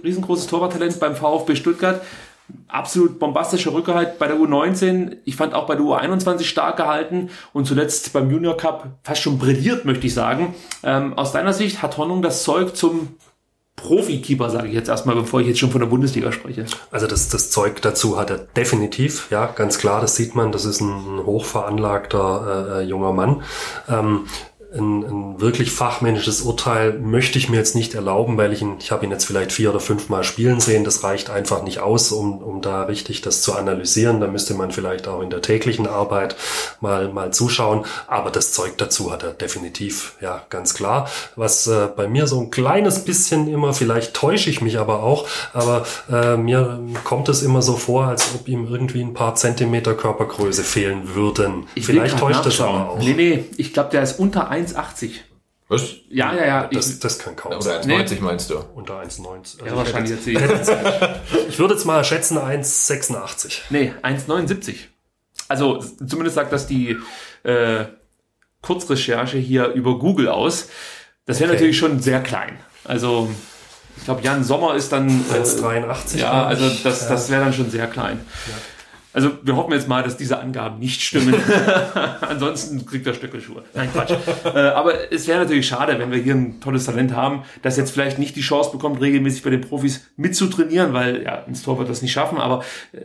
riesengroßes Torwarttalent beim VfB Stuttgart. Absolut bombastische Rückhalt bei der U19. Ich fand auch bei der U21 stark gehalten und zuletzt beim Junior Cup fast schon brilliert, möchte ich sagen. Ähm, aus deiner Sicht hat Hornung das Zeug zum Profi-Keeper, sage ich jetzt erstmal, bevor ich jetzt schon von der Bundesliga spreche. Also das, das Zeug dazu hat er definitiv, ja, ganz klar, das sieht man, das ist ein hochveranlagter äh, äh junger Mann. Ähm, ein, ein wirklich fachmännisches Urteil möchte ich mir jetzt nicht erlauben, weil ich ihn, ich habe ihn jetzt vielleicht vier oder fünf Mal spielen sehen. Das reicht einfach nicht aus, um, um da richtig das zu analysieren. Da müsste man vielleicht auch in der täglichen Arbeit mal, mal zuschauen. Aber das Zeug dazu hat er definitiv, ja, ganz klar. Was äh, bei mir so ein kleines bisschen immer, vielleicht täusche ich mich aber auch, aber äh, mir kommt es immer so vor, als ob ihm irgendwie ein paar Zentimeter Körpergröße fehlen würden. Ich vielleicht täuscht das aber auch. Nee, nee, ich glaube, der ist unter 1,80. Was? Ja, ja, ja. Das, das kann kaum Oder 1,90 nee. meinst du? Unter 1,90. Ja, wahrscheinlich jetzt. ich würde jetzt mal schätzen 1,86. Nee, 1,79. Also zumindest sagt das die äh, Kurzrecherche hier über Google aus. Das wäre okay. natürlich schon sehr klein. Also ich glaube, Jan Sommer ist dann... Äh, 1,83. Ja, also das, das wäre dann schon sehr klein. Ja. Also wir hoffen jetzt mal, dass diese Angaben nicht stimmen. Ansonsten kriegt er Stöckelschuhe. Nein, Quatsch. äh, aber es wäre natürlich schade, wenn wir hier ein tolles Talent haben, das jetzt vielleicht nicht die Chance bekommt, regelmäßig bei den Profis mitzutrainieren, weil ja, ins Tor wird das nicht schaffen. Aber äh,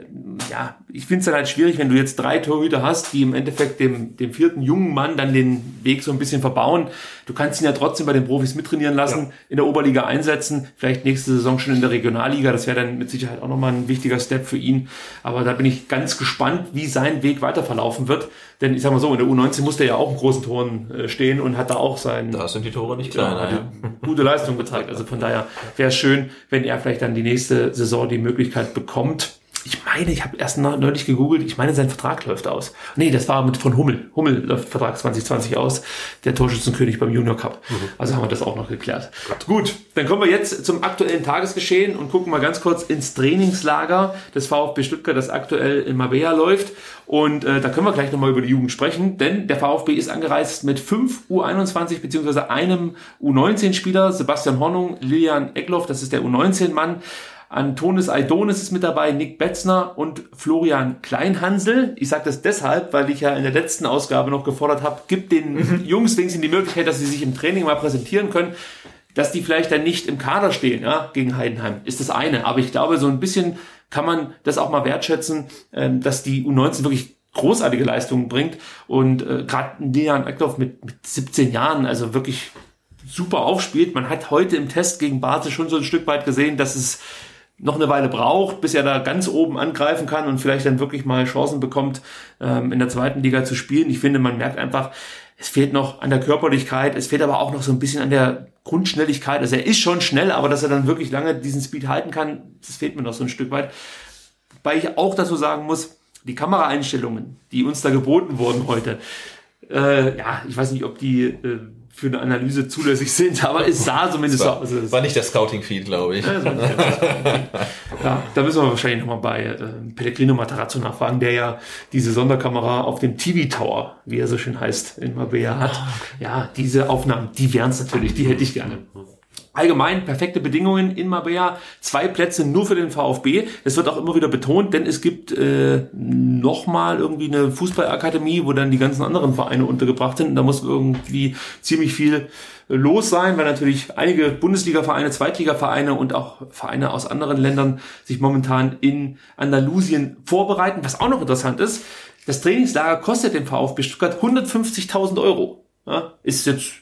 ja, ich finde es dann halt schwierig, wenn du jetzt drei Torhüter hast, die im Endeffekt dem, dem vierten jungen Mann dann den Weg so ein bisschen verbauen. Du kannst ihn ja trotzdem bei den Profis mittrainieren lassen, ja. in der Oberliga einsetzen, vielleicht nächste Saison schon in der Regionalliga. Das wäre dann mit Sicherheit auch nochmal ein wichtiger Step für ihn. Aber da bin ich ganz gespannt, wie sein Weg weiter verlaufen wird. Denn ich sag mal so, in der U19 musste er ja auch in großen Toren äh, stehen und hat da auch sein. Da sind die Tore nicht klein. Ja, ja. Gute Leistung gezeigt. Also von daher wäre es schön, wenn er vielleicht dann die nächste Saison die Möglichkeit bekommt, ich meine, ich habe erst neulich gegoogelt, ich meine, sein Vertrag läuft aus. Nee, das war mit von Hummel. Hummel läuft Vertrag 2020 aus, der Torschützenkönig beim Junior Cup. Mhm. Also haben wir das auch noch geklärt. Gut. Gut, dann kommen wir jetzt zum aktuellen Tagesgeschehen und gucken mal ganz kurz ins Trainingslager des VfB Stuttgart, das aktuell in Mabea läuft. Und äh, da können wir gleich nochmal über die Jugend sprechen, denn der VfB ist angereist mit fünf U21 beziehungsweise einem U19-Spieler, Sebastian Hornung, Lilian Eckloff, das ist der U19-Mann, Antonis Aidonis ist mit dabei, Nick Betzner und Florian Kleinhansel. Ich sage das deshalb, weil ich ja in der letzten Ausgabe noch gefordert habe, gibt den mhm. Jungs wenigstens die Möglichkeit, dass sie sich im Training mal präsentieren können. Dass die vielleicht dann nicht im Kader stehen, ja, gegen Heidenheim, ist das eine. Aber ich glaube, so ein bisschen kann man das auch mal wertschätzen, ähm, dass die U19 wirklich großartige Leistungen bringt und äh, gerade Dejan Eckloff mit, mit 17 Jahren, also wirklich super aufspielt. Man hat heute im Test gegen Basel schon so ein Stück weit gesehen, dass es noch eine Weile braucht, bis er da ganz oben angreifen kann und vielleicht dann wirklich mal Chancen bekommt, ähm, in der zweiten Liga zu spielen. Ich finde, man merkt einfach, es fehlt noch an der Körperlichkeit, es fehlt aber auch noch so ein bisschen an der Grundschnelligkeit. Also er ist schon schnell, aber dass er dann wirklich lange diesen Speed halten kann, das fehlt mir noch so ein Stück weit. Weil ich auch dazu sagen muss, die Kameraeinstellungen, die uns da geboten wurden heute, äh, ja, ich weiß nicht, ob die äh, für eine Analyse zulässig sind, aber es sah zumindest war, so aus. War nicht der Scouting-Feed, glaube ich. Ja, ja, da müssen wir wahrscheinlich nochmal bei äh, Pellegrino Matarazzo nachfragen, der ja diese Sonderkamera auf dem TV-Tower, wie er so schön heißt, in Mabea hat. Ah. Ja, diese Aufnahmen, die wären es natürlich, die hätte ich gerne. Allgemein perfekte Bedingungen in Mabea, zwei Plätze nur für den VfB. Es wird auch immer wieder betont, denn es gibt äh, nochmal irgendwie eine Fußballakademie, wo dann die ganzen anderen Vereine untergebracht sind. Da muss irgendwie ziemlich viel los sein, weil natürlich einige Bundesliga-Vereine, Zweitliga-Vereine und auch Vereine aus anderen Ländern sich momentan in Andalusien vorbereiten. Was auch noch interessant ist, das Trainingslager kostet den VfB Stuttgart 150.000 Euro. Ja, ist jetzt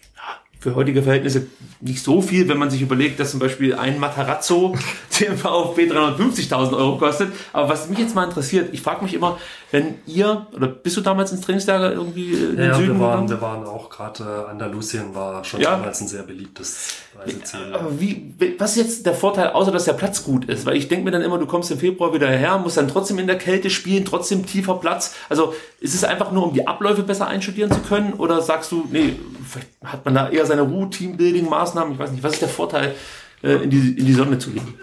für heutige Verhältnisse nicht so viel, wenn man sich überlegt, dass zum Beispiel ein Matarazzo dem VfB 350.000 Euro kostet. Aber was mich jetzt mal interessiert, ich frage mich immer, wenn ihr, oder bist du damals ins Trainingslager irgendwie in den Ja, Süden wir waren, gegangen? wir waren auch gerade, äh, Andalusien war schon Ja. damals ein sehr beliebtes Reiseziel. Aber wie, was ist jetzt der Vorteil, außer dass der Platz gut ist? Weil ich denke mir dann immer, du kommst im Februar wieder her, musst dann trotzdem in der Kälte spielen, trotzdem tiefer Platz. Also ist es einfach nur, um die Abläufe besser einstudieren zu können? Oder sagst du, nee, vielleicht hat man da eher seine Ruhe, Teambuilding-Maßnahmen? Ich weiß nicht, was ist der Vorteil, äh, in die, in die Sonne zu gehen?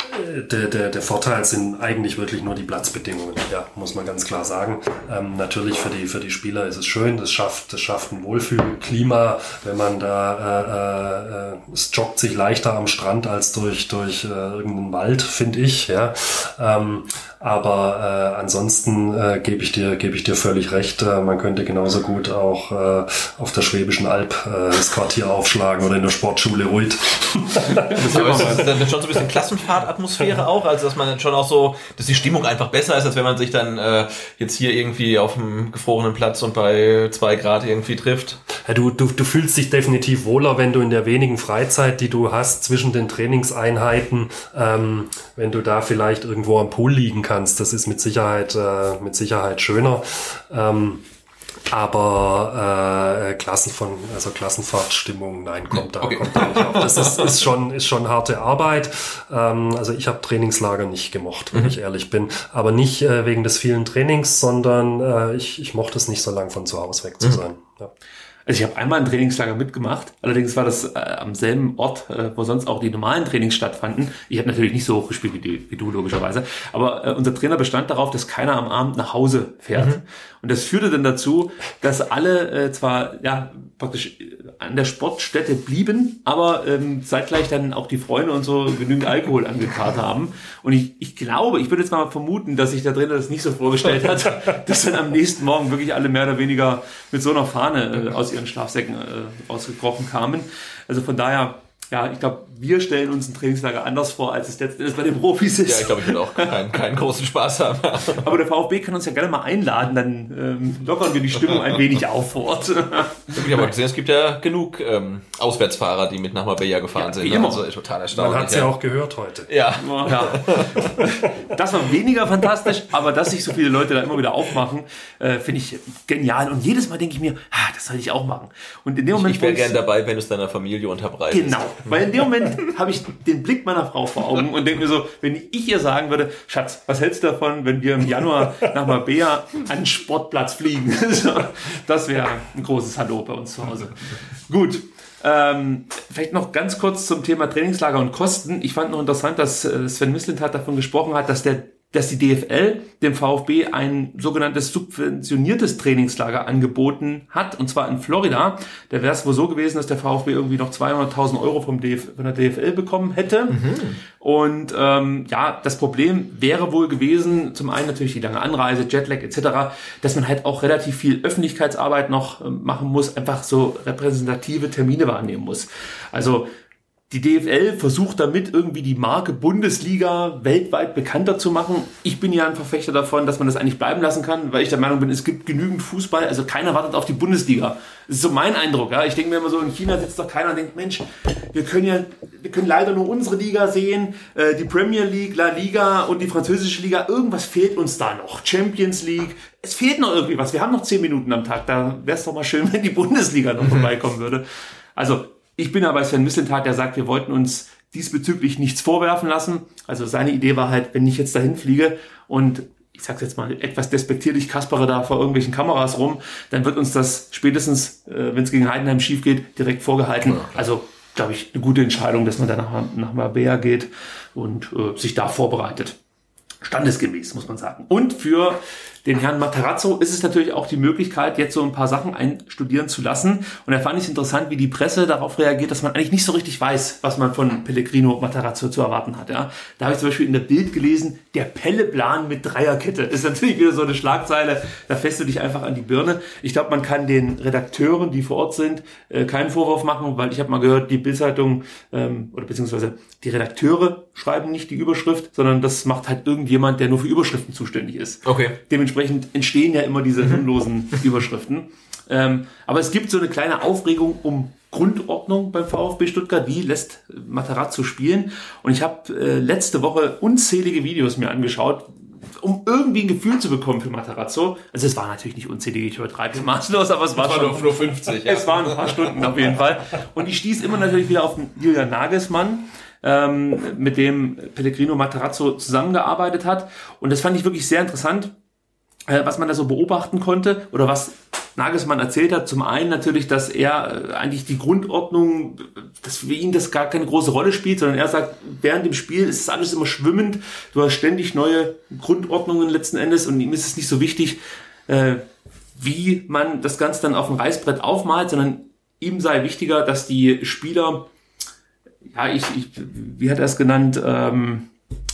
Der, der, der Vorteil sind eigentlich wirklich nur die Platzbedingungen, ja, muss man ganz klar sagen. Ähm, natürlich für die, für die Spieler ist es schön, das schafft, das schafft ein Wohlfühlklima, wenn man da, äh, äh, es joggt sich leichter am Strand als durch, durch äh, irgendeinen Wald, finde ich, ja. Ähm, aber äh, ansonsten äh, gebe ich dir gebe ich dir völlig recht. Äh, man könnte genauso gut auch äh, auf der Schwäbischen Alb äh, das Quartier aufschlagen oder in der Sportschule Ruid. Aber es ist dann schon so ein bisschen Klassenfahrtatmosphäre auch, also dass man dann schon auch so, dass die Stimmung einfach besser ist, als wenn man sich dann äh, jetzt hier irgendwie auf dem gefrorenen Platz und bei zwei Grad irgendwie trifft. Ja, du, du, du fühlst dich definitiv wohler, wenn du in der wenigen Freizeit, die du hast zwischen den Trainingseinheiten, ähm, wenn du da vielleicht irgendwo am Pool liegen kannst. Das ist mit Sicherheit, äh, mit Sicherheit schöner. Ähm, aber äh, Klassen von, also Klassenfahrtstimmung, nein, kommt da, Okay. kommt da nicht auf. Das ist, ist schon, ist schon harte Arbeit. Ähm, also ich habe Trainingslager nicht gemocht, wenn ich ehrlich bin. Aber nicht äh, wegen des vielen Trainings, sondern äh, ich, ich mochte es nicht so lang von zu Hause weg zu sein. Ja. Also ich habe einmal ein Trainingslager mitgemacht. Allerdings war das äh, am selben Ort, äh, wo sonst auch die normalen Trainings stattfanden. Ich habe natürlich nicht so hoch gespielt wie, die, wie du logischerweise. Aber äh, unser Trainer bestand darauf, dass keiner am Abend nach Hause fährt. Und das führte dann dazu, dass alle äh, zwar ja praktisch äh, an der Sportstätte blieben, aber ähm, zeitgleich dann auch die Freunde und so genügend Alkohol angekarrt haben. Und ich, ich glaube, ich würde jetzt mal vermuten, dass sich der Trainer das nicht so vorgestellt hat, dass dann am nächsten Morgen wirklich alle mehr oder weniger mit so einer Fahne äh, aus ihren Schlafsäcken äh, rausgekrochen kamen. Also von daher, ja, ich glaube, wir stellen uns ein Trainingslager anders vor, als es letzten Endes bei den Profis ist. Ja, ich glaube, ich will auch keinen, keinen großen Spaß haben. Aber der VfB kann uns ja gerne mal einladen, dann ähm, lockern wir die Stimmung ein wenig auf vor Ort. Ich habe gesehen, es gibt ja genug ähm, Auswärtsfahrer, die mit nach Marbella gefahren Ja, sind. wie immer. Also total Man erstaunlich. hat es ja auch gehört heute. ja. Ja. Das war weniger fantastisch, aber dass sich so viele Leute da immer wieder aufmachen, äh, finde ich genial. Und jedes Mal denke ich mir, ah, das soll ich auch machen. Und in dem Moment, Ich wäre wo gern dabei, wenn du es deiner Familie unterbreitest. Genau, weil in dem Moment habe ich den Blick meiner Frau vor Augen und denke mir so, wenn ich ihr sagen würde, Schatz, was hältst du davon, wenn wir im Januar nach Marbella an den Sportplatz fliegen? Das wäre ein großes Hallo bei uns zu Hause. Gut. Ähm, vielleicht noch ganz kurz zum Thema Trainingslager und Kosten. Ich fand noch interessant, dass äh, Sven Mislintat davon gesprochen hat, dass der dass die DFL dem VfB ein sogenanntes subventioniertes Trainingslager angeboten hat, und zwar in Florida. Da wäre es wohl so gewesen, dass der VfB irgendwie noch 200.000 Euro vom DF von der DFL bekommen hätte. Und ähm, ja, das Problem wäre wohl gewesen, zum einen natürlich die lange Anreise, Jetlag etc., dass man halt auch relativ viel Öffentlichkeitsarbeit noch ähm, machen muss, einfach so repräsentative Termine wahrnehmen muss. Also die DFL versucht damit irgendwie die Marke Bundesliga weltweit bekannter zu machen. Ich bin ja ein Verfechter davon, dass man das eigentlich bleiben lassen kann, weil ich der Meinung bin, es gibt genügend Fußball, also keiner wartet auf die Bundesliga. Das ist so mein Eindruck. Ja. Ich denke mir immer so, in China sitzt doch keiner und denkt, Mensch, wir können ja, wir können leider nur unsere Liga sehen, äh, die Premier League, La Liga und die französische Liga. Irgendwas fehlt uns da noch. Champions League. Es fehlt noch irgendwie was. Wir haben noch zehn Minuten am Tag. Da wäre es doch mal schön, wenn die Bundesliga noch vorbeikommen würde. Also ich bin aber Sven Mislintat, der sagt, wir wollten uns diesbezüglich nichts vorwerfen lassen. Also seine Idee war halt, wenn ich jetzt dahin fliege und ich sag's jetzt mal etwas despektierlich, kaspere da vor irgendwelchen Kameras rum, dann wird uns das spätestens, äh, wenn es gegen Heidenheim schief geht, direkt vorgehalten. Also, glaube ich, eine gute Entscheidung, dass man dann nach, nach Marbella geht und äh, sich da vorbereitet. Standesgemäß, muss man sagen. Und für den Herrn Matarazzo ist es natürlich auch die Möglichkeit, jetzt so ein paar Sachen einstudieren zu lassen. Und da fand ich es interessant, wie die Presse darauf reagiert, dass man eigentlich nicht so richtig weiß, was man von Pellegrino Matarazzo zu erwarten hat. Ja. Da habe ich zum Beispiel in der Bild gelesen, der Pelleplan mit Dreierkette. Ist natürlich wieder so eine Schlagzeile, da fässt du dich einfach an die Birne. Ich glaube, man kann den Redakteuren, die vor Ort sind, äh, keinen Vorwurf machen, weil ich habe mal gehört, die Bildzeitung ähm, oder beziehungsweise die Redakteure schreiben nicht die Überschrift, sondern das macht halt irgendjemand, der nur für Überschriften zuständig ist. Okay. Dementsprechend entstehen ja immer diese sinnlosen Überschriften. Ähm, aber es gibt so eine kleine Aufregung um Grundordnung beim VfB Stuttgart? Wie lässt Matarazzo spielen? Und ich habe äh, letzte Woche unzählige Videos mir angeschaut, um irgendwie ein Gefühl zu bekommen für Matarazzo. Also es war natürlich nicht unzählige, ich übertreibe es maßlos, aber es war, war schon, nur, nur 50. Ja. es waren ein paar Stunden auf jeden Fall. Und ich stieß immer natürlich wieder auf den Julian Nagelsmann, ähm, mit dem Pellegrino Matarazzo zusammengearbeitet hat. Und das fand ich wirklich sehr interessant, äh, was man da so beobachten konnte oder was Nagelsmann erzählt hat. Zum einen natürlich, dass er äh, eigentlich die Grundordnung, dass für ihn das gar keine große Rolle spielt, sondern er sagt, während dem Spiel ist es alles immer schwimmend. Du hast ständig neue Grundordnungen letzten Endes und ihm ist es nicht so wichtig, äh, wie man das Ganze dann auf dem Reißbrett aufmalt, sondern ihm sei wichtiger, dass die Spieler, ja, ich, ich wie hat er es genannt, ähm,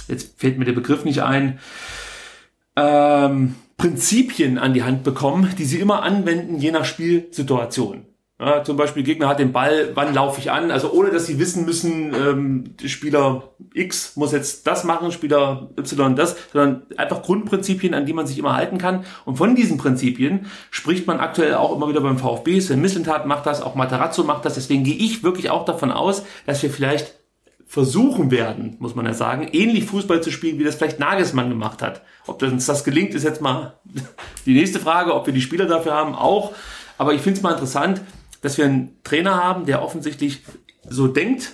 jetzt fällt mir der Begriff nicht ein, ähm, Prinzipien an die Hand bekommen, die sie immer anwenden, je nach Spielsituation. Ja, zum Beispiel Gegner hat den Ball, wann laufe ich an? Also ohne, dass sie wissen müssen, ähm, Spieler X muss jetzt das machen, Spieler Y das, sondern einfach Grundprinzipien, an die man sich immer halten kann. Und von diesen Prinzipien spricht man aktuell auch immer wieder beim VfB. Sven Mislintat macht das, auch Materazzo macht das. Deswegen gehe ich wirklich auch davon aus, dass wir vielleicht versuchen werden, muss man ja sagen, ähnlich Fußball zu spielen, wie das vielleicht Nagelsmann gemacht hat. Ob uns das gelingt, ist jetzt mal die nächste Frage, ob wir die Spieler dafür haben, auch. Aber ich finde es mal interessant, dass wir einen Trainer haben, der offensichtlich so denkt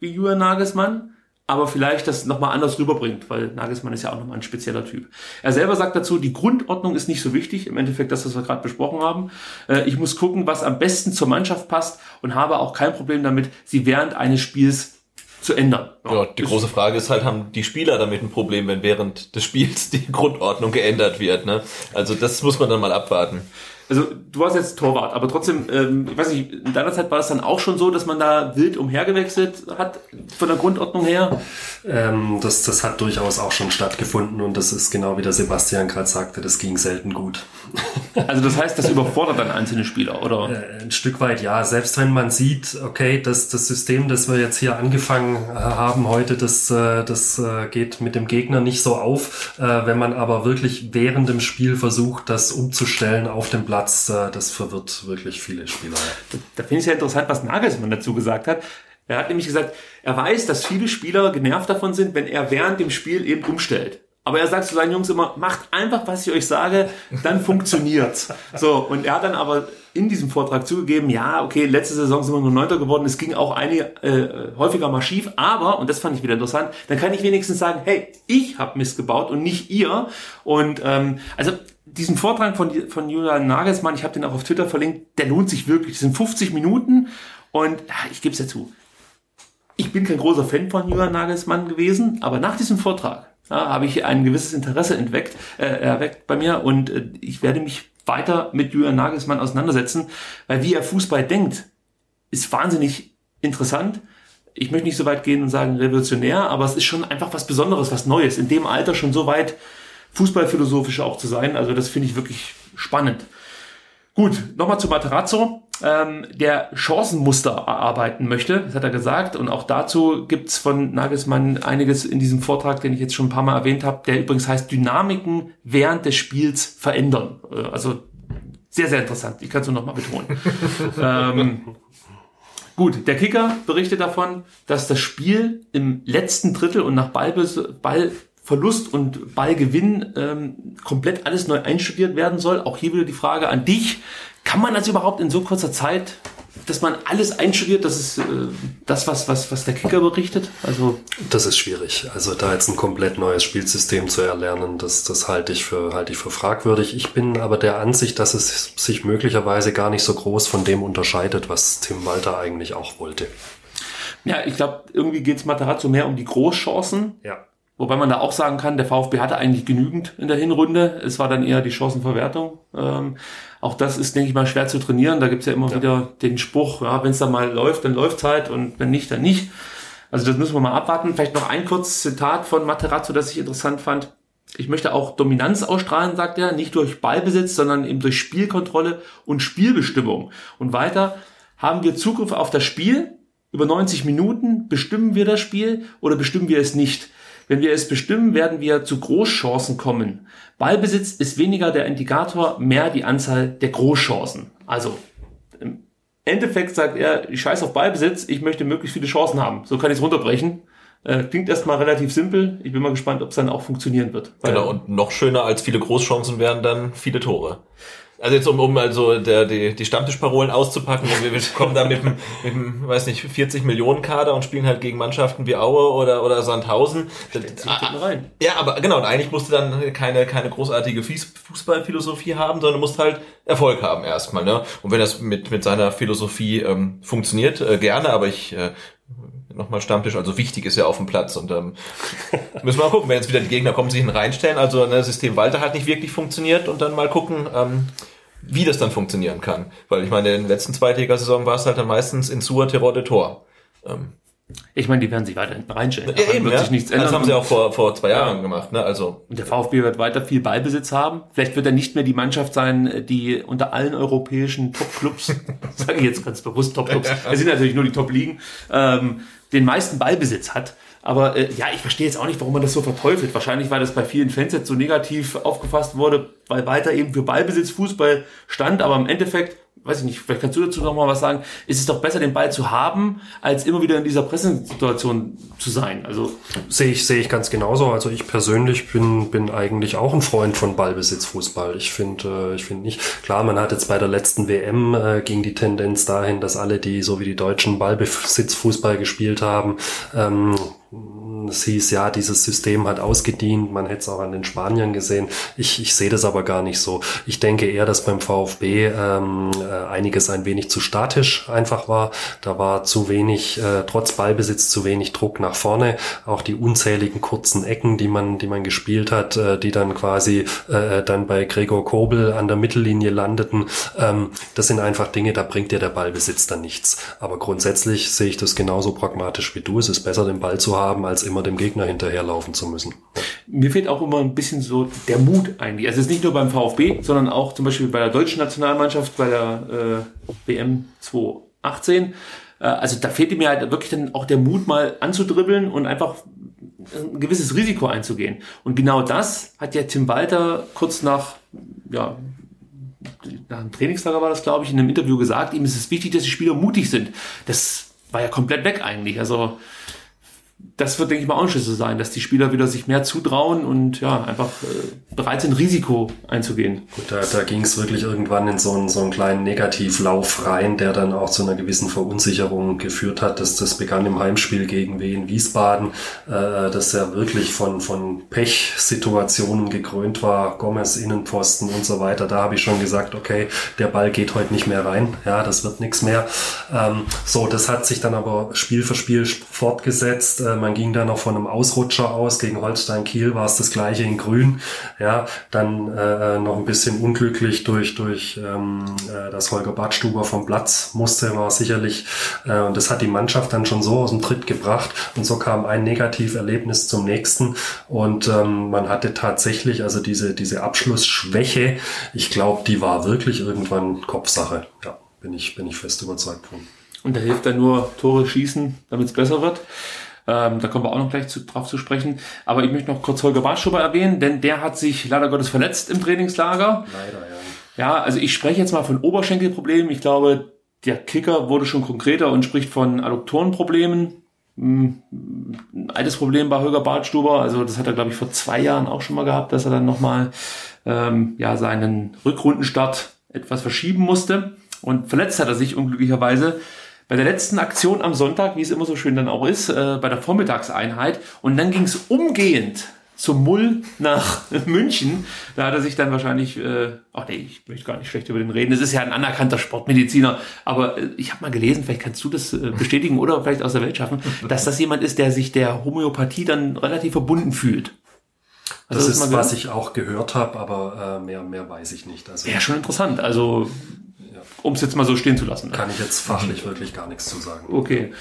wie Julian Nagelsmann, aber vielleicht das nochmal anders rüberbringt, weil Nagelsmann ist ja auch nochmal ein spezieller Typ. Er selber sagt dazu, die Grundordnung ist nicht so wichtig, im Endeffekt das, was wir gerade besprochen haben. Äh, ich muss gucken, was am besten zur Mannschaft passt und habe auch kein Problem damit, sie während eines Spiels zu ändern. Ja, die große Frage ist halt, haben die Spieler damit ein Problem, wenn während des Spiels die Grundordnung geändert wird? Ne? Also das muss man dann mal abwarten. Also du warst jetzt Torwart, aber trotzdem, ähm, ich weiß nicht, in deiner Zeit war es dann auch schon so, dass man da wild umhergewechselt hat, von der Grundordnung her? Ähm, das, das hat durchaus auch schon stattgefunden und das ist genau wie der Sebastian gerade sagte, das ging selten gut. Also das heißt, das überfordert dann einzelne Spieler, oder? Äh, ein Stück weit ja. Selbst wenn man sieht, okay, das, das System, das wir jetzt hier angefangen äh, haben heute, das, äh, das geht mit dem Gegner nicht so auf. Wenn man aber wirklich während dem Spiel versucht, das umzustellen auf dem Platz, das verwirrt wirklich viele Spieler. Da, da finde ich ja interessant, was Nagelsmann dazu gesagt hat. Er hat nämlich gesagt, er weiß, dass viele Spieler genervt davon sind, wenn er während dem Spiel eben umstellt. Aber er sagt zu seinen Jungs immer, macht einfach, was ich euch sage, dann funktioniert's. So, und er hat dann aber in diesem Vortrag zugegeben, ja, okay, letzte Saison sind wir nur Neunter geworden, es ging auch einige äh, häufiger mal schief, aber, und das fand ich wieder interessant, dann kann ich wenigstens sagen, hey, ich habe Mist gebaut und nicht ihr. Und ähm, also diesen Vortrag von, von Julian Nagelsmann, ich habe den auch auf Twitter verlinkt, der lohnt sich wirklich. Das sind 50 Minuten und ja, ich gebe es ja zu. Ich bin kein großer Fan von Julian Nagelsmann gewesen, aber nach diesem Vortrag ja, habe ich ein gewisses Interesse entweckt, äh, erweckt bei mir und äh, ich werde mich weiter mit Julian Nagelsmann auseinandersetzen, weil wie er Fußball denkt, ist wahnsinnig interessant. Ich möchte nicht so weit gehen und sagen revolutionär, aber es ist schon einfach was Besonderes, was Neues, in dem Alter schon so weit fußballphilosophisch auch zu sein. Also das finde ich wirklich spannend. Gut, nochmal zu Materazzo, ähm, der Chancenmuster erarbeiten möchte, das hat er gesagt. Und auch dazu gibt's von Nagelsmann einiges in diesem Vortrag, den ich jetzt schon ein paar Mal erwähnt habe, der übrigens heißt Dynamiken während des Spiels verändern. Äh, also sehr, sehr interessant. Ich kann es nur nochmal betonen. ähm, gut, der Kicker berichtet davon, dass das Spiel im letzten Drittel und nach Ballbes Ballverlust und Ballgewinn ähm, komplett alles neu einstudiert werden soll. Auch hier wieder die Frage an dich. Kann man das überhaupt in so kurzer Zeit, dass man alles einstudiert? Das ist äh, das, was, was, was der Kicker berichtet? Also das ist schwierig. Also da jetzt ein komplett neues Spielsystem zu erlernen, das, das halte ich für, halte ich für fragwürdig. Ich bin aber der Ansicht, dass es sich möglicherweise gar nicht so groß von dem unterscheidet, was Tim Walter eigentlich auch wollte. Ja, ich glaube, irgendwie geht es Matarazzo mehr um die Großchancen. Ja. Wobei man da auch sagen kann, der VfB hatte eigentlich genügend in der Hinrunde. Es war dann eher die Chancenverwertung. Ähm, auch das ist, denke ich mal, schwer zu trainieren. Da gibt's ja immer ja. wieder den Spruch, ja, wenn es dann mal läuft, dann läuft's halt und wenn nicht, dann nicht. Also das müssen wir mal abwarten. Vielleicht noch ein kurzes Zitat von Materazzo, das ich interessant fand. Ich möchte auch Dominanz ausstrahlen, sagt er, nicht durch Ballbesitz, sondern eben durch Spielkontrolle und Spielbestimmung. Und weiter haben wir Zugriff auf das Spiel. Über 90 Minuten bestimmen wir das Spiel oder bestimmen wir es nicht. Wenn wir es bestimmen, werden wir zu Großchancen kommen. Ballbesitz ist weniger der Indikator, mehr die Anzahl der Großchancen. Also im Endeffekt sagt er, ich scheiß auf Ballbesitz, ich möchte möglichst viele Chancen haben. So kann ich es runterbrechen. Äh, klingt erstmal relativ simpel. Ich bin mal gespannt, ob es dann auch funktionieren wird. Genau, und noch schöner als viele Großchancen wären dann viele Tore. Also jetzt um, um also der, die, die Stammtischparolen auszupacken, wir, wir kommen da mit dem, mit dem, weiß nicht, 40 Millionen Kader und spielen halt gegen Mannschaften wie Aue oder, oder Sandhausen. Ah, rein. Ja, aber genau, und eigentlich musst du dann keine, keine großartige Fußballphilosophie haben, sondern musst halt Erfolg haben erstmal. Ne? Und wenn das mit, mit seiner Philosophie ähm, funktioniert, äh, gerne, aber ich äh, nochmal Stammtisch, also wichtig ist ja auf dem Platz und ähm, müssen wir mal gucken, wenn jetzt wieder die Gegner kommen, sich hin reinstellen, also ne, System Walter hat nicht wirklich funktioniert und dann mal gucken, ähm, wie das dann funktionieren kann. Weil ich meine, in der letzten Zweitligasaison war es halt dann meistens in Sua Terodde Tor. Ähm, Ich meine, die werden sich weiter hinten reinstellen. ja, eben, wird ja. sich nichts ändern. Das haben sie auch vor, vor zwei Jahren gemacht, ne? Also Und der VfB wird weiter viel Ballbesitz haben. Vielleicht wird er nicht mehr die Mannschaft sein, die unter allen europäischen Top-Clubs, sage ich jetzt ganz bewusst Top-Clubs, es sind natürlich nur die Top-Ligen, ähm, den meisten Ballbesitz hat. Aber äh, ja, ich verstehe jetzt auch nicht, warum man das so verteufelt. Wahrscheinlich, weil das bei vielen Fans jetzt so negativ aufgefasst wurde, weil weiter eben für Ballbesitz Fußball stand. Aber im Endeffekt, weiß ich nicht, vielleicht kannst du dazu noch mal was sagen, ist es doch besser, den Ball zu haben, als immer wieder in dieser Pressensituation zu sein. Also Sehe ich, sehe ich ganz genauso. Also ich persönlich bin, bin eigentlich auch ein Freund von Ballbesitzfußball. Ich finde, äh, ich finde nicht, klar, man hat jetzt bei der letzten WM äh, ging die Tendenz dahin, dass alle, die so wie die Deutschen Ballbesitzfußball gespielt haben, ähm, es hieß, ja, dieses System hat ausgedient, man hätte es auch an den Spaniern gesehen. Ich, ich sehe das aber gar nicht so. Ich denke eher, dass beim VfB ähm, äh, einiges ein wenig zu statisch einfach war. Da war zu wenig, äh, trotz Ballbesitz zu wenig Druck nach vorne. Auch die unzähligen kurzen Ecken, die man, die man gespielt hat, äh, die dann quasi äh, dann bei Gregor Kobel an der Mittellinie landeten. Ähm, das sind einfach Dinge, da bringt dir der Ballbesitz dann nichts. Aber grundsätzlich sehe ich das genauso pragmatisch wie du. Es ist besser, den Ball zu haben, als immer dem Gegner hinterherlaufen zu müssen. mir fehlt auch immer ein bisschen so der Mut eigentlich. Also es ist nicht nur beim VfB, sondern auch zum Beispiel bei der deutschen Nationalmannschaft, bei der äh, WM 2018. Äh, also da fehlt mir halt wirklich dann auch der Mut, mal anzudribbeln und einfach ein gewisses Risiko einzugehen. Und genau das hat ja Tim Walter kurz nach, ja, nach einem Trainingslager war das, glaube ich, in einem Interview gesagt, ihm ist es wichtig, dass die Spieler mutig sind. Das war ja komplett weg eigentlich. Also das wird, denke ich mal, auch ein Schlüssel sein, dass die Spieler wieder sich mehr zutrauen und ja, einfach äh, bereit sind, Risiko einzugehen. Gut, da, da ging es wirklich irgendwann in so einen, so einen kleinen Negativlauf rein, der dann auch zu einer gewissen Verunsicherung geführt hat. Das, das begann im Heimspiel gegen Wien Wiesbaden, äh, das ja wirklich von, von Pechsituationen gekrönt war, Gomez Innenpfosten und so weiter. Da habe ich schon gesagt, okay, der Ball geht heute nicht mehr rein, ja, das wird nichts mehr. Ähm, so, das hat sich dann aber Spiel für Spiel fortgesetzt. Äh, man ging da noch von einem Ausrutscher aus. Gegen Holstein Kiel war es das gleiche in Grün. Ja, dann äh, noch ein bisschen unglücklich durch, durch ähm, äh, dass Holger Badstuber vom Platz musste, war sicherlich, äh, und das hat die Mannschaft dann schon so aus dem Tritt gebracht. Und so kam ein Negativerlebnis zum nächsten. Und ähm, man hatte tatsächlich, also diese, diese Abschlussschwäche, ich glaube, die war wirklich irgendwann Kopfsache. Ja, bin ich, bin ich fest überzeugt von. Und da hilft dann nur Tore schießen, damit es besser wird. Ähm, da kommen wir auch noch gleich zu, drauf zu sprechen. Aber ich möchte noch kurz Holger Bartschuber erwähnen, denn der hat sich leider Gottes verletzt im Trainingslager. Leider, ja. Ja, also ich spreche jetzt mal von Oberschenkelproblemen. Ich glaube, der Kicker wurde schon konkreter und spricht von Adduktorenproblemen. Hm, Ein altes Problem bei Holger Bartstuber, also das hat er, glaube ich, vor zwei Jahren auch schon mal gehabt, dass er dann nochmal ähm, ja, seinen Rückrundenstart etwas verschieben musste. Und verletzt hat er sich unglücklicherweise bei der letzten Aktion am Sonntag, wie es immer so schön dann auch ist, äh, bei der Vormittagseinheit. Und dann ging es umgehend zum Mull nach München. Da hat er sich dann wahrscheinlich, äh, ach nee, ich möchte gar nicht schlecht über den reden. Es ist ja ein anerkannter Sportmediziner, aber äh, ich habe mal gelesen, vielleicht kannst du das äh, bestätigen oder vielleicht aus der Welt schaffen, dass das jemand ist, der sich der Homöopathie dann relativ verbunden fühlt. Hast Das du ist, was ich auch gehört habe, aber äh, mehr, mehr weiß ich nicht. Also Ja, schon interessant. Also, um es jetzt mal so stehen zu lassen. kann ich jetzt fachlich wirklich gar nichts zu sagen. Okay.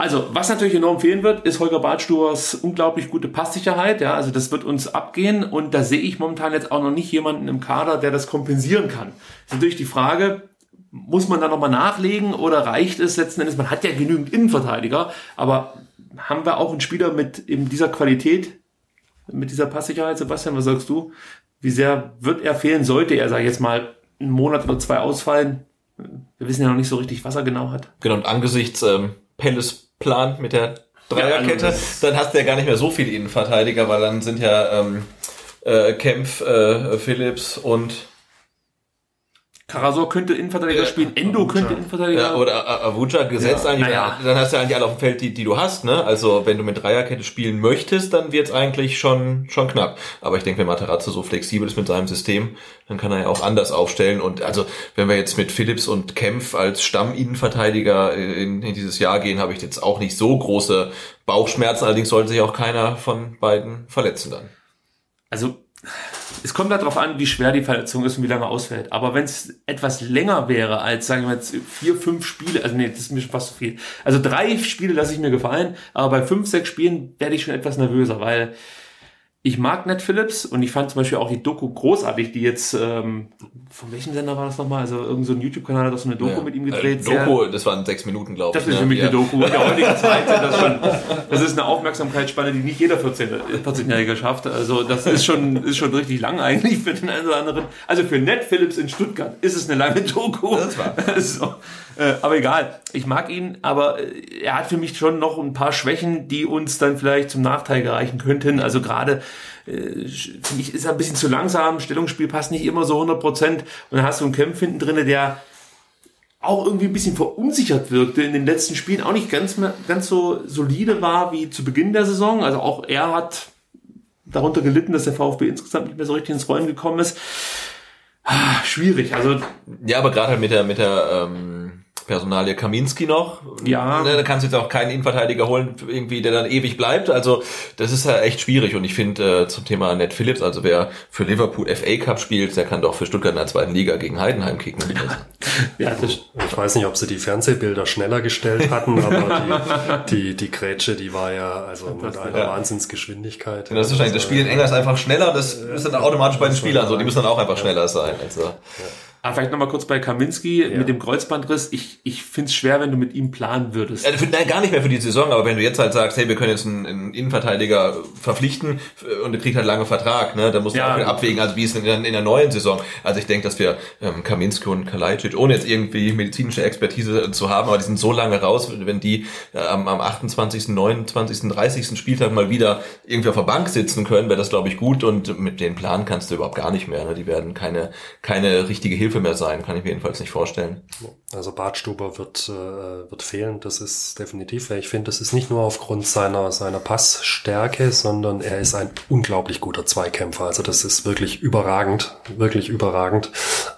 Also, was natürlich enorm fehlen wird, ist Holger Badstubers unglaublich gute Passsicherheit. Ja, also das wird uns abgehen und da sehe ich momentan jetzt auch noch nicht jemanden im Kader, der das kompensieren kann. ist natürlich die Frage, muss man da nochmal nachlegen oder reicht es letzten Endes? Man hat ja genügend Innenverteidiger, aber haben wir auch einen Spieler mit eben dieser Qualität, mit dieser Passsicherheit? Sebastian, was sagst du? Wie sehr wird er fehlen? Sollte er, sag ich jetzt mal, einen Monat oder zwei ausfallen? Wir wissen ja noch nicht so richtig, was er genau hat. Genau, und angesichts ähm, Pelles Plan mit der Dreierkette, Ja, also dann hast du ja gar nicht mehr so viele Innenverteidiger, weil dann sind ja ähm, äh, Kempf, äh, Phillips und Karasor könnte Innenverteidiger Ja, spielen, Endo könnte Innenverteidiger ja, oder Avuja gesetzt Ja, eigentlich. naja. Dann hast du ja eigentlich alle auf dem Feld, die, die du hast. Ne? Also wenn du mit Dreierkette spielen möchtest, dann wird's eigentlich schon schon knapp. Aber ich denke, wenn Materazzo so flexibel ist mit seinem System, dann kann er ja auch anders aufstellen. Und also wenn wir jetzt mit Phillips und Kempf als Stamminnenverteidiger in, in dieses Jahr gehen, habe ich jetzt auch nicht so große Bauchschmerzen. Allerdings sollte sich auch keiner von beiden verletzen dann. Also es kommt halt darauf an, wie schwer die Verletzung ist und wie lange ausfällt. Aber wenn es etwas länger wäre als, sagen wir jetzt, vier, fünf Spiele, also nee, das ist mir schon fast zu viel. Also drei Spiele lasse ich mir gefallen, aber bei fünf, sechs Spielen werde ich schon etwas nervöser, weil ich mag Ned Phillips und ich fand zum Beispiel auch die Doku großartig, die jetzt, ähm, von welchem Sender war das nochmal? Also irgend so YouTube-Kanal hat auch so eine Doku Ja. mit ihm gedreht. Äh, Doku, das waren sechs Minuten, glaube ich. Das ist ne? für mich Ja. eine Doku. In der heutigen Zeit sind das schon, das ist eine Aufmerksamkeitsspanne, die nicht jeder 14 14-Jährige schafft. Also das ist schon, ist schon richtig lang eigentlich für den einen oder anderen. Also für Ned Phillips in Stuttgart ist es eine lange Doku. Das war. so. äh, aber egal. Ich mag ihn, aber äh, er hat für mich schon noch ein paar Schwächen, die uns dann vielleicht zum Nachteil gereichen könnten. Also gerade äh, finde ich, ist ein bisschen zu langsam. Stellungsspiel passt nicht immer so 100 Prozent. Und dann hast du einen Kämpf hinten drinne, der auch irgendwie ein bisschen verunsichert wirkte in den letzten Spielen, auch nicht ganz, ganz so solide war wie zu Beginn der Saison. Also auch er hat darunter gelitten, dass der VfB insgesamt nicht mehr so richtig ins Rollen gekommen ist. Ah, Schwierig. Also Ja, aber gerade halt mit der, mit der ähm, Personalie Kaminski noch. Ja. Ne, da kannst du jetzt auch keinen Innenverteidiger holen, irgendwie, der dann ewig bleibt. Also das ist ja echt schwierig. Und ich finde äh, zum Thema Ned Phillips, also wer für Liverpool FA Cup spielt, der kann doch für Stuttgart in der zweiten Liga gegen Heidenheim kicken. ja, das, Ich weiß nicht, ob sie die Fernsehbilder schneller gestellt hatten, aber die, die, die Grätsche, die war ja also mit einer Ja. Wahnsinnsgeschwindigkeit. Das ist wahrscheinlich, das Spiel in England ist einfach schneller, das ist dann automatisch bei den Spielern so, die müssen dann auch einfach schneller sein. Also, aber vielleicht nochmal kurz bei Kaminski mit dem Kreuzbandriss. Ich, ich finde es schwer, wenn du mit ihm planen würdest. äh, für, nein, gar nicht mehr für die Saison, aber wenn du jetzt halt sagst, hey, wir können jetzt einen, einen Innenverteidiger verpflichten und der kriegt halt lange Vertrag, ne, dann musst du Ja. auch abwägen, also wie ist es in, der- in der neuen Saison. Also ich denke, dass wir ähm, Kaminski und Kalajdzic, ohne jetzt irgendwie medizinische Expertise zu haben, aber die sind so lange raus, wenn die äh, am, am 28., 29., 30. Spieltag mal wieder irgendwie auf der Bank sitzen können, wäre das, glaube ich, gut und mit den Plan kannst du überhaupt gar nicht mehr. Ne? Die werden keine, keine richtige Hilfe mehr sein, kann ich mir jedenfalls nicht vorstellen. Also Bartstuber wird, äh, wird fehlen, das ist definitiv. Ich finde, das ist nicht nur aufgrund seiner, seiner Passstärke, sondern er ist ein unglaublich guter Zweikämpfer. Also das ist wirklich überragend, wirklich überragend.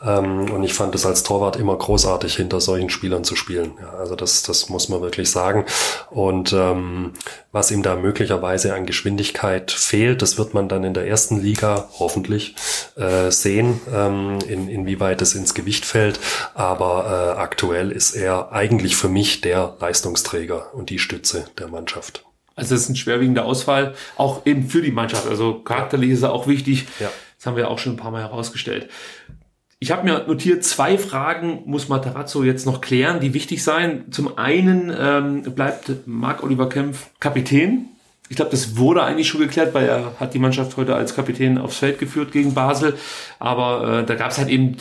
Ähm, und ich fand es als Torwart immer großartig, hinter solchen Spielern zu spielen. Ja, also das, das muss man wirklich sagen. Und ähm, was ihm da möglicherweise an Geschwindigkeit fehlt, das wird man dann in der ersten Liga hoffentlich äh, sehen, ähm, in, inwieweit es ins Gewicht fällt. Aber äh, aktuell ist er eigentlich für mich der Leistungsträger und die Stütze der Mannschaft. Also es ist ein schwerwiegender Ausfall, auch eben für die Mannschaft. Also charakterlich ist er auch wichtig. Ja. Das haben wir auch schon ein paar Mal herausgestellt. Ich habe mir notiert, zwei Fragen muss Matarazzo jetzt noch klären, die wichtig sein. Zum einen ähm, bleibt Marc-Oliver Kempf Kapitän. Ich glaube, das wurde eigentlich schon geklärt, weil er hat die Mannschaft heute als Kapitän aufs Feld geführt gegen Basel. Aber äh, da gab es halt eben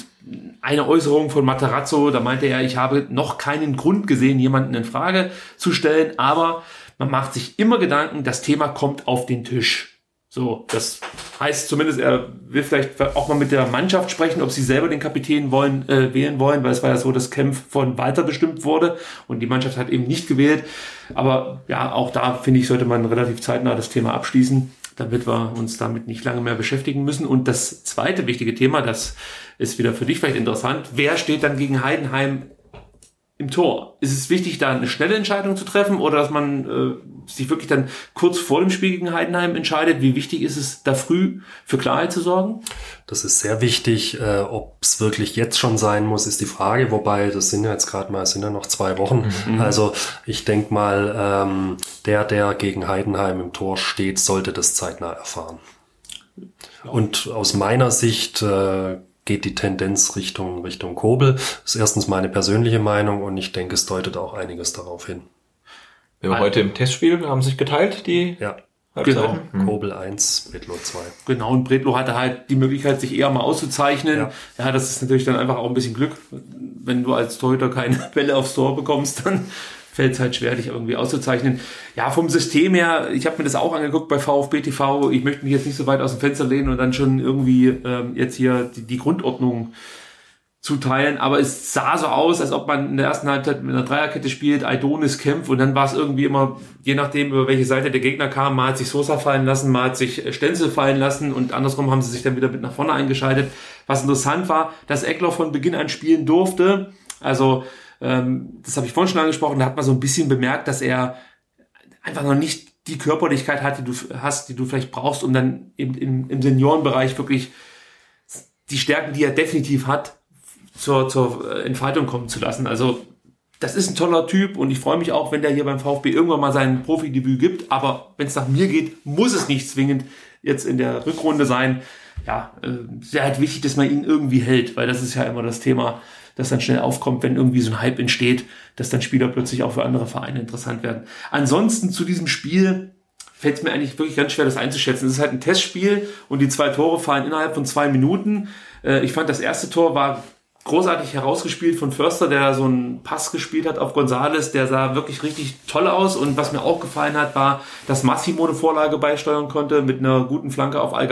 eine Äußerung von Matarazzo, da meinte er, ich habe noch keinen Grund gesehen, jemanden in Frage zu stellen, aber man macht sich immer Gedanken, das Thema kommt auf den Tisch. So, das heißt zumindest, er will vielleicht auch mal mit der Mannschaft sprechen, ob sie selber den Kapitän wollen, äh, wählen wollen, weil es war ja so, dass Kempf von Walter bestimmt wurde und die Mannschaft hat eben nicht gewählt. Aber ja, auch da finde ich, sollte man relativ zeitnah das Thema abschließen, damit wir uns damit nicht lange mehr beschäftigen müssen. Und das zweite wichtige Thema, das ist wieder für dich vielleicht interessant. Wer steht dann gegen Heidenheim im Tor? Ist es wichtig, da eine schnelle Entscheidung zu treffen oder dass man äh, sich wirklich dann kurz vor dem Spiel gegen Heidenheim entscheidet? Wie wichtig ist es, da früh für Klarheit zu sorgen? Das ist sehr wichtig. Äh, Ob es wirklich jetzt schon sein muss, ist die Frage. Wobei, das sind ja jetzt gerade mal, es sind ja noch zwei Wochen. Also ich denk mal, ähm, der, der gegen Heidenheim im Tor steht, sollte das zeitnah erfahren. Und aus meiner Sicht äh, geht die Tendenz Richtung, Richtung Kobel. Das ist erstens meine persönliche Meinung und ich denke, es deutet auch einiges darauf hin. Wir haben heute im Testspiel haben sich geteilt, die Ja. Genau. Mhm. Kobel 1, Bredlo 2. Genau, und Bredlo hatte halt die Möglichkeit, sich eher mal auszuzeichnen. Ja. Ja. das ist natürlich dann einfach auch ein bisschen Glück. Wenn du als Torhüter keine Bälle aufs Tor bekommst, dann fällt es halt schwer, dich irgendwie auszuzeichnen. Ja, vom System her, ich habe mir das auch angeguckt bei VfB TV. Ich möchte mich jetzt nicht so weit aus dem Fenster lehnen und dann schon irgendwie ähm, jetzt hier die, die Grundordnung zuteilen, aber es sah so aus, als ob man in der ersten Halbzeit mit einer Dreierkette spielt, Aidonis kämpft und dann war es irgendwie immer, je nachdem über welche Seite der Gegner kam, mal hat sich Sosa fallen lassen, mal hat sich Stenzel fallen lassen und andersrum haben sie sich dann wieder mit nach vorne eingeschaltet. Was interessant war, dass Eckler von Beginn an spielen durfte, also ähm, das habe ich vorhin schon angesprochen, da hat man so ein bisschen bemerkt, dass er einfach noch nicht die Körperlichkeit hat, die du hast, die du vielleicht brauchst, um dann im, im, im Seniorenbereich wirklich die Stärken, die er definitiv hat, zur, zur Entfaltung kommen zu lassen. Also das ist ein toller Typ und ich freue mich auch, wenn der hier beim VfB irgendwann mal sein Profidebüt gibt. Aber wenn es nach mir geht, muss es nicht zwingend jetzt in der Rückrunde sein. Ja, äh, sehr halt wichtig, dass man ihn irgendwie hält, weil das ist ja immer das Thema, das dann schnell aufkommt, wenn irgendwie so ein Hype entsteht, dass dann Spieler plötzlich auch für andere Vereine interessant werden. Ansonsten zu diesem Spiel fällt es mir eigentlich wirklich ganz schwer, das einzuschätzen. Es ist halt ein Testspiel und die zwei Tore fallen innerhalb von zwei Minuten. Äh, ich fand, das erste Tor war großartig herausgespielt von Förster, der so einen Pass gespielt hat auf Gonzales, der sah wirklich richtig toll aus und was mir auch gefallen hat, war, dass Massimo eine Vorlage beisteuern konnte mit einer guten Flanke auf al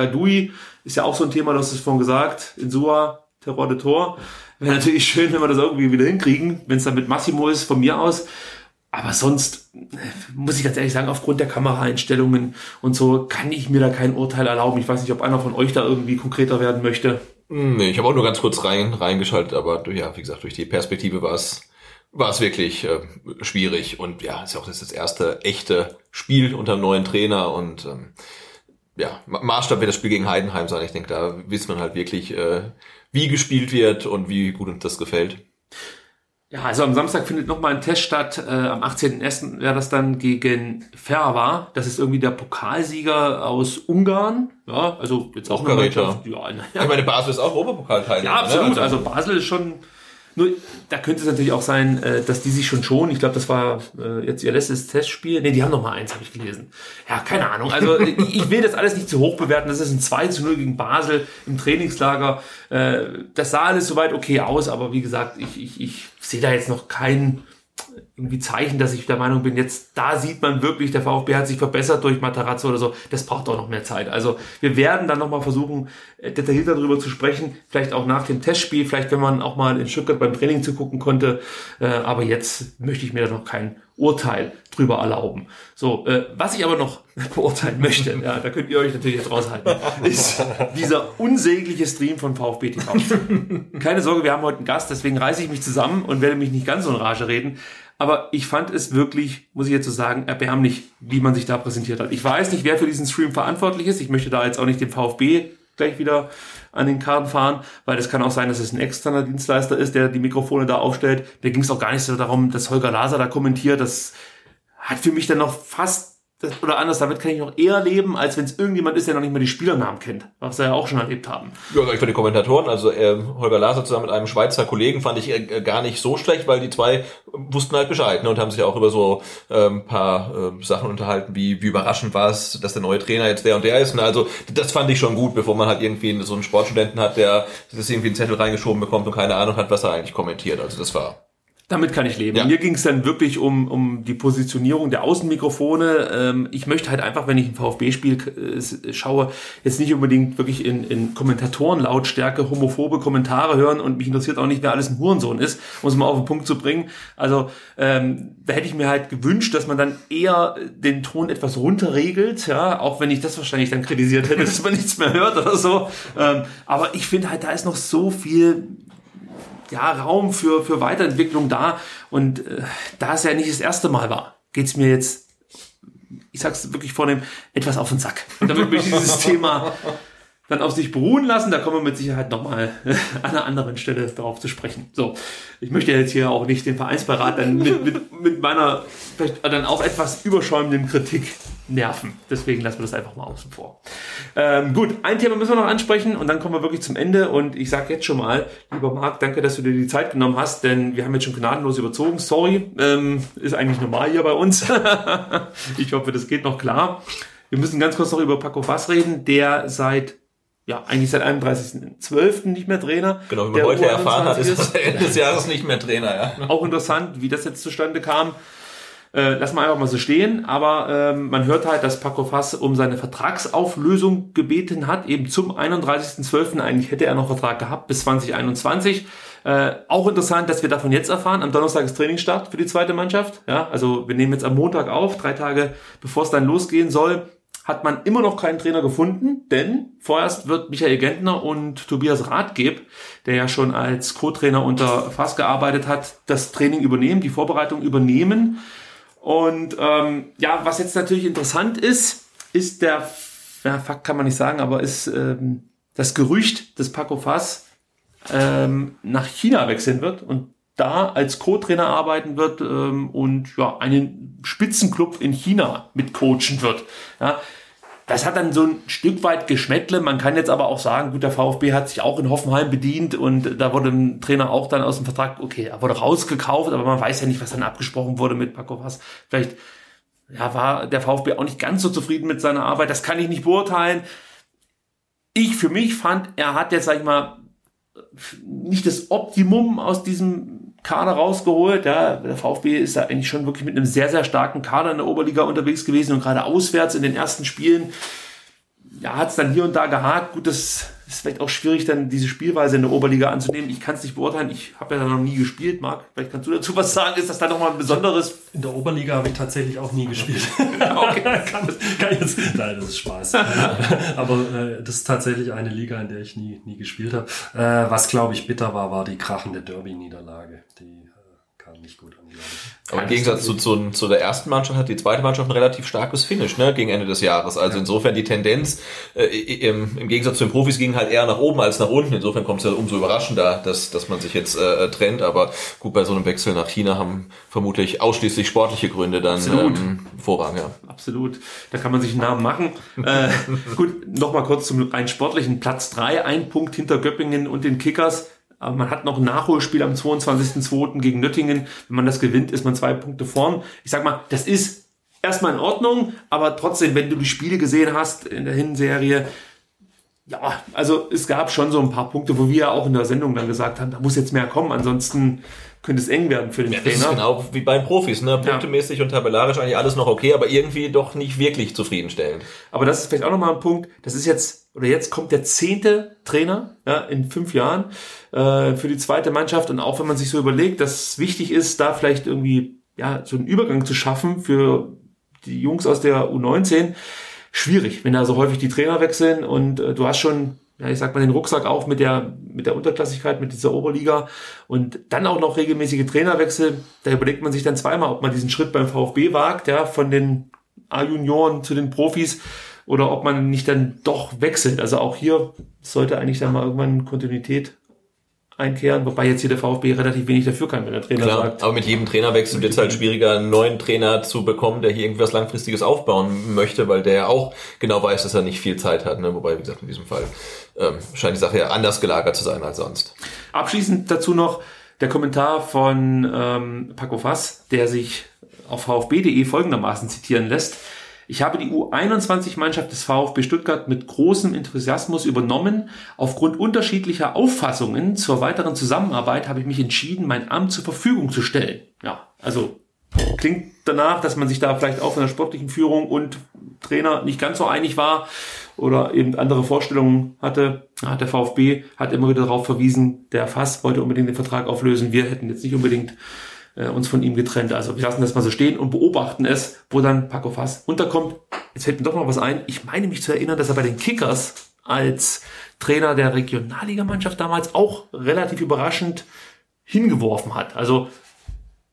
Ist ja auch so ein Thema, du hast es vorhin gesagt, in Sua, Terror de Tor. Wäre natürlich schön, wenn wir das irgendwie wieder hinkriegen, wenn es dann mit Massimo ist, von mir aus. Aber sonst muss ich ganz ehrlich sagen, aufgrund der Kameraeinstellungen und so kann ich mir da kein Urteil erlauben. Ich weiß nicht, ob einer von euch da irgendwie konkreter werden möchte. Nee, ich habe auch nur ganz kurz rein reingeschaltet, aber ja, wie gesagt, durch die Perspektive war es war es wirklich äh, schwierig und ja, ist ja auch das, das erste echte Spiel unter einem neuen Trainer und ähm, ja, Maßstab wird das Spiel gegen Heidenheim sein. Ich denke, da wisst man halt wirklich, äh, wie gespielt wird und wie gut uns das gefällt. Ja, also am Samstag findet nochmal ein Test statt. Äh, am 18.01. wäre das dann gegen Ferva. Das ist irgendwie der Pokalsieger aus Ungarn. Ja, also jetzt auch eine Mannschaft. Ja, ja. Ich meine, Basel ist auch Europapokalteilnehmer. Ja, absolut. Ne? Also Basel ist schon nur, da könnte es natürlich auch sein, äh, dass die sich schon schon, ich glaube, das war äh, jetzt ihr letztes Testspiel. Nee, die haben noch mal eins, habe ich gelesen. Ja, keine Ahnung. Also ich will das alles nicht zu hoch bewerten. Das ist ein 2 zu 0 gegen Basel im Trainingslager. Äh, das sah alles soweit okay aus, aber wie gesagt, ich, ich, ich sehe da jetzt noch keinen irgendwie Zeichen, dass ich der Meinung bin, jetzt da sieht man wirklich, der VfB hat sich verbessert durch Matarazzo oder so. Das braucht auch noch mehr Zeit. Also wir werden dann nochmal versuchen, äh, detaillierter darüber zu sprechen. Vielleicht auch nach dem Testspiel, vielleicht wenn man auch mal in Stuttgart beim Training zugucken konnte. Äh, aber jetzt möchte ich mir da noch kein Urteil drüber erlauben. So, äh, was ich aber noch beurteilen möchte, ja, da könnt ihr euch natürlich jetzt raushalten, ist dieser unsägliche Stream von VfB TV. Keine Sorge, wir haben heute einen Gast, deswegen reiße ich mich zusammen und werde mich nicht ganz so in Rage reden. Aber ich fand es wirklich, muss ich jetzt so sagen, erbärmlich, wie man sich da präsentiert hat. Ich weiß nicht, wer für diesen Stream verantwortlich ist. Ich möchte da jetzt auch nicht den VfB gleich wieder an den Karten fahren, weil es kann auch sein, dass es ein externer Dienstleister ist, der die Mikrofone da aufstellt. Mir ging es auch gar nicht so darum, dass Holger Laser da kommentiert. Das hat für mich dann noch fast oder anders, damit kann ich noch eher leben, als wenn es irgendjemand ist, der noch nicht mal die Spielernamen kennt, was wir ja auch schon erlebt haben. Ja, ich fand die Kommentatoren, also äh, Holger Laser zusammen mit einem Schweizer Kollegen fand ich äh, gar nicht so schlecht, weil die zwei wussten halt Bescheid ne, und haben sich auch über so ähm, paar äh, Sachen unterhalten, wie, wie überraschend war es, dass der neue Trainer jetzt der und der ist. Ne? Also das fand ich schon gut, bevor man halt irgendwie so einen Sportstudenten hat, der das irgendwie einen Zettel reingeschoben bekommt und keine Ahnung hat, was er eigentlich kommentiert. Also das war damit kann ich leben. Ja. Mir ging es dann wirklich um, um die Positionierung der Außenmikrofone. Ähm, ich möchte halt einfach, wenn ich ein VfB-Spiel äh, schaue, jetzt nicht unbedingt wirklich in, in Kommentatorenlautstärke homophobe Kommentare hören und mich interessiert auch nicht, wer alles ein Hurensohn ist, um es mal auf den Punkt zu bringen. Also ähm, da hätte ich mir halt gewünscht, dass man dann eher den Ton etwas runterregelt, ja, auch wenn ich das wahrscheinlich dann kritisiert hätte, dass man nichts mehr hört oder so. Ähm, aber ich finde halt, da ist noch so viel ja, Raum für, für Weiterentwicklung da. Und äh, da es ja nicht das erste Mal war, geht's mir jetzt, ich sag's wirklich vornehm, etwas auf den Sack. Und damit möchte ich dieses Thema dann auf sich beruhen lassen. Da kommen wir mit Sicherheit nochmal an einer anderen Stelle darauf zu sprechen. So, ich möchte jetzt hier auch nicht den Vereinsbeirat dann mit, mit, mit meiner vielleicht dann auch etwas überschäumenden Kritik nerven. Deswegen lassen wir das einfach mal außen vor. Ähm, gut, ein Thema müssen wir noch ansprechen und dann kommen wir wirklich zum Ende. Und ich sage jetzt schon mal, lieber Marc, danke, dass du dir die Zeit genommen hast, denn wir haben jetzt schon gnadenlos überzogen. Sorry, ähm, ist eigentlich normal hier bei uns. ich hoffe, das geht noch klar. Wir müssen ganz kurz noch über Paco Fass reden, der seit ja, eigentlich seit 31.12. nicht mehr Trainer. Genau, wie man heute U21 erfahren hat, ist er Ende des Jahres nicht mehr Trainer, ja. Auch interessant, wie das jetzt zustande kam. Äh, lass mal einfach mal so stehen, aber ähm, man hört halt, dass Paco Fass um seine Vertragsauflösung gebeten hat, eben zum 31.12. Eigentlich hätte er noch Vertrag gehabt bis 2021. Äh, auch interessant, dass wir davon jetzt erfahren. Am Donnerstag ist Trainingsstart für die zweite Mannschaft. Ja, also wir nehmen jetzt am Montag auf, drei Tage bevor es dann losgehen soll hat man immer noch keinen Trainer gefunden, denn vorerst wird Michael Gentner und Tobias Rathgeb, der ja schon als Co-Trainer unter Fass gearbeitet hat, das Training übernehmen, die Vorbereitung übernehmen. Und ähm, ja, was jetzt natürlich interessant ist, ist der, ja, Fakt kann man nicht sagen, aber ist ähm, das Gerücht, dass Paco Fass ähm, nach China wechseln wird und da als Co-Trainer arbeiten wird ähm, und ja, einen Spitzenclub in China mitcoachen wird. Ja, das hat dann so ein Stück weit Geschmäckle. Man kann jetzt aber auch sagen, gut, der VfB hat sich auch in Hoffenheim bedient und da wurde ein Trainer auch dann aus dem Vertrag, okay, er wurde rausgekauft, aber man weiß ja nicht, was dann abgesprochen wurde mit Paco Was. Vielleicht ja, war der VfB auch nicht ganz so zufrieden mit seiner Arbeit. Das kann ich nicht beurteilen. Ich für mich fand, er hat jetzt, sag ich mal, nicht das Optimum aus diesem Kader rausgeholt. Ja, der VfB ist da eigentlich schon wirklich mit einem sehr, sehr starken Kader in der Oberliga unterwegs gewesen und gerade auswärts in den ersten Spielen ja, hat es dann hier und da gehakt. Gut, das ist vielleicht auch schwierig, dann diese Spielweise in der Oberliga anzunehmen. Ich kann es nicht beurteilen. Ich habe ja da noch nie gespielt. Marc, vielleicht kannst du dazu was sagen. Ist das dann nochmal ein besonderes? In der Oberliga habe ich tatsächlich auch nie gespielt. okay. kann, kann jetzt, nein, das ist Spaß. Aber äh, das ist tatsächlich eine Liga, in der ich nie, nie gespielt habe. Äh, was, glaube ich, bitter war, war die krachende Derby-Niederlage. Die äh, kam nicht gut an, glaube ich. Aber im Gegensatz zu, zu, zu der ersten Mannschaft hat die zweite Mannschaft ein relativ starkes Finish ne, gegen Ende des Jahres. Also insofern die Tendenz äh, im, im Gegensatz zu den Profis ging halt eher nach oben als nach unten. Insofern kommt es ja umso überraschender, dass, dass man sich jetzt äh, trennt. Aber gut, bei so einem Wechsel nach China haben vermutlich ausschließlich sportliche Gründe dann ähm, Vorrang. Ja. Absolut. Da kann man sich einen Namen machen. äh, gut, nochmal kurz zum rein sportlichen. Platz drei, ein Punkt hinter Göppingen und den Kickers aber man hat noch ein Nachholspiel am 22.02. gegen Nöttingen. Wenn man das gewinnt, ist man zwei Punkte vorn. Ich sag mal, das ist erstmal in Ordnung, aber trotzdem, wenn du die Spiele gesehen hast in der Hinserie, ja, also es gab schon so ein paar Punkte, wo wir auch in der Sendung dann gesagt haben, da muss jetzt mehr kommen, ansonsten könnte es eng werden für den ja, Trainer. Das ist genau wie bei den Profis, ne? Punktemäßig ja. und tabellarisch eigentlich alles noch okay, aber irgendwie doch nicht wirklich zufriedenstellend. Aber das ist vielleicht auch nochmal ein Punkt, das ist jetzt, oder jetzt kommt der zehnte Trainer ja, in fünf Jahren äh, für die zweite Mannschaft. Und auch wenn man sich so überlegt, dass es wichtig ist, da vielleicht irgendwie ja, so einen Übergang zu schaffen für die Jungs aus der U19, schwierig, wenn da so häufig die Trainer wechseln. Und äh, du hast schon ja, ich sag mal, den Rucksack auf mit der, mit der Unterklassigkeit, mit dieser Oberliga. Und dann auch noch regelmäßige Trainerwechsel. Da überlegt man sich dann zweimal, ob man diesen Schritt beim VfB wagt, ja, von den A-Junioren zu den Profis oder ob man nicht dann doch wechselt. Also auch hier sollte eigentlich dann mal irgendwann Kontinuität einkehren, wobei jetzt hier der VfB relativ wenig dafür kann, wenn der Trainer Klar, sagt. Aber mit jedem Trainerwechsel wird es halt schwieriger, einen neuen Trainer zu bekommen, der hier irgendwas Langfristiges aufbauen möchte, weil der ja auch genau weiß, dass er nicht viel Zeit hat. Ne? Wobei, wie gesagt, in diesem Fall ähm, scheint die Sache ja anders gelagert zu sein als sonst. Abschließend dazu noch der Kommentar von ähm, Paco Fass, der sich auf vfb.de folgendermaßen zitieren lässt. Ich habe die U21-Mannschaft des VfB Stuttgart mit großem Enthusiasmus übernommen. Aufgrund unterschiedlicher Auffassungen zur weiteren Zusammenarbeit habe ich mich entschieden, mein Amt zur Verfügung zu stellen. Ja, also klingt danach, dass man sich da vielleicht auch von der sportlichen Führung und Trainer nicht ganz so einig war oder eben andere Vorstellungen hatte. Der VfB hat immer wieder darauf verwiesen, der Fass wollte unbedingt den Vertrag auflösen. Wir hätten jetzt nicht unbedingt äh, uns von ihm getrennt. Also wir lassen das mal so stehen und beobachten es, wo dann Paco Fass unterkommt. Jetzt fällt mir doch noch was ein. Ich meine mich zu erinnern, dass er bei den Kickers als Trainer der Regionalligamannschaft damals auch relativ überraschend hingeworfen hat. Also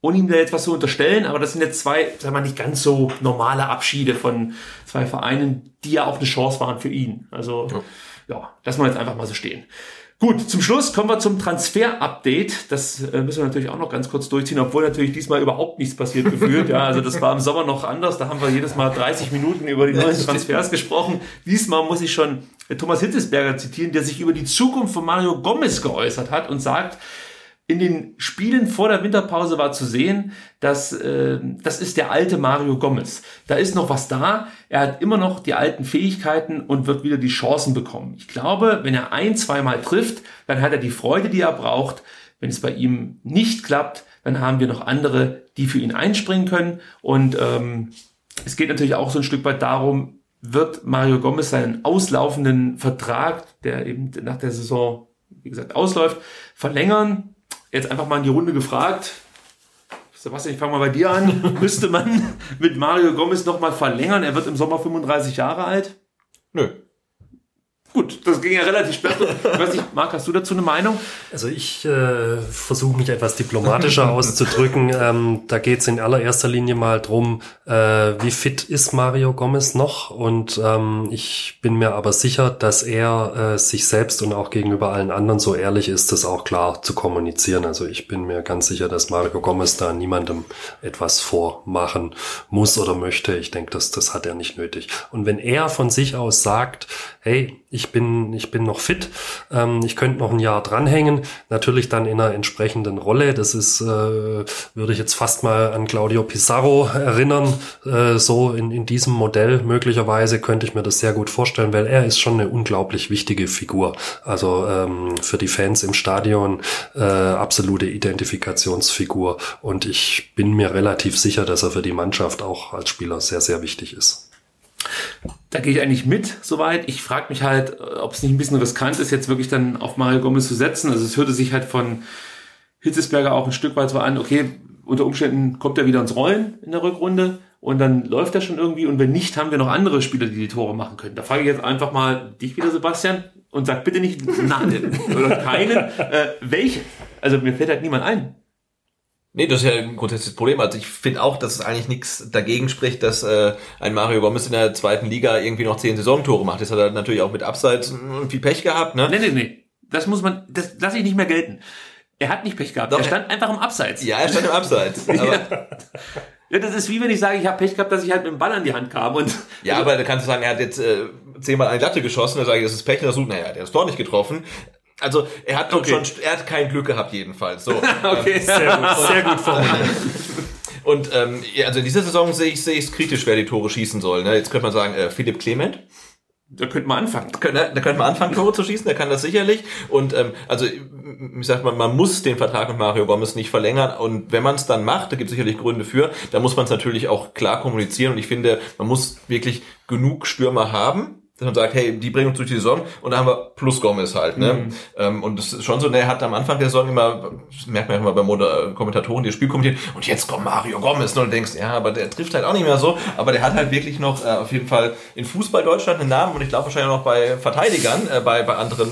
ohne ihm da jetzt was zu unterstellen, aber das sind jetzt zwei, sagen wir mal, nicht ganz so normale Abschiede von zwei Vereinen, die ja auch eine Chance waren für ihn. Also ja, ja lassen wir jetzt einfach mal so stehen. Gut, zum Schluss kommen wir zum Transfer-Update. Das äh, müssen wir natürlich auch noch ganz kurz durchziehen, obwohl natürlich diesmal überhaupt nichts passiert gefühlt. Ja, also das war im Sommer noch anders. Da haben wir jedes Mal 30 Minuten über die neuen Transfers gesprochen. Diesmal muss ich schon Thomas Hittesberger zitieren, der sich über die Zukunft von Mario Gomez geäußert hat und sagt, in den Spielen vor der Winterpause war zu sehen, dass äh, das ist der alte Mario Gomez. Da ist noch was da. Er hat immer noch die alten Fähigkeiten und wird wieder die Chancen bekommen. Ich glaube, wenn er ein, zweimal trifft, dann hat er die Freude, die er braucht. Wenn es bei ihm nicht klappt, dann haben wir noch andere, die für ihn einspringen können. Und ähm, es geht natürlich auch so ein Stück weit darum, wird Mario Gomez seinen auslaufenden Vertrag, der eben nach der Saison, wie gesagt, ausläuft, verlängern jetzt einfach mal in die Runde gefragt. Sebastian, ich fange mal bei dir an. Müsste man mit Mario Gomez nochmal verlängern? Er wird im Sommer 35 Jahre alt. Nö. Gut, das ging ja relativ schnell. Ich weiß nicht, Marc, hast du dazu eine Meinung? Also ich äh, versuche mich etwas diplomatischer auszudrücken. Ähm, da geht es in allererster Linie mal drum, äh, wie fit ist Mario Gomez noch? Und ähm, ich bin mir aber sicher, dass er äh, sich selbst und auch gegenüber allen anderen so ehrlich ist, das auch klar zu kommunizieren. Also ich bin mir ganz sicher, dass Mario Gomez da niemandem etwas vormachen muss oder möchte. Ich denke, das, das hat er nicht nötig. Und wenn er von sich aus sagt, hey, ich bin, ich bin noch fit, ähm, ich könnte noch ein Jahr dranhängen, natürlich dann in einer entsprechenden Rolle. Das ist, äh, würde ich jetzt fast mal an Claudio Pizarro erinnern. Äh, so in, in diesem Modell möglicherweise könnte ich mir das sehr gut vorstellen, weil er ist schon eine unglaublich wichtige Figur. Also ähm, für die Fans im Stadion äh, absolute Identifikationsfigur. Und ich bin mir relativ sicher, dass er für die Mannschaft auch als Spieler sehr, sehr wichtig ist. Da gehe ich eigentlich mit soweit. Ich frage mich halt, ob es nicht ein bisschen riskant ist, jetzt wirklich dann auf Mario Gomez zu setzen. Also es hörte sich halt von Hitzesberger auch ein Stück weit so an, okay, unter Umständen kommt er wieder ins Rollen in der Rückrunde und dann läuft er schon irgendwie und wenn nicht, haben wir noch andere Spieler, die die Tore machen können. Da frage ich jetzt einfach mal dich wieder, Sebastian, und sag bitte nicht nein oder keinen. Äh, welche? Also mir fällt halt niemand ein. Nee, das ist ja ein grundsätzliches Problem. Also ich finde auch, dass es eigentlich nichts dagegen spricht, dass äh, ein Mario Gomez in der zweiten Liga irgendwie noch zehn Saisontore macht. Das hat er natürlich auch mit Abseits viel Pech gehabt, ne? Nee, nee, nee. Das muss man, das lasse ich nicht mehr gelten. Er hat nicht Pech gehabt. Doch, er stand einfach im Abseits. Ja, er stand im Abseits. Aber, ja. das ist wie wenn ich sage, ich habe Pech gehabt, dass ich halt mit dem Ball an die Hand kam. Und ja, aber da kannst du sagen, er hat jetzt äh, zehnmal eine Glatte geschossen, dann sage ich, das ist Pech, und dann so, naja, der hat das Tor nicht getroffen. Also er hat Okay. schon, er hat kein Glück gehabt jedenfalls. So, okay, Sehr gut, sehr gut formuliert. Und ähm, ja, also in dieser Saison sehe ich sehe ich es kritisch, wer die Tore schießen soll. Ne? Jetzt könnte man sagen, äh, Philipp Clement. da könnte man anfangen. Da könnte, da könnte man anfangen, Tore zu schießen, der kann das sicherlich. Und ähm, also ich sag mal, man muss den Vertrag mit Mario Gomez nicht verlängern. Und wenn man es dann macht, da gibt es sicherlich Gründe für, da muss man es natürlich auch klar kommunizieren. Und ich finde, man muss wirklich genug Stürmer haben, dass man sagt, hey, die bringen uns durch die Saison und da haben wir plus Gomez halt. Ne? Ähm, und das ist schon so, der hat am Anfang der Saison immer, das merkt man ja immer bei Moder Kommentatoren, die das Spiel kommentieren, und jetzt kommt Mario Gomez. Ne? Und du denkst, ja, aber der trifft halt auch nicht mehr so. Aber der hat halt wirklich noch äh, auf jeden Fall in Fußball Deutschland einen Namen und ich glaube wahrscheinlich auch noch bei Verteidigern, äh, bei, bei anderen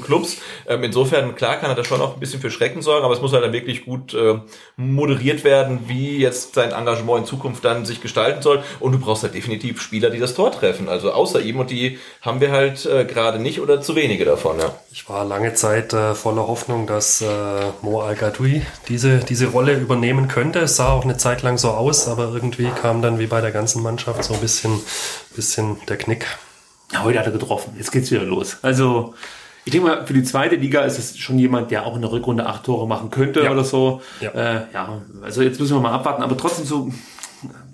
Clubs. Ähm, insofern, klar, kann er da schon auch ein bisschen für Schrecken sorgen, aber es muss halt dann wirklich gut äh, moderiert werden, wie jetzt sein Engagement in Zukunft dann sich gestalten soll. Und du brauchst halt definitiv Spieler, die das Tor treffen. Also außer ihm und die haben wir halt äh, gerade nicht oder zu wenige davon. Ja. Ich war lange Zeit äh, voller Hoffnung, dass äh, Mo al diese, diese Rolle übernehmen könnte. Es sah auch eine Zeit lang so aus, aber irgendwie kam dann wie bei der ganzen Mannschaft so ein bisschen, bisschen der Knick. Ja, heute hat er getroffen. Jetzt geht's wieder los. Also, ich denke mal, für die zweite Liga ist es schon jemand, der auch in der Rückrunde acht Tore machen könnte Ja. oder so. Ja. Äh, ja, also jetzt müssen wir mal abwarten. Aber trotzdem so,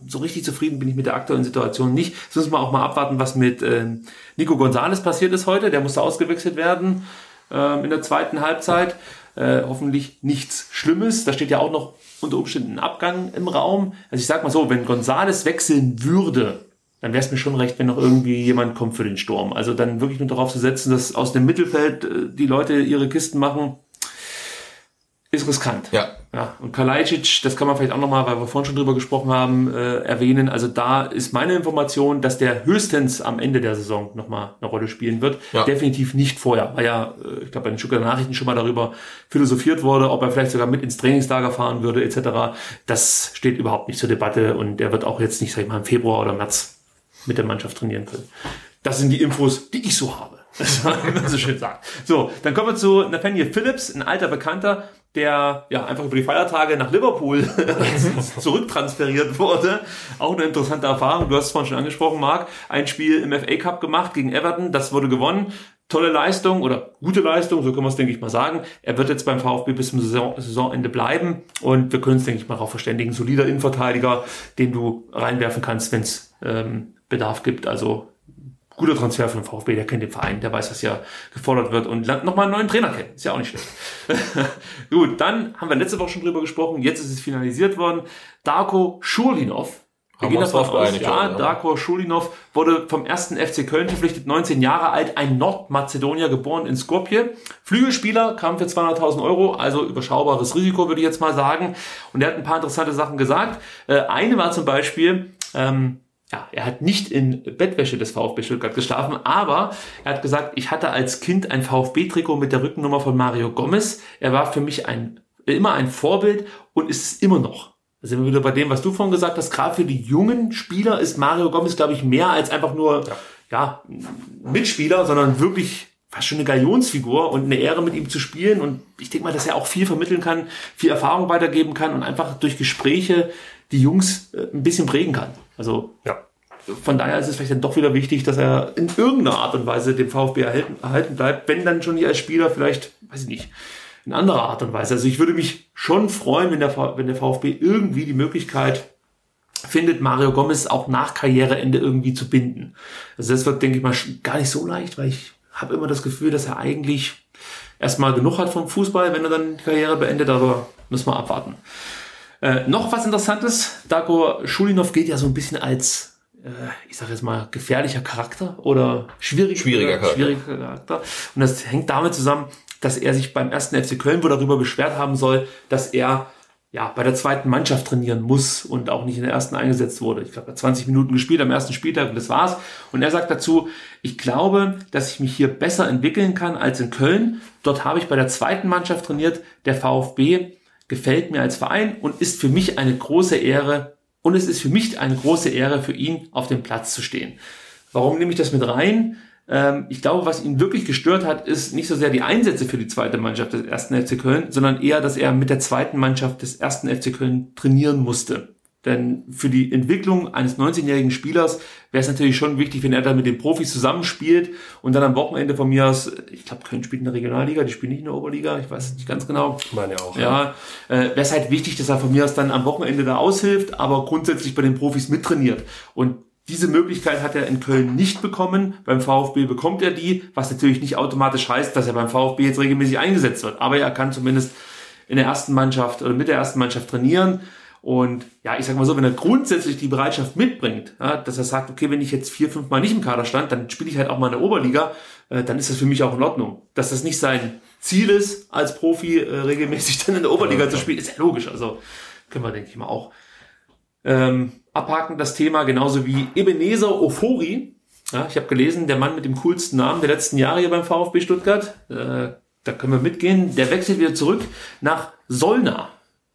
so richtig zufrieden bin ich mit der aktuellen Situation nicht. Jetzt müssen wir auch mal abwarten, was mit ähm, Nico Gonzalez passiert ist heute. Der musste ausgewechselt werden ähm, in der zweiten Halbzeit. Äh, hoffentlich nichts Schlimmes. Da steht ja auch noch unter Umständen ein Abgang im Raum. Also ich sag mal so, wenn Gonzalez wechseln würde, dann wäre es mir schon recht, wenn noch irgendwie jemand kommt für den Sturm. Also dann wirklich nur darauf zu setzen, dass aus dem Mittelfeld äh, die Leute ihre Kisten machen, ist riskant. Ja. Ja, und Kalajdzic, das kann man vielleicht auch nochmal, weil wir vorhin schon drüber gesprochen haben, äh, erwähnen. Also da ist meine Information, dass der höchstens am Ende der Saison nochmal eine Rolle spielen wird. Ja. Definitiv nicht vorher, weil ja, äh, ich glaube, bei den Stuttgarter Nachrichten schon mal darüber philosophiert wurde, ob er vielleicht sogar mit ins Trainingslager fahren würde, etc. Das steht überhaupt nicht zur Debatte und er wird auch jetzt nicht, sag ich mal, im Februar oder März mit der Mannschaft trainieren können. Das sind die Infos, die ich so habe. Das wie man so schön sagt. So, dann kommen wir zu Nathaniel Phillips, ein alter Bekannter, der ja einfach über die Feiertage nach Liverpool zurücktransferiert wurde. Auch eine interessante Erfahrung. Du hast es vorhin schon angesprochen, Marc. Ein Spiel im FA Cup gemacht gegen Everton. Das wurde gewonnen. tolle Leistung oder gute Leistung, so können wir es, denke ich mal sagen. Er wird jetzt beim VfB bis zum Saison, Saisonende bleiben und wir können uns, denke ich mal, darauf verständigen. Solider Innenverteidiger, den du reinwerfen kannst, wenn es ähm, Bedarf gibt. Also guter Transfer für den VfB, der kennt den Verein, der weiß, was ja gefordert wird und lernt nochmal einen neuen Trainer kennen. Ist ja auch nicht schlecht. Gut, dann haben wir letzte Woche schon drüber gesprochen, jetzt ist es finalisiert worden. Darko Schurlinov wir gehen davon aus, ja, Darko Schulinov wurde vom ersten FC Köln verpflichtet, 19 Jahre alt, ein Nordmazedonier, geboren in Skopje. Flügelspieler, kam für 200.000 Euro, also überschaubares Risiko, würde ich jetzt mal sagen. Und er hat ein paar interessante Sachen gesagt. Äh, eine war zum Beispiel, ähm, ja, er hat nicht in Bettwäsche des VfB Stuttgart geschlafen, aber er hat gesagt, ich hatte als Kind ein VfB-Trikot mit der Rückennummer von Mario Gomez. Er war für mich ein, immer ein Vorbild und ist es immer noch. Da sind wir wieder bei dem, was du vorhin gesagt hast. Gerade für die jungen Spieler ist Mario Gomez, glaube ich, mehr als einfach nur ja. ja Mitspieler, sondern wirklich fast schon eine Galionsfigur und eine Ehre mit ihm zu spielen. Und ich denke mal, dass er auch viel vermitteln kann, viel Erfahrung weitergeben kann und einfach durch Gespräche die Jungs äh, ein bisschen prägen kann. Also ja. Von daher ist es vielleicht dann doch wieder wichtig, dass er in irgendeiner Art und Weise dem VfB erhalten, erhalten bleibt, wenn dann schon hier als Spieler vielleicht, weiß ich nicht, in anderer Art und Weise. Also ich würde mich schon freuen, wenn der, wenn der VfB irgendwie die Möglichkeit findet, Mario Gomez auch nach Karriereende irgendwie zu binden. Also das wird, denke ich mal, gar nicht so leicht, weil ich habe immer das Gefühl, dass er eigentlich erstmal genug hat vom Fußball, wenn er dann die Karriere beendet, aber müssen wir abwarten. Äh, noch was Interessantes, Darko Schulinov geht ja so ein bisschen als, äh, ich sage jetzt mal, gefährlicher Charakter oder schwierig, schwieriger, Charakter. schwieriger Charakter. Und das hängt damit zusammen, dass er sich beim ersten FC Köln wohl darüber beschwert haben soll, dass er ja, bei der zweiten Mannschaft trainieren muss und auch nicht in der ersten eingesetzt wurde. Ich glaube, er hat 20 Minuten gespielt am ersten Spieltag und das war's. Und er sagt dazu, ich glaube, dass ich mich hier besser entwickeln kann als in Köln. Dort habe ich bei der zweiten Mannschaft trainiert. Der VfB gefällt mir als Verein und ist für mich eine große Ehre und es ist für mich eine große Ehre für ihn auf dem Platz zu stehen. Warum nehme ich das mit rein? Ähm, ich glaube, was ihn wirklich gestört hat, ist nicht so sehr die Einsätze für die zweite Mannschaft des ersten FC Köln, sondern eher, dass er mit der zweiten Mannschaft des ersten FC Köln trainieren musste. Denn für die Entwicklung eines 19-jährigen Spielers wäre es natürlich schon wichtig, wenn er dann mit den Profis zusammenspielt und dann am Wochenende von mir aus, ich glaube, Köln spielt in der Regionalliga, die spielen nicht in der Oberliga, ich weiß nicht ganz genau. Meine auch. Ja, ja. äh, wäre es halt wichtig, dass er von mir aus dann am Wochenende da aushilft, aber grundsätzlich bei den Profis mittrainiert. Und diese Möglichkeit hat er in Köln nicht bekommen. Beim VfB bekommt er die, was natürlich nicht automatisch heißt, dass er beim VfB jetzt regelmäßig eingesetzt wird. Aber er kann zumindest in der ersten Mannschaft oder mit der ersten Mannschaft trainieren. Und ja, ich sag mal so, wenn er grundsätzlich die Bereitschaft mitbringt, ja, dass er sagt, okay, wenn ich jetzt vier, fünf Mal nicht im Kader stand, dann spiele ich halt auch mal in der Oberliga, äh, dann ist das für mich auch in Ordnung. Dass das nicht sein Ziel ist, als Profi äh, regelmäßig dann in der Oberliga ja, zu spielen, ist ja logisch. Also können wir, denke ich mal, auch ähm, abhaken, das Thema, genauso wie Ebenezer Ofori. Ja, ich habe gelesen, der Mann mit dem coolsten Namen der letzten Jahre hier beim VfB Stuttgart. Äh, da können wir mitgehen. Der wechselt wieder zurück nach Solna.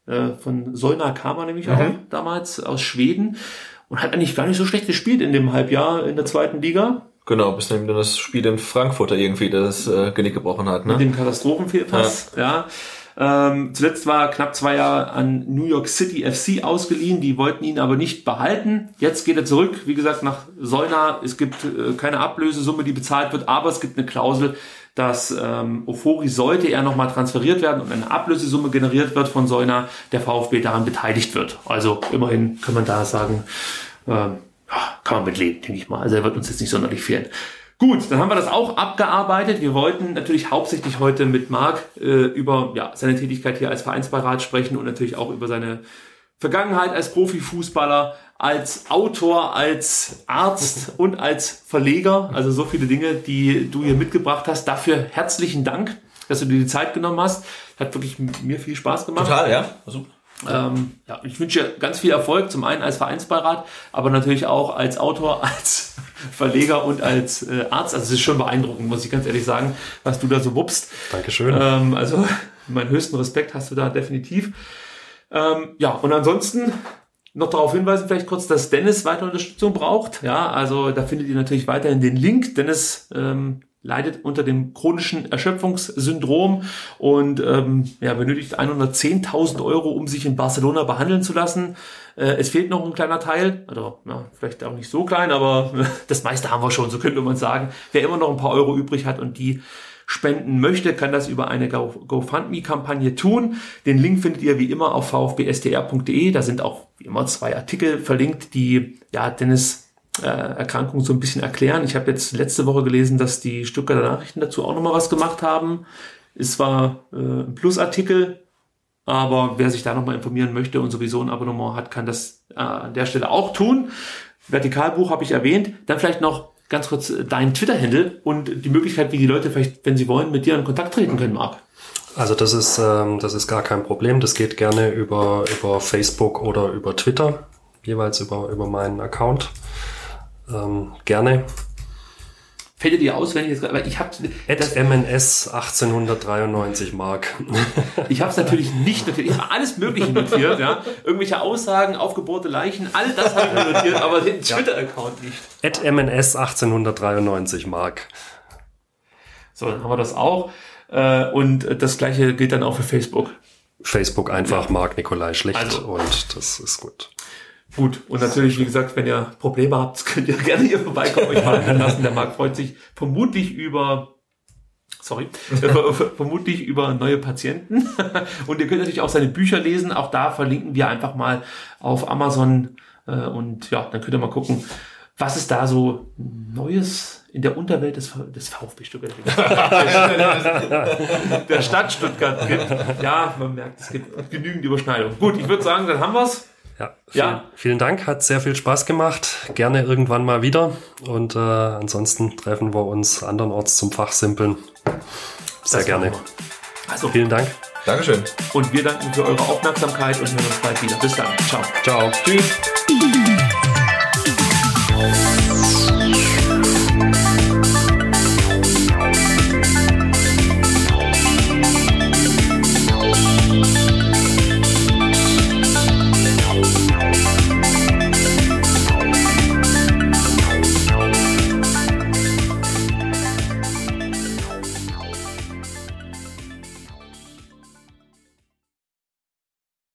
Äh, von Solna kam er nämlich mhm. auch damals aus Schweden und hat eigentlich gar nicht so schlecht gespielt in dem Halbjahr in der zweiten Liga. Genau, bis dann das Spiel in Frankfurt irgendwie das äh, Genick gebrochen hat. Ne? Mit dem Katastrophenfehlpass, ja. ja. Ähm, zuletzt war er knapp zwei Jahre an New York City FC ausgeliehen. Die wollten ihn aber nicht behalten. Jetzt geht er zurück, wie gesagt, nach Solna. Es gibt äh, keine Ablösesumme, die bezahlt wird, aber es gibt eine Klausel, dass ähm, Ofori sollte er nochmal transferiert werden und eine Ablösesumme generiert wird von Solna, der VfB daran beteiligt wird. Also immerhin kann man da sagen, ähm, kann man mitleben, denke ich mal. Also er wird uns jetzt nicht sonderlich fehlen. Gut, dann haben wir das auch abgearbeitet. Wir wollten natürlich hauptsächlich heute mit Marc äh, über ja, seine Tätigkeit hier als Vereinsbeirat sprechen und natürlich auch über seine Vergangenheit als Profifußballer, als Autor, als Arzt und als Verleger. Also so viele Dinge, die du hier mitgebracht hast. Dafür herzlichen Dank, dass du dir die Zeit genommen hast. Hat wirklich mir viel Spaß gemacht. Total, ja. Also ähm, ja, ich wünsche dir ganz viel Erfolg, zum einen als Vereinsbeirat, aber natürlich auch als Autor, als Verleger und als äh, Arzt. Also es ist schon beeindruckend, muss ich ganz ehrlich sagen, was du da so wuppst. Dankeschön. Ähm, also meinen höchsten Respekt hast du da definitiv. Ähm, ja, und ansonsten noch darauf hinweisen, vielleicht kurz, dass Dennis weiter Unterstützung braucht. Ja, also da findet ihr natürlich weiterhin den Link. Dennis ähm, leidet unter dem chronischen Erschöpfungssyndrom und ähm, ja, benötigt 110.000 Euro, um sich in Barcelona behandeln zu lassen. Äh, es fehlt noch ein kleiner Teil, also ja, vielleicht auch nicht so klein, aber das meiste haben wir schon, so könnte man sagen. Wer immer noch ein paar Euro übrig hat und die spenden möchte, kann das über eine GoFundMe-Kampagne tun. Den Link findet ihr wie immer auf vfbstr.de. Da sind auch wie immer zwei Artikel verlinkt, die ja Dennis äh, Erkrankung so ein bisschen erklären. Ich habe jetzt letzte Woche gelesen, dass die Stuttgarter Nachrichten dazu auch nochmal was gemacht haben. Es war äh, ein Plusartikel, aber wer sich da nochmal informieren möchte und sowieso ein Abonnement hat, kann das äh, an der Stelle auch tun. Vertikalbuch habe ich erwähnt. Dann vielleicht noch ganz kurz äh, dein Twitter-Handle und die Möglichkeit, wie die Leute vielleicht, wenn sie wollen, mit dir in Kontakt treten können, Marc. Also das ist, ähm, das ist gar kein Problem. Das geht gerne über, über Facebook oder über Twitter, jeweils über, über meinen Account. Ähm, gerne. Fällt dir auswendig jetzt, aber ich habe das MNS 1893 Mark. ich habe es natürlich nicht notiert. Ich habe alles Mögliche notiert, ja. Irgendwelche Aussagen, aufgebohrte Leichen, all das habe ich notiert, aber den Twitter-Account nicht. At MNS 1893 Mark. So, dann haben wir das auch. Äh, und das gleiche gilt dann auch für Facebook. Facebook einfach ja. Mark Nikolai Schlecht also. und das ist gut. Gut, und natürlich, wie gesagt, wenn ihr Probleme habt, könnt ihr gerne hier vorbeikommen, euch behandeln lassen. Der Marc freut sich vermutlich über, sorry, vermutlich über neue Patienten. Und ihr könnt natürlich auch seine Bücher lesen. Auch da verlinken wir einfach mal auf Amazon. Äh, und ja, dann könnt ihr mal gucken, was es da so Neues in der Unterwelt des, des VfB Stuttgart der Stadt Stuttgart gibt. Ja, man merkt, es gibt genügend Überschneidungen. Gut, ich würde sagen, dann haben wir's. Ja, vielen, ja. vielen Dank, hat sehr viel Spaß gemacht. Gerne irgendwann mal wieder. Und äh, ansonsten treffen wir uns andernorts zum Fachsimpeln. Sehr das gerne. Also, vielen Dank. Dankeschön. Und wir danken für eure Aufmerksamkeit und hören uns bald wieder. Bis dann. Ciao. Ciao. Tschüss.